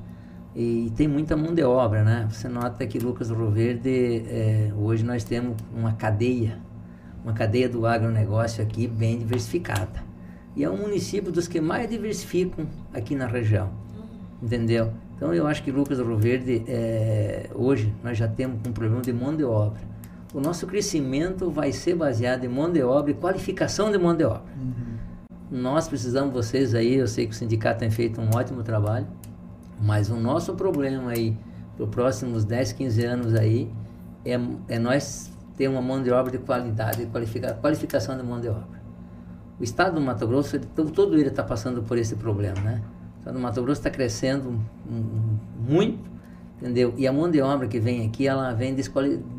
e tem muita mão de obra, né? Você nota que Lucas do Rio Verde, eh, hoje nós temos uma cadeia, uma cadeia do agronegócio aqui bem diversificada. E é um município dos que mais diversificam aqui na região, entendeu? Então eu acho que Lucas do Rio Verde, eh, hoje nós já temos um problema de mão de obra. O nosso crescimento vai ser baseado em mão de obra e qualificação de mão de obra. Nós precisamos vocês aí, eu sei que o sindicato tem feito um ótimo trabalho, mas o nosso problema aí, para os próximos 10, 15 anos aí, é, é nós ter uma mão de obra de qualidade, qualifica, qualificação de mão de obra. O estado do Mato Grosso, ele, to- todo ele está passando por esse problema, né? O estado do Mato Grosso está crescendo muito, entendeu? E a mão de obra que vem aqui, ela vem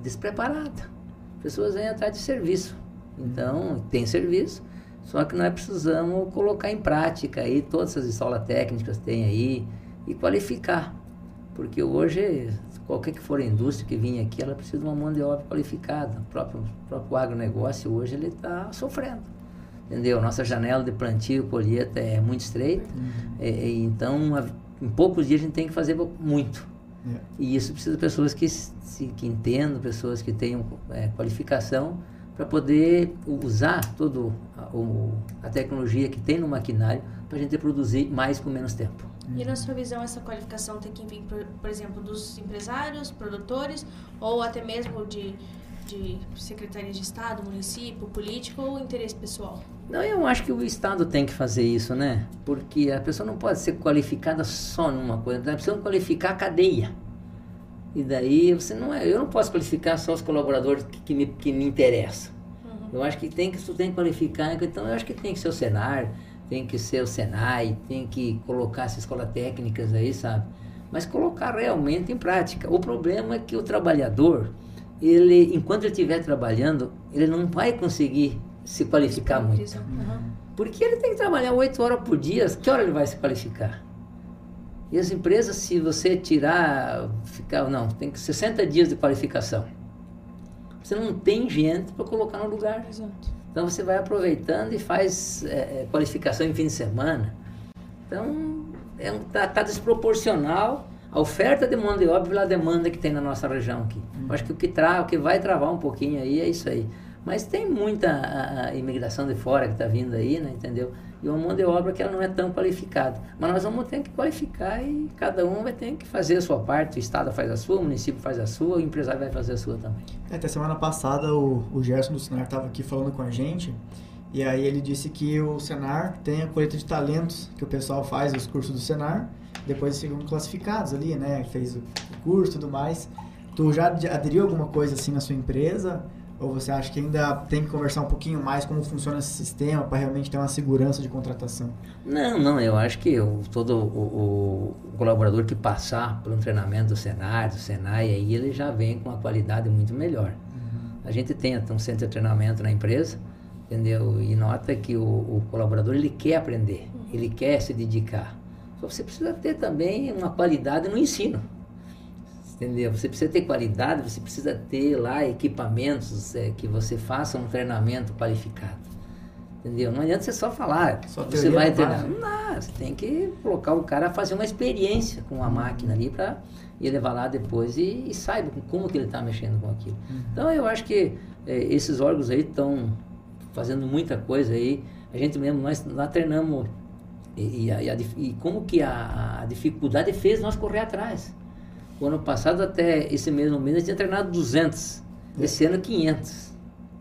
despreparada. As pessoas vêm atrás de serviço. Então, tem serviço, só que nós precisamos colocar em prática aí todas essas escolas técnicas que tem aí e qualificar. Porque hoje, qualquer que for a indústria que vinha aqui, ela precisa de uma mão de obra qualificada. O próprio, próprio agronegócio hoje ele está sofrendo. Entendeu? Nossa janela de plantio e colheita é muito estreita. É, é, então, a- em poucos dias a gente tem que fazer muito. É. E isso precisa de pessoas que, se, que entendam, pessoas que tenham é, qualificação para poder usar toda a tecnologia que tem no maquinário para a gente produzir mais com menos tempo. E na sua visão, essa qualificação tem que vir, por, por exemplo, dos empresários, produtores, ou até mesmo de, de secretaria de Estado, município, político ou interesse pessoal? Não, eu acho que o Estado tem que fazer isso, né? Porque a pessoa não pode ser qualificada só numa coisa, nós precisamos qualificar a cadeia. E daí você não é, eu não posso qualificar só os colaboradores que, que me, que me interessam. Eu acho que tem que tem que qualificar, então eu acho que tem que ser o Senar, tem que ser o Senai, tem que colocar essas escolas técnicas aí, sabe? Mas colocar realmente em prática. O problema é que o trabalhador, ele, enquanto ele estiver trabalhando, ele não vai conseguir se qualificar muito. Uhum. Porque ele tem que trabalhar oito horas por dia, que hora ele vai se qualificar? E as empresas, se você tirar, ficar, não, tem que 60 dias de qualificação. Você não tem gente para colocar no lugar. Exato. Então você vai aproveitando e faz é, é, qualificação em fim de semana. Então está é um, tá, tá desproporcional a oferta de mão de obra pela demanda que tem na nossa região aqui. Eu acho que o que, tra o que vai travar um pouquinho aí é isso aí. Mas tem muita a, a imigração de fora que está vindo aí, né, entendeu? E uma mão de obra que ela não é tão qualificada. Mas nós vamos ter que qualificar e cada um vai ter que fazer a sua parte. O Estado faz a sua, o município faz a sua, o empresário vai fazer a sua também. É, Até semana passada o, o Gerson do Sinar estava aqui falando com a gente E aí ele disse que o Senar tem a colheita de talentos, que o pessoal faz os cursos do Senar, depois ficam classificados ali, né? Fez o curso e tudo mais. Tu já aderiu alguma coisa assim na sua empresa? Ou você acha que ainda tem que conversar um pouquinho mais como funciona esse sistema para realmente ter uma segurança de contratação? Não, não, eu acho que o, todo o, o, colaborador que passar por um treinamento do Senai, do Senai, aí ele já vem com uma qualidade muito melhor. Uhum. A gente tem um centro de treinamento na empresa, entendeu? E nota que o, o colaborador ele quer aprender, ele quer se dedicar. Só você precisa ter também uma qualidade no ensino entendeu? Você precisa ter qualidade, você precisa ter lá equipamentos é, que você faça um treinamento qualificado. Entendeu? Não adianta você só falar, só você vai treinar. Não, você tem que colocar o cara a fazer uma experiência com a máquina ali para ele levar lá depois e, e saiba como que ele está mexendo com aquilo. Uhum. Então eu acho que é, esses órgãos aí estão fazendo muita coisa aí. A gente mesmo, nós lá treinamos e, e, a, e como que a, a dificuldade fez nós correr atrás. O ano passado, até esse mesmo mês, eu tinha treinado 200. É. Esse ano, 500.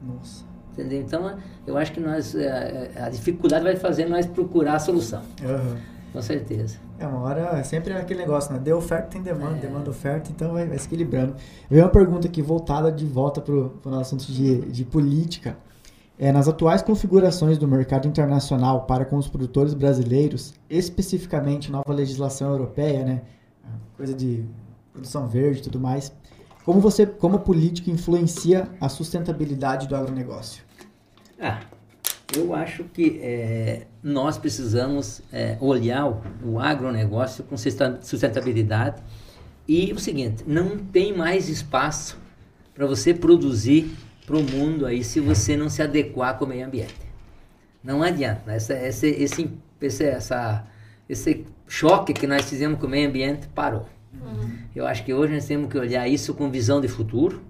Nossa. Entendeu? Então, eu acho que nós, a, é, é, a dificuldade vai fazer nós procurar a solução. Uhum. Com certeza. É uma hora, é sempre aquele negócio, né? Deu oferta, tem demanda, é. demanda, oferta, então vai, vai se equilibrando. Veio uma pergunta aqui voltada de volta para o nosso assunto de, de política. É, nas atuais configurações do mercado internacional para com os produtores brasileiros, especificamente nova legislação europeia, né? Coisa de produção verde e tudo mais. Como você, como a política influencia a sustentabilidade do agronegócio? Ah, eu acho que é, nós precisamos é, olhar o, o agronegócio com sustentabilidade e o seguinte, não tem mais espaço para você produzir para o mundo aí se você não se adequar com o meio ambiente. Não adianta. Essa, esse, esse, essa, esse choque que nós fizemos com o meio ambiente parou. Uhum. Eu acho que hoje nós temos que olhar isso com visão de futuro,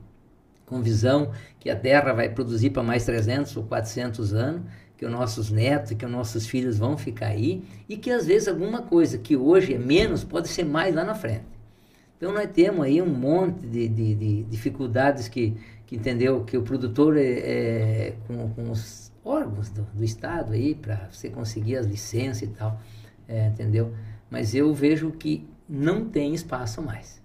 com visão que a Terra vai produzir para mais 300 ou 400 anos, que os nossos netos, que os nossos filhos vão ficar aí, e que às vezes alguma coisa que hoje é menos pode ser mais lá na frente. Então nós temos aí um monte de, de, de dificuldades que, que entendeu que o produtor é, é com, com, os órgãos do, do Estado aí para você conseguir as licenças e tal, é, entendeu? Mas eu vejo que não tem espaço mais.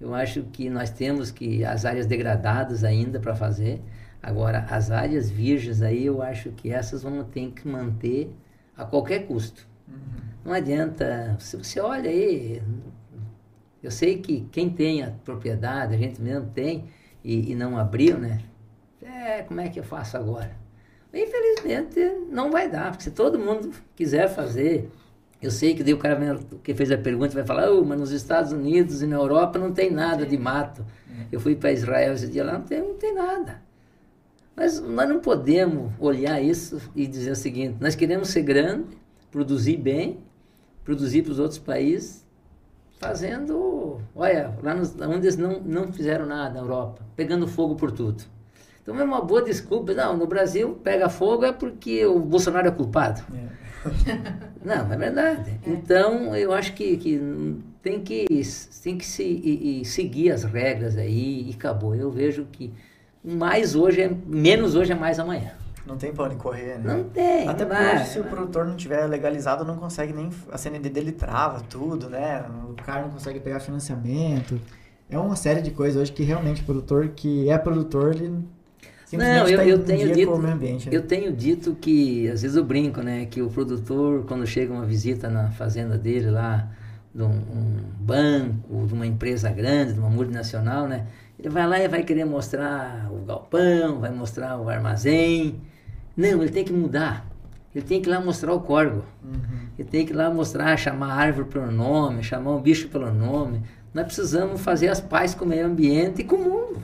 Eu acho que nós temos que as áreas degradadas ainda para fazer. Agora, as áreas virgens aí, eu acho que essas vão ter que manter a qualquer custo. Uhum. Não adianta, se você olha aí, eu sei que quem tem a propriedade, a gente mesmo tem, e, e não abriu, né? É, como é que eu faço agora? Infelizmente, não vai dar, porque se todo mundo quiser fazer eu sei que daí o cara que fez a pergunta vai falar, oh, mas nos Estados Unidos e na Europa não tem nada de mato. Uhum. Eu fui para Israel esse dia lá, não tem, não tem nada. Mas nós não podemos olhar isso e dizer o seguinte, nós queremos ser grande, produzir bem, produzir para os outros países, fazendo, olha, lá nos, onde eles não, não fizeram nada na Europa, pegando fogo por tudo. Então é uma boa desculpa, não, no Brasil pega fogo é porque o Bolsonaro é culpado. É. Não, é verdade. É. Então, eu acho que, que tem que, tem que se, e, e seguir as regras aí e acabou. Eu vejo que mais hoje é menos hoje é mais amanhã. Não tem pra onde correr, né? Não tem. Até porque hoje, se o produtor não tiver legalizado, não consegue nem. A CND dele trava tudo, né? O cara não consegue pegar financiamento. É uma série de coisas hoje que realmente o produtor que é produtor, ele não, eu, tá eu tenho dito, ambiente, né? eu tenho dito que às vezes eu brinco, né, que o produtor quando chega uma visita na fazenda dele lá, de um, um banco, de uma empresa grande, de uma multinacional, né, ele vai lá e vai querer mostrar o galpão, vai mostrar o armazém. Não, ele tem que mudar. Ele tem que ir lá mostrar o corvo. Uhum. Ele tem que ir lá mostrar, chamar a árvore pelo nome, chamar o bicho pelo nome. Nós precisamos fazer as pazes com o meio ambiente e com o mundo.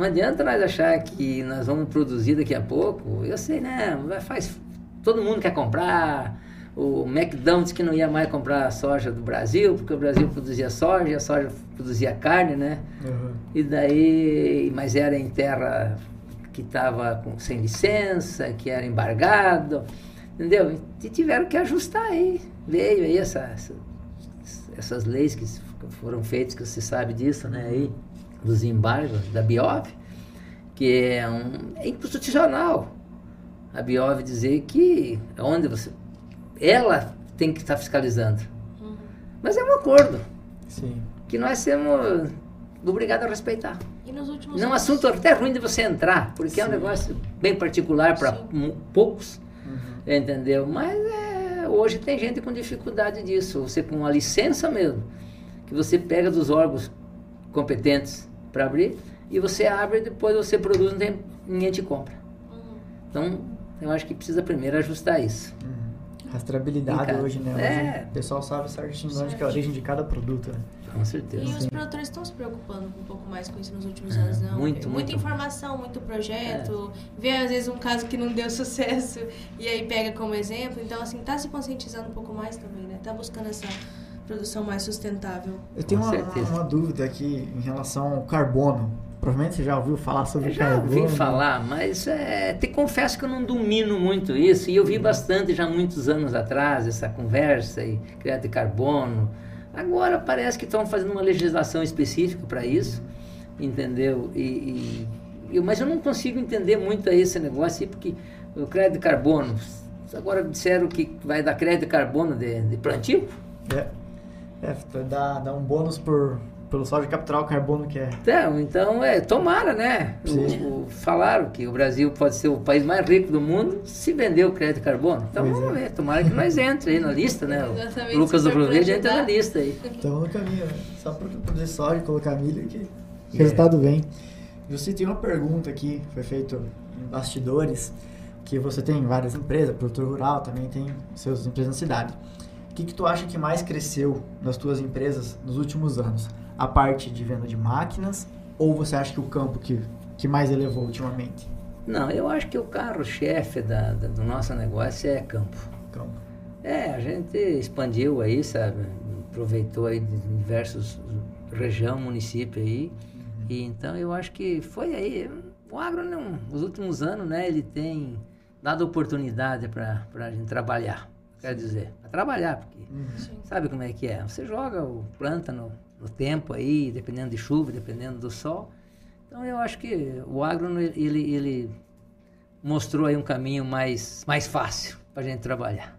Não adianta nós achar que nós vamos produzir daqui a pouco. Eu sei, né? Faz, todo mundo quer comprar. O McDonald's que não ia mais comprar soja do Brasil, porque o Brasil produzia soja a soja produzia carne, né? Uhum. E daí, mas era em terra que estava sem licença, que era embargado, entendeu? E tiveram que ajustar aí. Veio aí essa, essa, essas leis que foram feitas, que você sabe disso, né? Aí dos embargos da Biov, que é, um, é inconstitucional. a Biov dizer que onde você. Ela tem que estar fiscalizando. Uhum. Mas é um acordo Sim. que nós somos obrigados a respeitar. E nos últimos Não é um assunto até ruim de você entrar, porque é um Sim. negócio bem particular para Sim. poucos, Uhum. entendeu? Mas é, hoje tem gente com dificuldade disso. Você com uma licença mesmo, que você pega dos órgãos competentes para abrir e você abre e depois você produz, não tem, ninguém te compra. Uhum. Então, eu acho que precisa primeiro ajustar isso. Uhum. Rastreabilidade hoje, né? Hoje é. O pessoal sabe certinho onde que é a origem de cada produto, né? Com certeza. E os produtores estão se preocupando um pouco mais com isso nos últimos É, anos, não? muito, Muita muito. informação, muito projeto. Vê, às vezes, um caso que não deu sucesso e aí pega como exemplo. Então, assim, tá se conscientizando um pouco mais também, né? Tá buscando essa produção mais sustentável. Eu tenho uma, uma dúvida aqui em relação ao carbono. Provavelmente você já ouviu falar sobre Eu já carbono. ouvi falar, mas é, te confesso que eu não domino muito isso. E eu vi bastante já muitos anos atrás essa conversa e crédito de carbono. Agora parece que estão fazendo uma legislação específica para isso, entendeu? E, e- eu- mas eu não consigo entender muito aí esse negócio aí, porque o crédito de carbono, agora disseram que vai dar crédito de carbono de, de plantio. É, é dá, dá um bônus por, pelo só de capturar o carbono que é. Então, então é, tomara, né? O- o- falaram que o Brasil pode ser o país mais rico do mundo se vender o crédito de carbono. Então Pois vamos é. ver, tomara que nós entre aí na lista, né? Exatamente, O Lucas do Proverde entra na lista aí. Estamos no caminho, né? Só para produzir soja e colocar milho que o resultado vem. Você tem uma pergunta aqui, foi feito em bastidores, que você tem várias empresas, produtor rural, também tem seus empresas na cidade. O que, que tu acha que mais cresceu nas tuas empresas nos últimos anos? A parte de venda de máquinas ou você acha que o campo que, que mais elevou ultimamente? Não, eu acho que o carro-chefe da, da- do nosso negócio é campo. Campo. É, a gente expandiu aí, sabe? Aproveitou aí de diversos região, município aí. E então eu acho que foi aí. O agro, não, nos últimos anos, né, ele tem dado oportunidade para a gente trabalhar. Quer dizer, para trabalhar, porque Sim. sabe como é que é? Você joga o planta no, no tempo aí, dependendo de chuva, dependendo do sol. Então eu acho que o agro, ele, ele mostrou aí um caminho mais, mais fácil para a gente trabalhar.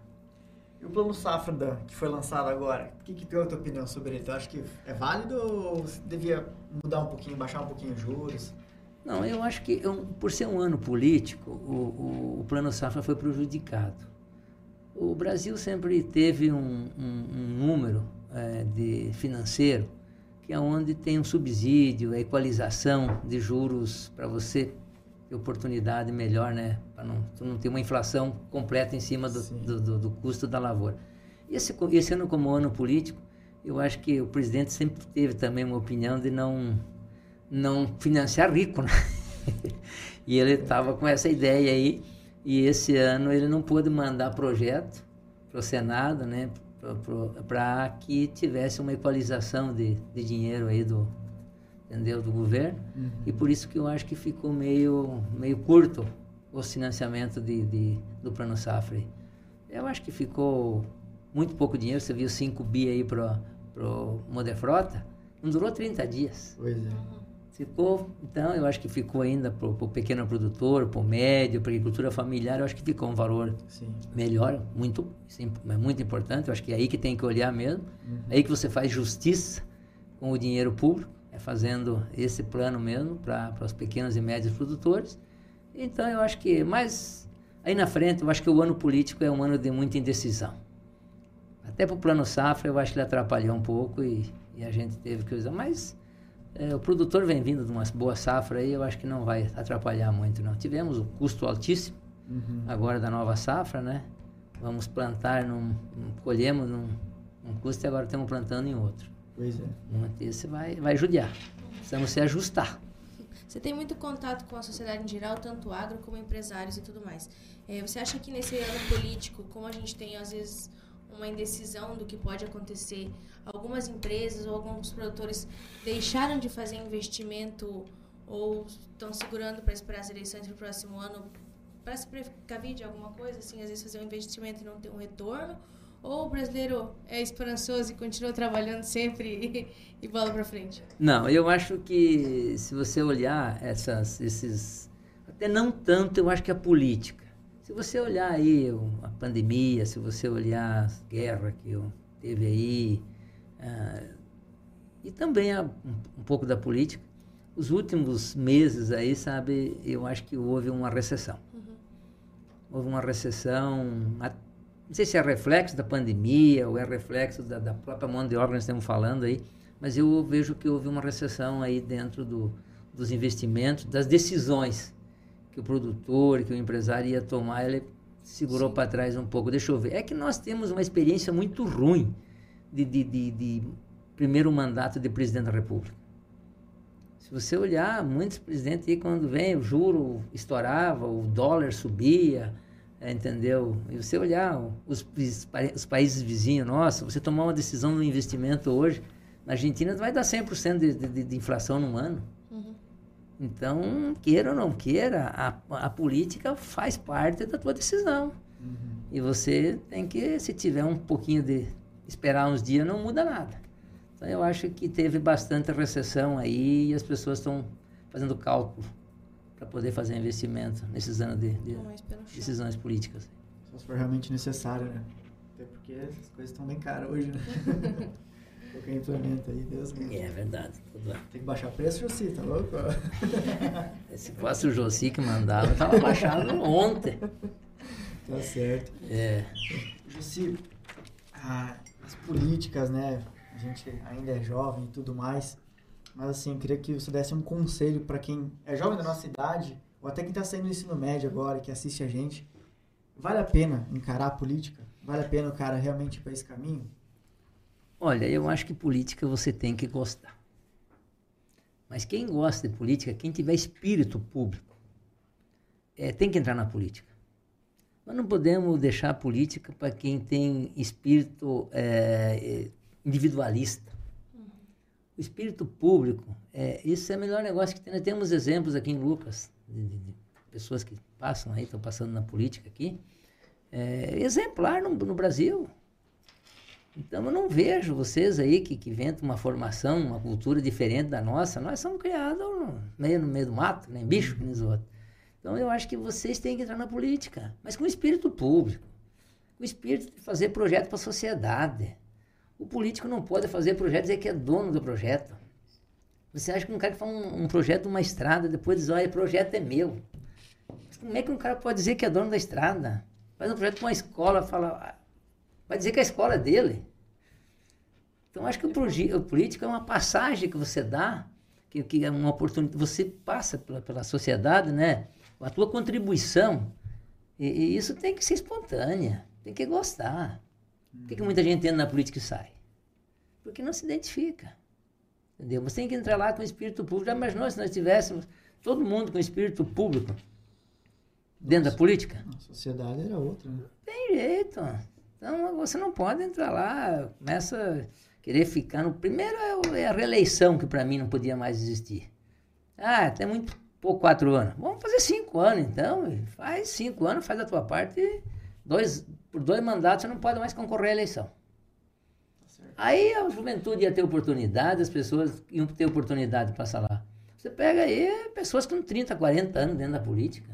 E o plano safra que foi lançado agora, o que, que tem a tua opinião sobre ele? Tu acha que é válido ou você devia mudar um pouquinho, baixar um pouquinho os juros? Não, eu acho que eu- por ser um ano político, o, o, o Plano Safra foi prejudicado. O Brasil sempre teve um, um- um número eh, de financeiro que é onde tem um subsídio, a equalização de juros para você ter oportunidade melhor, né? Para não, não ter uma inflação completa em cima do, do, do- do custo da lavoura. E esse, esse ano como ano político, eu acho que o presidente sempre teve também uma opinião de não não financiar rico, né? e ele estava com essa ideia aí, e esse ano ele não pôde mandar projeto para o Senado, né? Para que tivesse uma equalização de, de dinheiro aí do, entendeu, do governo. E por isso que eu acho que ficou meio, meio curto o financiamento de, de- do Plano Safra. Eu acho que ficou muito pouco dinheiro, você viu 5 bi aí para o Modefrota, não durou 30 dias. Pois é. Ficou, então, eu acho que ficou ainda para o pequeno produtor, para o médio, para a agricultura familiar, eu acho que ficou um valor Sim. melhor, muito, é muito importante, eu acho que é aí que tem que olhar mesmo, é aí que você faz justiça com o dinheiro público, é fazendo esse plano mesmo para os pequenos e médios produtores. Então, eu acho que, mas aí na frente, eu acho que o ano político é um ano de muita indecisão. Até para o plano safra, eu acho que ele atrapalhou um pouco e, e a gente teve que usar, mas é, o produtor vem vindo de uma boa safra aí, eu acho que não vai atrapalhar muito, não. Tivemos o custo altíssimo, Uhum. agora da nova safra, né? Vamos plantar num, num- colhemos num, num custo e agora estamos plantando em outro. Pois é. Muito Isso vai, vai judiar. Precisamos se ajustar. Você tem muito contato com a sociedade em geral, tanto agro como empresários e tudo mais. É, você acha que nesse ano político, como a gente tem às vezes uma indecisão do que pode acontecer, algumas empresas ou alguns produtores deixaram de fazer investimento ou estão segurando para esperar as eleições do próximo ano para se precaver de alguma coisa, assim, às vezes fazer um investimento e não ter um retorno? Ou o brasileiro é esperançoso e continua trabalhando sempre e, e bola para frente? Não, eu acho que se você olhar essas, esses. Até não tanto, eu acho que a política. Se você olhar aí a pandemia, se você olhar as guerras que teve aí, ah, e também a- um, um pouco da política, os últimos meses aí, sabe, eu acho que houve uma recessão. Houve uma recessão, a- não sei se é reflexo da pandemia ou é reflexo da, da própria mão de obra que nós estamos falando aí, mas eu vejo que houve uma recessão aí dentro do, dos investimentos, das decisões que o produtor, que o empresário ia tomar, ele segurou para trás um pouco. Deixa eu ver. É que nós temos uma experiência muito ruim de, de, de, de primeiro mandato de presidente da República. Se você olhar, muitos presidentes aí, quando vem, o juro estourava, o dólar subia, é, entendeu? E você olhar os, os países vizinhos, nossa, você tomar uma decisão no investimento hoje, na Argentina vai dar 100% de, de, de inflação num ano. Então, queira ou não queira, a, a política faz parte da tua decisão. E você tem que, se tiver um pouquinho de esperar uns dias, não muda nada. Então, eu acho que teve bastante recessão aí e as pessoas estão fazendo cálculo para poder fazer investimento nesses anos de, de decisões políticas. Só se for realmente necessário, né? Até porque essas coisas estão bem caras hoje, né? Qualquer implemento aí, Deus me. É verdade. tudo. Tem que baixar preço, Jussi, tá louco? Se fosse o Josi que mandava, estava baixado ontem. tá certo. É. Jussi, ah, as políticas, né? A gente ainda é jovem e tudo mais. Mas assim, eu queria que você desse um conselho para quem é jovem da nossa idade, ou até quem está saindo do ensino médio agora, que assiste a gente. Vale a pena encarar a política? Vale a pena o cara realmente ir para esse caminho? Olha, eu acho que política você tem que gostar. Mas quem gosta de política, quem tiver espírito público, é, tem que entrar na política. Nós não podemos deixar a política para quem tem espírito é, individualista. O espírito público, é, isso é o melhor negócio que tem. Nós temos exemplos aqui em Lucas, de, de- de pessoas que passam aí, estão passando na política aqui. É, exemplar no, no Brasil. Então eu não vejo vocês aí que, que inventam uma formação, uma cultura diferente da nossa. Nós somos criados no meio, no meio do mato, nem bicho nem os outros. Então eu acho que vocês têm que entrar na política, mas com espírito público, com espírito de fazer projeto para a sociedade. O político não pode fazer projeto e dizer que é dono do projeto. Você acha que um cara que faz um, um projeto de uma estrada, depois diz, olha, o projeto é meu. Mas como é que um cara pode dizer que é dono da estrada? Faz um projeto para uma escola, fala, "Ah, vai dizer que a escola é dele. Então, acho que o, o político é uma passagem que você dá, que, que é uma oportunidade, você passa pela, pela sociedade, né? A tua contribuição, e, e isso tem que ser espontânea, tem que gostar. Por que, que muita gente entra na política e sai? Porque não se identifica. Entendeu? Você tem que entrar lá com espírito público. Já imaginou se nós tivéssemos todo mundo com espírito público dentro da política? A sociedade era outra, né? Tem jeito. Então você não pode entrar lá, começa a querer ficar no. Primeiro é é a reeleição, que para mim não podia mais existir. Ah, tem muito pouco quatro anos. Vamos fazer cinco anos então. Faz cinco anos, faz a tua parte e dois, por dois mandatos você não pode mais concorrer à eleição. Aí a juventude ia ter oportunidade, as pessoas iam ter oportunidade de passar lá. Você pega aí pessoas com 30, 40 anos dentro da política.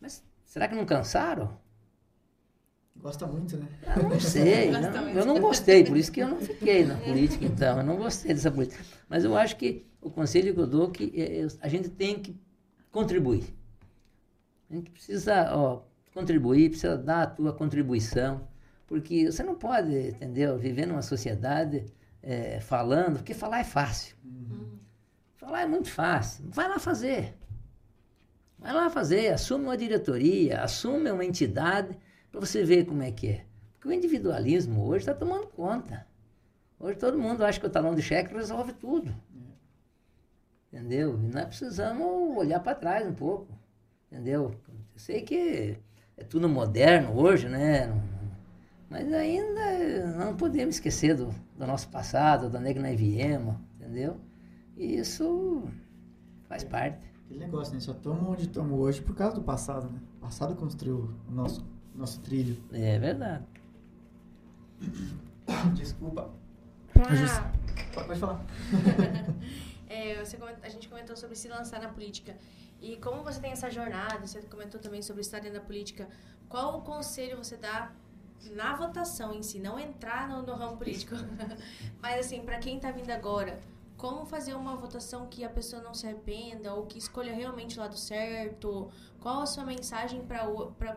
Mas será que não cansaram? Gosta muito, né? Eu não sei, não- eu não gostei, por isso que eu não fiquei na política, então, eu não gostei dessa política. Mas eu acho que o conselho que eu dou é que é, é, a gente tem que contribuir. A gente precisa ó, contribuir, precisa dar a tua contribuição, porque você não pode, entendeu, viver numa sociedade é, falando, porque falar é fácil. Falar é muito fácil. Vai lá fazer. Vai lá fazer, assume uma diretoria, assume uma entidade para você ver como é que é. Porque o individualismo hoje está tomando conta. Hoje todo mundo acha que o talão de cheque resolve tudo. Entendeu? E nós precisamos olhar para trás um pouco. Entendeu? Eu sei que é tudo moderno hoje, né? Mas ainda não podemos esquecer do, do nosso passado, da onde é que nós viemos, entendeu? E isso faz parte. Aquele negócio, né? Só estamos onde estamos hoje por causa do passado, né? O passado construiu o nosso, nosso trilho. É verdade. Desculpa. Pra- Pode pode falar. É, você coment- a gente comentou sobre se lançar na política. E como você tem essa jornada, você comentou também sobre estar dentro da política, qual o conselho você dá na votação em si, não entrar no, no ramo político, mas assim, para quem está vindo agora, como fazer uma votação que a pessoa não se arrependa ou que escolha realmente o lado certo? Qual a sua mensagem para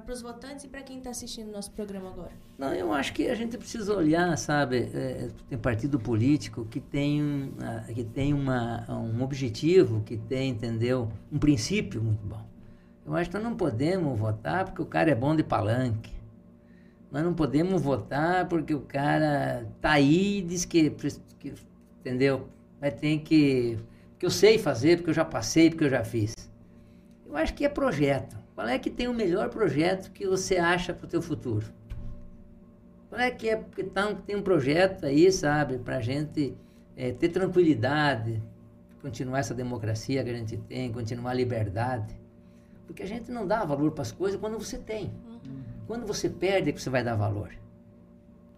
os votantes e para quem está assistindo nosso programa agora? Não, eu acho que a gente precisa olhar, sabe, é, tem partido político que tem, que tem uma, um objetivo, que tem, entendeu, um princípio muito bom. Eu acho que nós não podemos votar porque o cara é bom de palanque. Nós não podemos votar porque o cara tá aí e diz que, que entendeu, mas tem que. que eu sei fazer, porque eu já passei, porque eu já fiz. Eu acho que é projeto. Qual é que tem o melhor projeto que você acha para o teu futuro? Qual é que é porque tá, tem um projeto aí, sabe, para a gente é, ter tranquilidade, continuar essa democracia que a gente tem, continuar a liberdade. Porque a gente não dá valor para as coisas quando você tem. Uhum. Quando você perde é que você vai dar valor.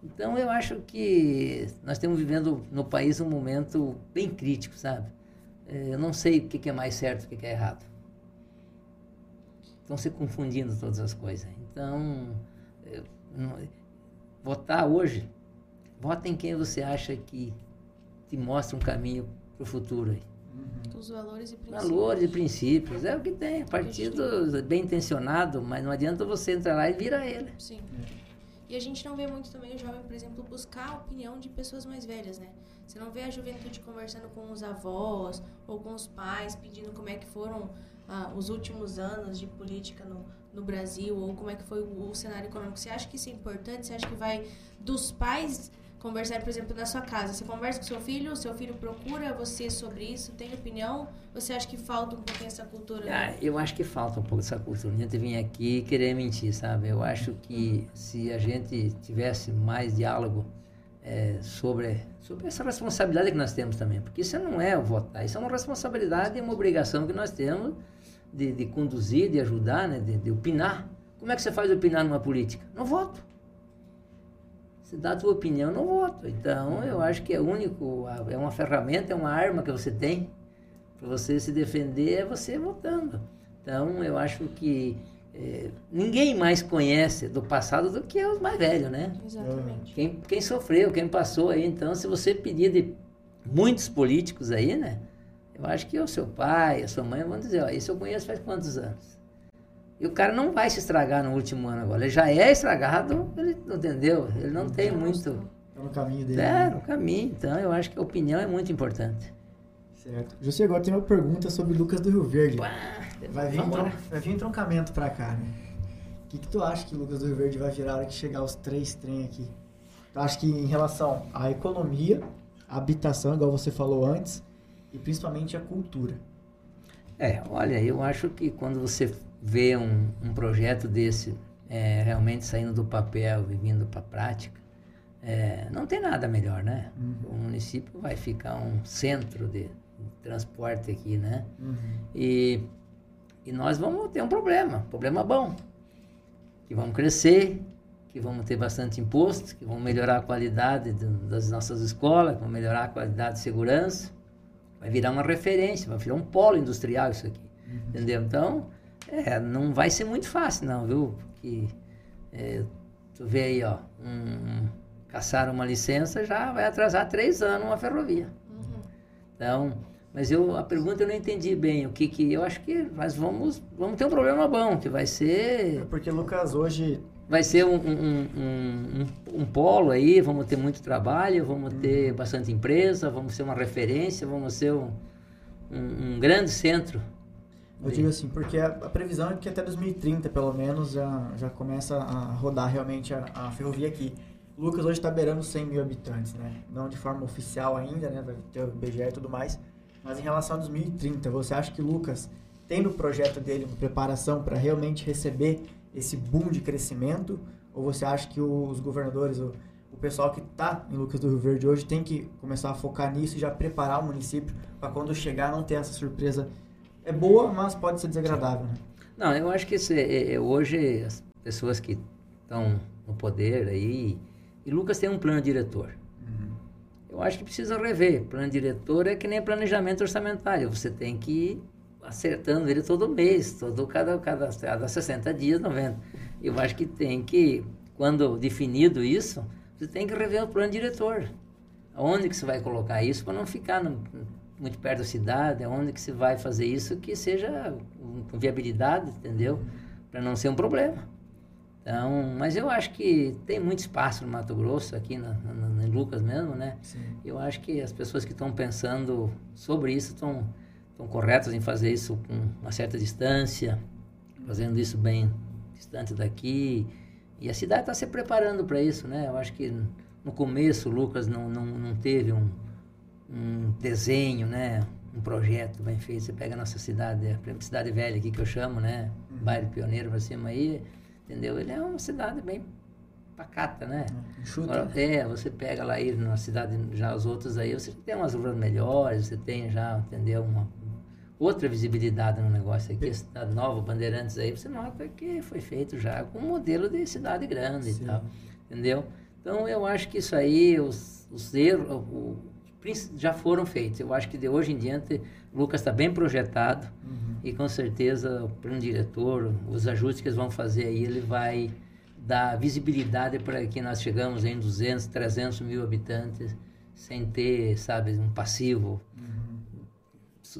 Então eu acho que nós estamos vivendo no país um momento bem crítico, sabe? É, eu não sei o que é mais certo e o que é errado. Estão se confundindo todas as coisas. Então, votar hoje, vota em quem você acha que te mostra um caminho para o futuro aí. Uhum. Os valores e princípios. Valores e princípios. É o que tem. Partido bem intencionado, mas não adianta você entrar lá e virar ele. Sim. E a gente não vê muito também o jovem, por exemplo, buscar a opinião de pessoas mais velhas, né? Você não vê a juventude conversando com os avós ou com os pais, pedindo como é que foram ah, os últimos anos de política no, no Brasil ou como é que foi o, o cenário econômico. Você acha que isso é importante? Você acha que vai dos pais conversar, por exemplo, na sua casa. Você conversa com seu filho, seu filho procura você sobre isso, tem opinião? Você acha que falta um pouquinho essa cultura? Ah, eu acho que falta um pouco essa cultura. A gente vir aqui querer mentir, sabe? Eu acho que se a gente tivesse mais diálogo é, sobre, sobre essa responsabilidade que nós temos também, porque isso não é votar, isso é uma responsabilidade e uma obrigação que nós temos de, de conduzir, de ajudar, né? de, de opinar. Como é que você faz opinar numa política? No voto. Você dá a tua opinião no voto. Então, eu acho que é único, é uma ferramenta, é uma arma que você tem para você se defender, é você votando. Então, eu acho que é, ninguém mais conhece do passado do que os mais velhos, né? Exatamente. Quem, quem sofreu, quem passou aí. Então, se você pedir de muitos políticos aí, né? Eu acho que o seu pai, a sua mãe vão dizer, ó, isso eu conheço faz quantos anos? E o cara não vai se estragar no último ano agora. Ele já é estragado, ele entendeu? Ele não tem muito. Está no caminho dele. É, né? no caminho. Então eu acho que a opinião é muito importante. Certo. José, agora tem uma pergunta sobre Lucas do Rio Verde. Vai, vir tron, vai vir um troncamento pra cá, né? O que, que tu acha que Lucas do Rio Verde vai virar hora que chegar os três trem aqui? Tu acha que em relação à economia, à habitação, igual você falou antes, e principalmente à cultura? É, olha, eu acho que quando você ver um, um projeto desse é, realmente saindo do papel e vindo para a prática, é, não tem nada melhor, né? Uhum. O município vai ficar um centro de, de transporte aqui, né? Uhum. E, e nós vamos ter um problema, problema bom, que vamos crescer, que vamos ter bastante imposto, que vamos melhorar a qualidade de, das nossas escolas, que vamos melhorar a qualidade de segurança, vai virar uma referência, vai virar um polo industrial isso aqui, uhum. entendeu? Então, é, não vai ser muito fácil não, viu? Porque é, tu vê aí, ó, um, caçar uma licença já vai atrasar três anos uma ferrovia. Uhum. Então, mas eu a pergunta eu não entendi bem o que que eu acho que nós vamos vamos ter um problema bom que vai ser é porque Lucas hoje vai ser um, um, um, um, polo aí, vamos ter muito trabalho, vamos ter uhum. bastante empresa, vamos ser uma referência, vamos ser um, um, grande centro eu digo assim, porque a, a, previsão é que até 2030, pelo menos, já, já começa a rodar realmente a, a ferrovia aqui. Lucas hoje está beirando 100 mil habitantes, né? Não de forma oficial ainda, né? Vai ter o IBGE e tudo mais. Mas em relação a 2030, você acha que Lucas tem no projeto dele uma preparação para realmente receber esse boom de crescimento? Ou você acha que os governadores, o, o pessoal que está em Lucas do Rio Verde hoje tem que começar a focar nisso e já preparar o município para quando chegar não ter essa surpresa é boa, mas pode ser desagradável. Né? Não, eu acho que esse, é, é, hoje as pessoas que estão no poder aí. E Lucas tem um plano diretor. Uhum. Eu acho que precisa rever. Plano diretor é que nem planejamento orçamentário. Você tem que acertando ele todo mês, todo cada, cada, cada 60 dias, 90. Eu acho que tem que, quando definido isso, você tem que rever o plano diretor. Onde que você vai colocar isso para não ficar no, muito perto da cidade? Onde que você vai fazer isso que seja com viabilidade, entendeu? Para não ser um problema. Então, mas eu acho que tem muito espaço no Mato Grosso, aqui na, na, em Lucas mesmo, né? Sim. Eu acho que as pessoas que estão pensando sobre isso estão estão corretas em fazer isso com uma certa distância, fazendo isso bem distante daqui. E a cidade está se preparando para isso, né? Eu acho que no começo o Lucas não, não, não teve um, um desenho, né? Um projeto bem feito. Você pega a nossa cidade, a cidade velha aqui que eu chamo, né? Bairro Pioneiro para cima aí, entendeu? Ele é uma cidade bem pacata, né? Enxuta. Agora, é, você pega lá aí na cidade, já os outros aí, você tem umas ruas melhores, você tem já, entendeu? Uma outra visibilidade no negócio aqui, a cidade nova, Bandeirantes aí, você nota que foi feito já com um modelo de cidade grande Sim. e tal, entendeu? Então eu acho que isso aí, os, os erros, o- já foram feitos. Eu acho que de hoje em diante, o Lucas está bem projetado Uhum. e com certeza o plano diretor, os ajustes que eles vão fazer aí, ele vai dar visibilidade para que nós chegamos em 200, 300 mil habitantes sem ter, sabe, um passivo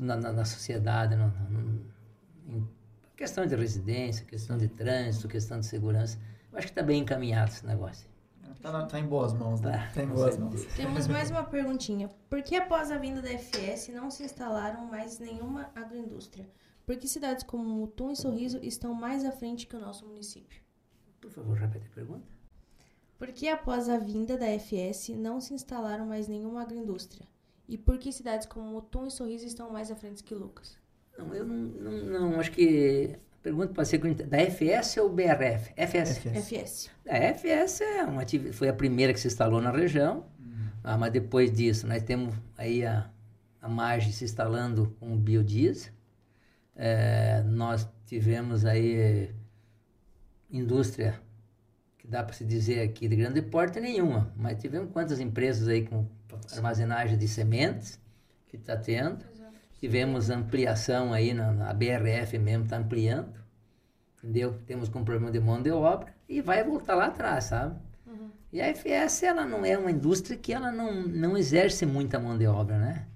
na, na, na sociedade, no, no- em questão de residência, questão de trânsito, questão de segurança. Eu acho que está bem encaminhado esse negócio. Tá, na- tá em boas mãos, né? Tá, Tá em boas mãos. Temos mais uma perguntinha. Por que após a vinda da FS não se instalaram mais nenhuma agroindústria? Por que cidades como Mutum e Sorriso estão mais à frente que o nosso município? Por favor, repete a pergunta. Por que após a vinda da FS não se instalaram mais nenhuma agroindústria? E por que cidades como Mutum e Sorriso estão mais à frente que Lucas? Não, eu não, não, não acho que pergunta pode ser da FS ou BRF? FS. FS. FS. A FS é uma foi a primeira que se instalou na região, ah, mas depois disso nós temos aí a, a margem se instalando com o biodiesel. Eh, nós tivemos aí indústria, que dá para se dizer aqui, de grande porte nenhuma, mas tivemos quantas empresas aí com armazenagem de sementes que está tendo. Tivemos ampliação aí na, na BRF mesmo, está ampliando entendeu? Temos com problema de mão de obra e vai voltar lá atrás, sabe? E a FS, ela não é uma indústria que ela não, não exerce muita mão de obra, né?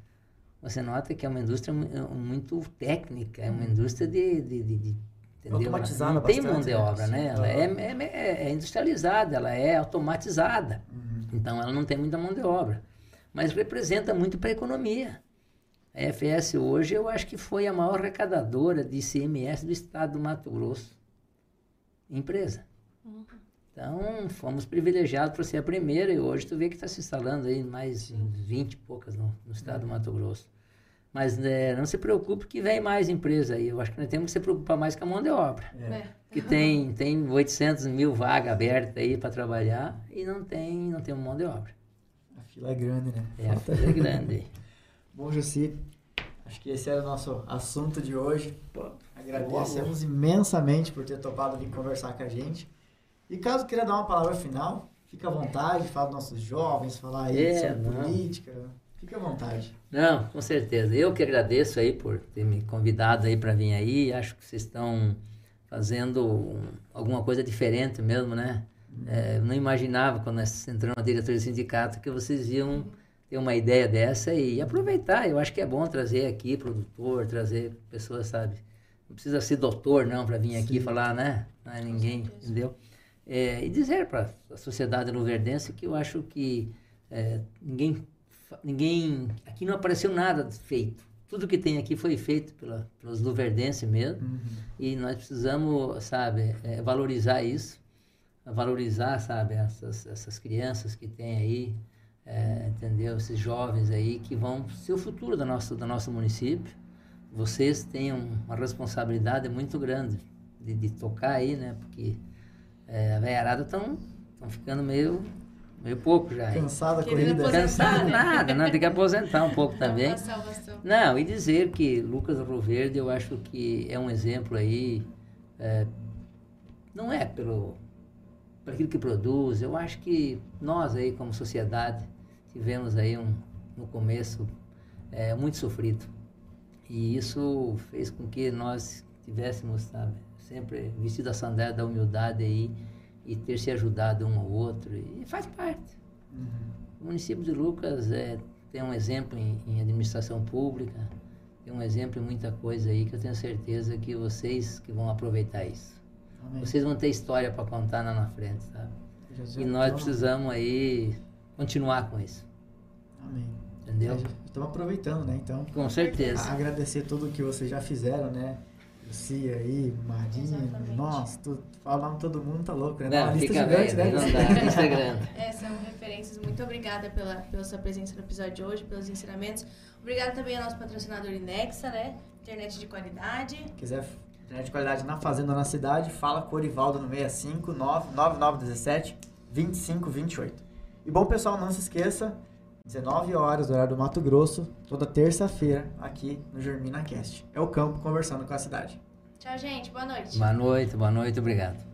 Você nota que é uma indústria é muito técnica, é uma indústria de... de, de, de entendeu? Automatizada não tem mão de né? obra, né? Ela é, é, é- é industrializada, ela é automatizada. Uhum. Então, ela não tem muita mão de obra. Mas representa muito para a economia. A FS hoje, eu acho que foi a maior arrecadadora de ICMS do estado do Mato Grosso. Empresa. Então, fomos privilegiados por ser a primeira e hoje tu vê que está se instalando aí mais 20 e poucas no, no estado do Mato Grosso. Mas né, não se preocupe que vem mais empresa aí. Eu acho que nós temos que se preocupar mais com a mão de obra. É. Que tem, tem 800 mil vagas abertas aí para trabalhar e não tem, não tem mão de obra. A fila é grande, né? É, a fila é grande. Bom, Jussi, acho que esse era o nosso assunto de hoje. Agradecemos imensamente por ter topado vir conversar com a gente. E caso queira dar uma palavra final, fica à vontade, fala dos nossos jovens, falar aí É, sobre não. política. Fique à vontade. Não, com certeza. Eu que agradeço aí por ter me convidado aí para vir aí. Acho que vocês estão fazendo um- alguma coisa diferente mesmo, né? É, eu não imaginava quando nós entramos na diretoria do sindicato que vocês iam ter uma ideia dessa e aproveitar. Eu acho que é bom trazer aqui produtor, trazer pessoas, sabe? Não precisa ser doutor não para vir aqui Sim. falar, né? Não é ninguém, entendeu? É, e dizer para a sociedade luverdense que eu acho que é, ninguém, ninguém, aqui não apareceu nada feito. Tudo que tem aqui foi feito pela, pelos luverdenses mesmo. Uhum. E nós precisamos, sabe, é, valorizar isso, valorizar, sabe, essas, essas crianças que tem aí, é, entendeu? Esses jovens aí que vão ser o futuro do nosso, do nosso município. Vocês têm um- uma responsabilidade muito grande de, de tocar aí, né? Porque é, a velharada estão ficando meio, meio pouco já. Cansada a Querendo corrida. aposentar. Cansado nada, né? Tem que aposentar um pouco também. Não, e dizer que Lucas Rio Verde eu acho que é um exemplo aí, é, não é pelo, por aquilo que produz, eu acho que nós aí como sociedade tivemos aí um, no começo é, muito sofrido. E isso fez com que nós tivéssemos, sabe, sempre vestido a sandália da humildade aí e ter se ajudado um ao outro. E faz parte. O município de Lucas é, tem um exemplo em, em administração pública, tem um exemplo em muita coisa aí que eu tenho certeza que vocês que vão aproveitar isso. Amém. Vocês vão ter história para contar lá na frente, sabe? Já- E nós estamos- precisamos aí continuar com isso, Amém. entendeu? Estamos aproveitando, né? Então, Com certeza. agradecer tudo que vocês já fizeram, né? Lucia aí, Marinha, Exatamente. nossa, tu, falar nome todo mundo tá louco, né? Não, Uma lista fica gigante, bem, né? não dá, lista é grande. É, são referências. Muito obrigada pela, pela sua presença no episódio de hoje, pelos ensinamentos. Obrigada também ao nosso patrocinador Inexa, né? Internet de qualidade. quiser internet de qualidade na fazenda ou na cidade, fala com o Orivaldo no 65 99917 2528. E bom, pessoal, não se esqueça, 19 horas, horário do Mato Grosso, toda terça-feira, aqui no Germina Cast. É o campo conversando com a cidade. Tchau, gente. Boa noite. Boa noite, boa noite, obrigado.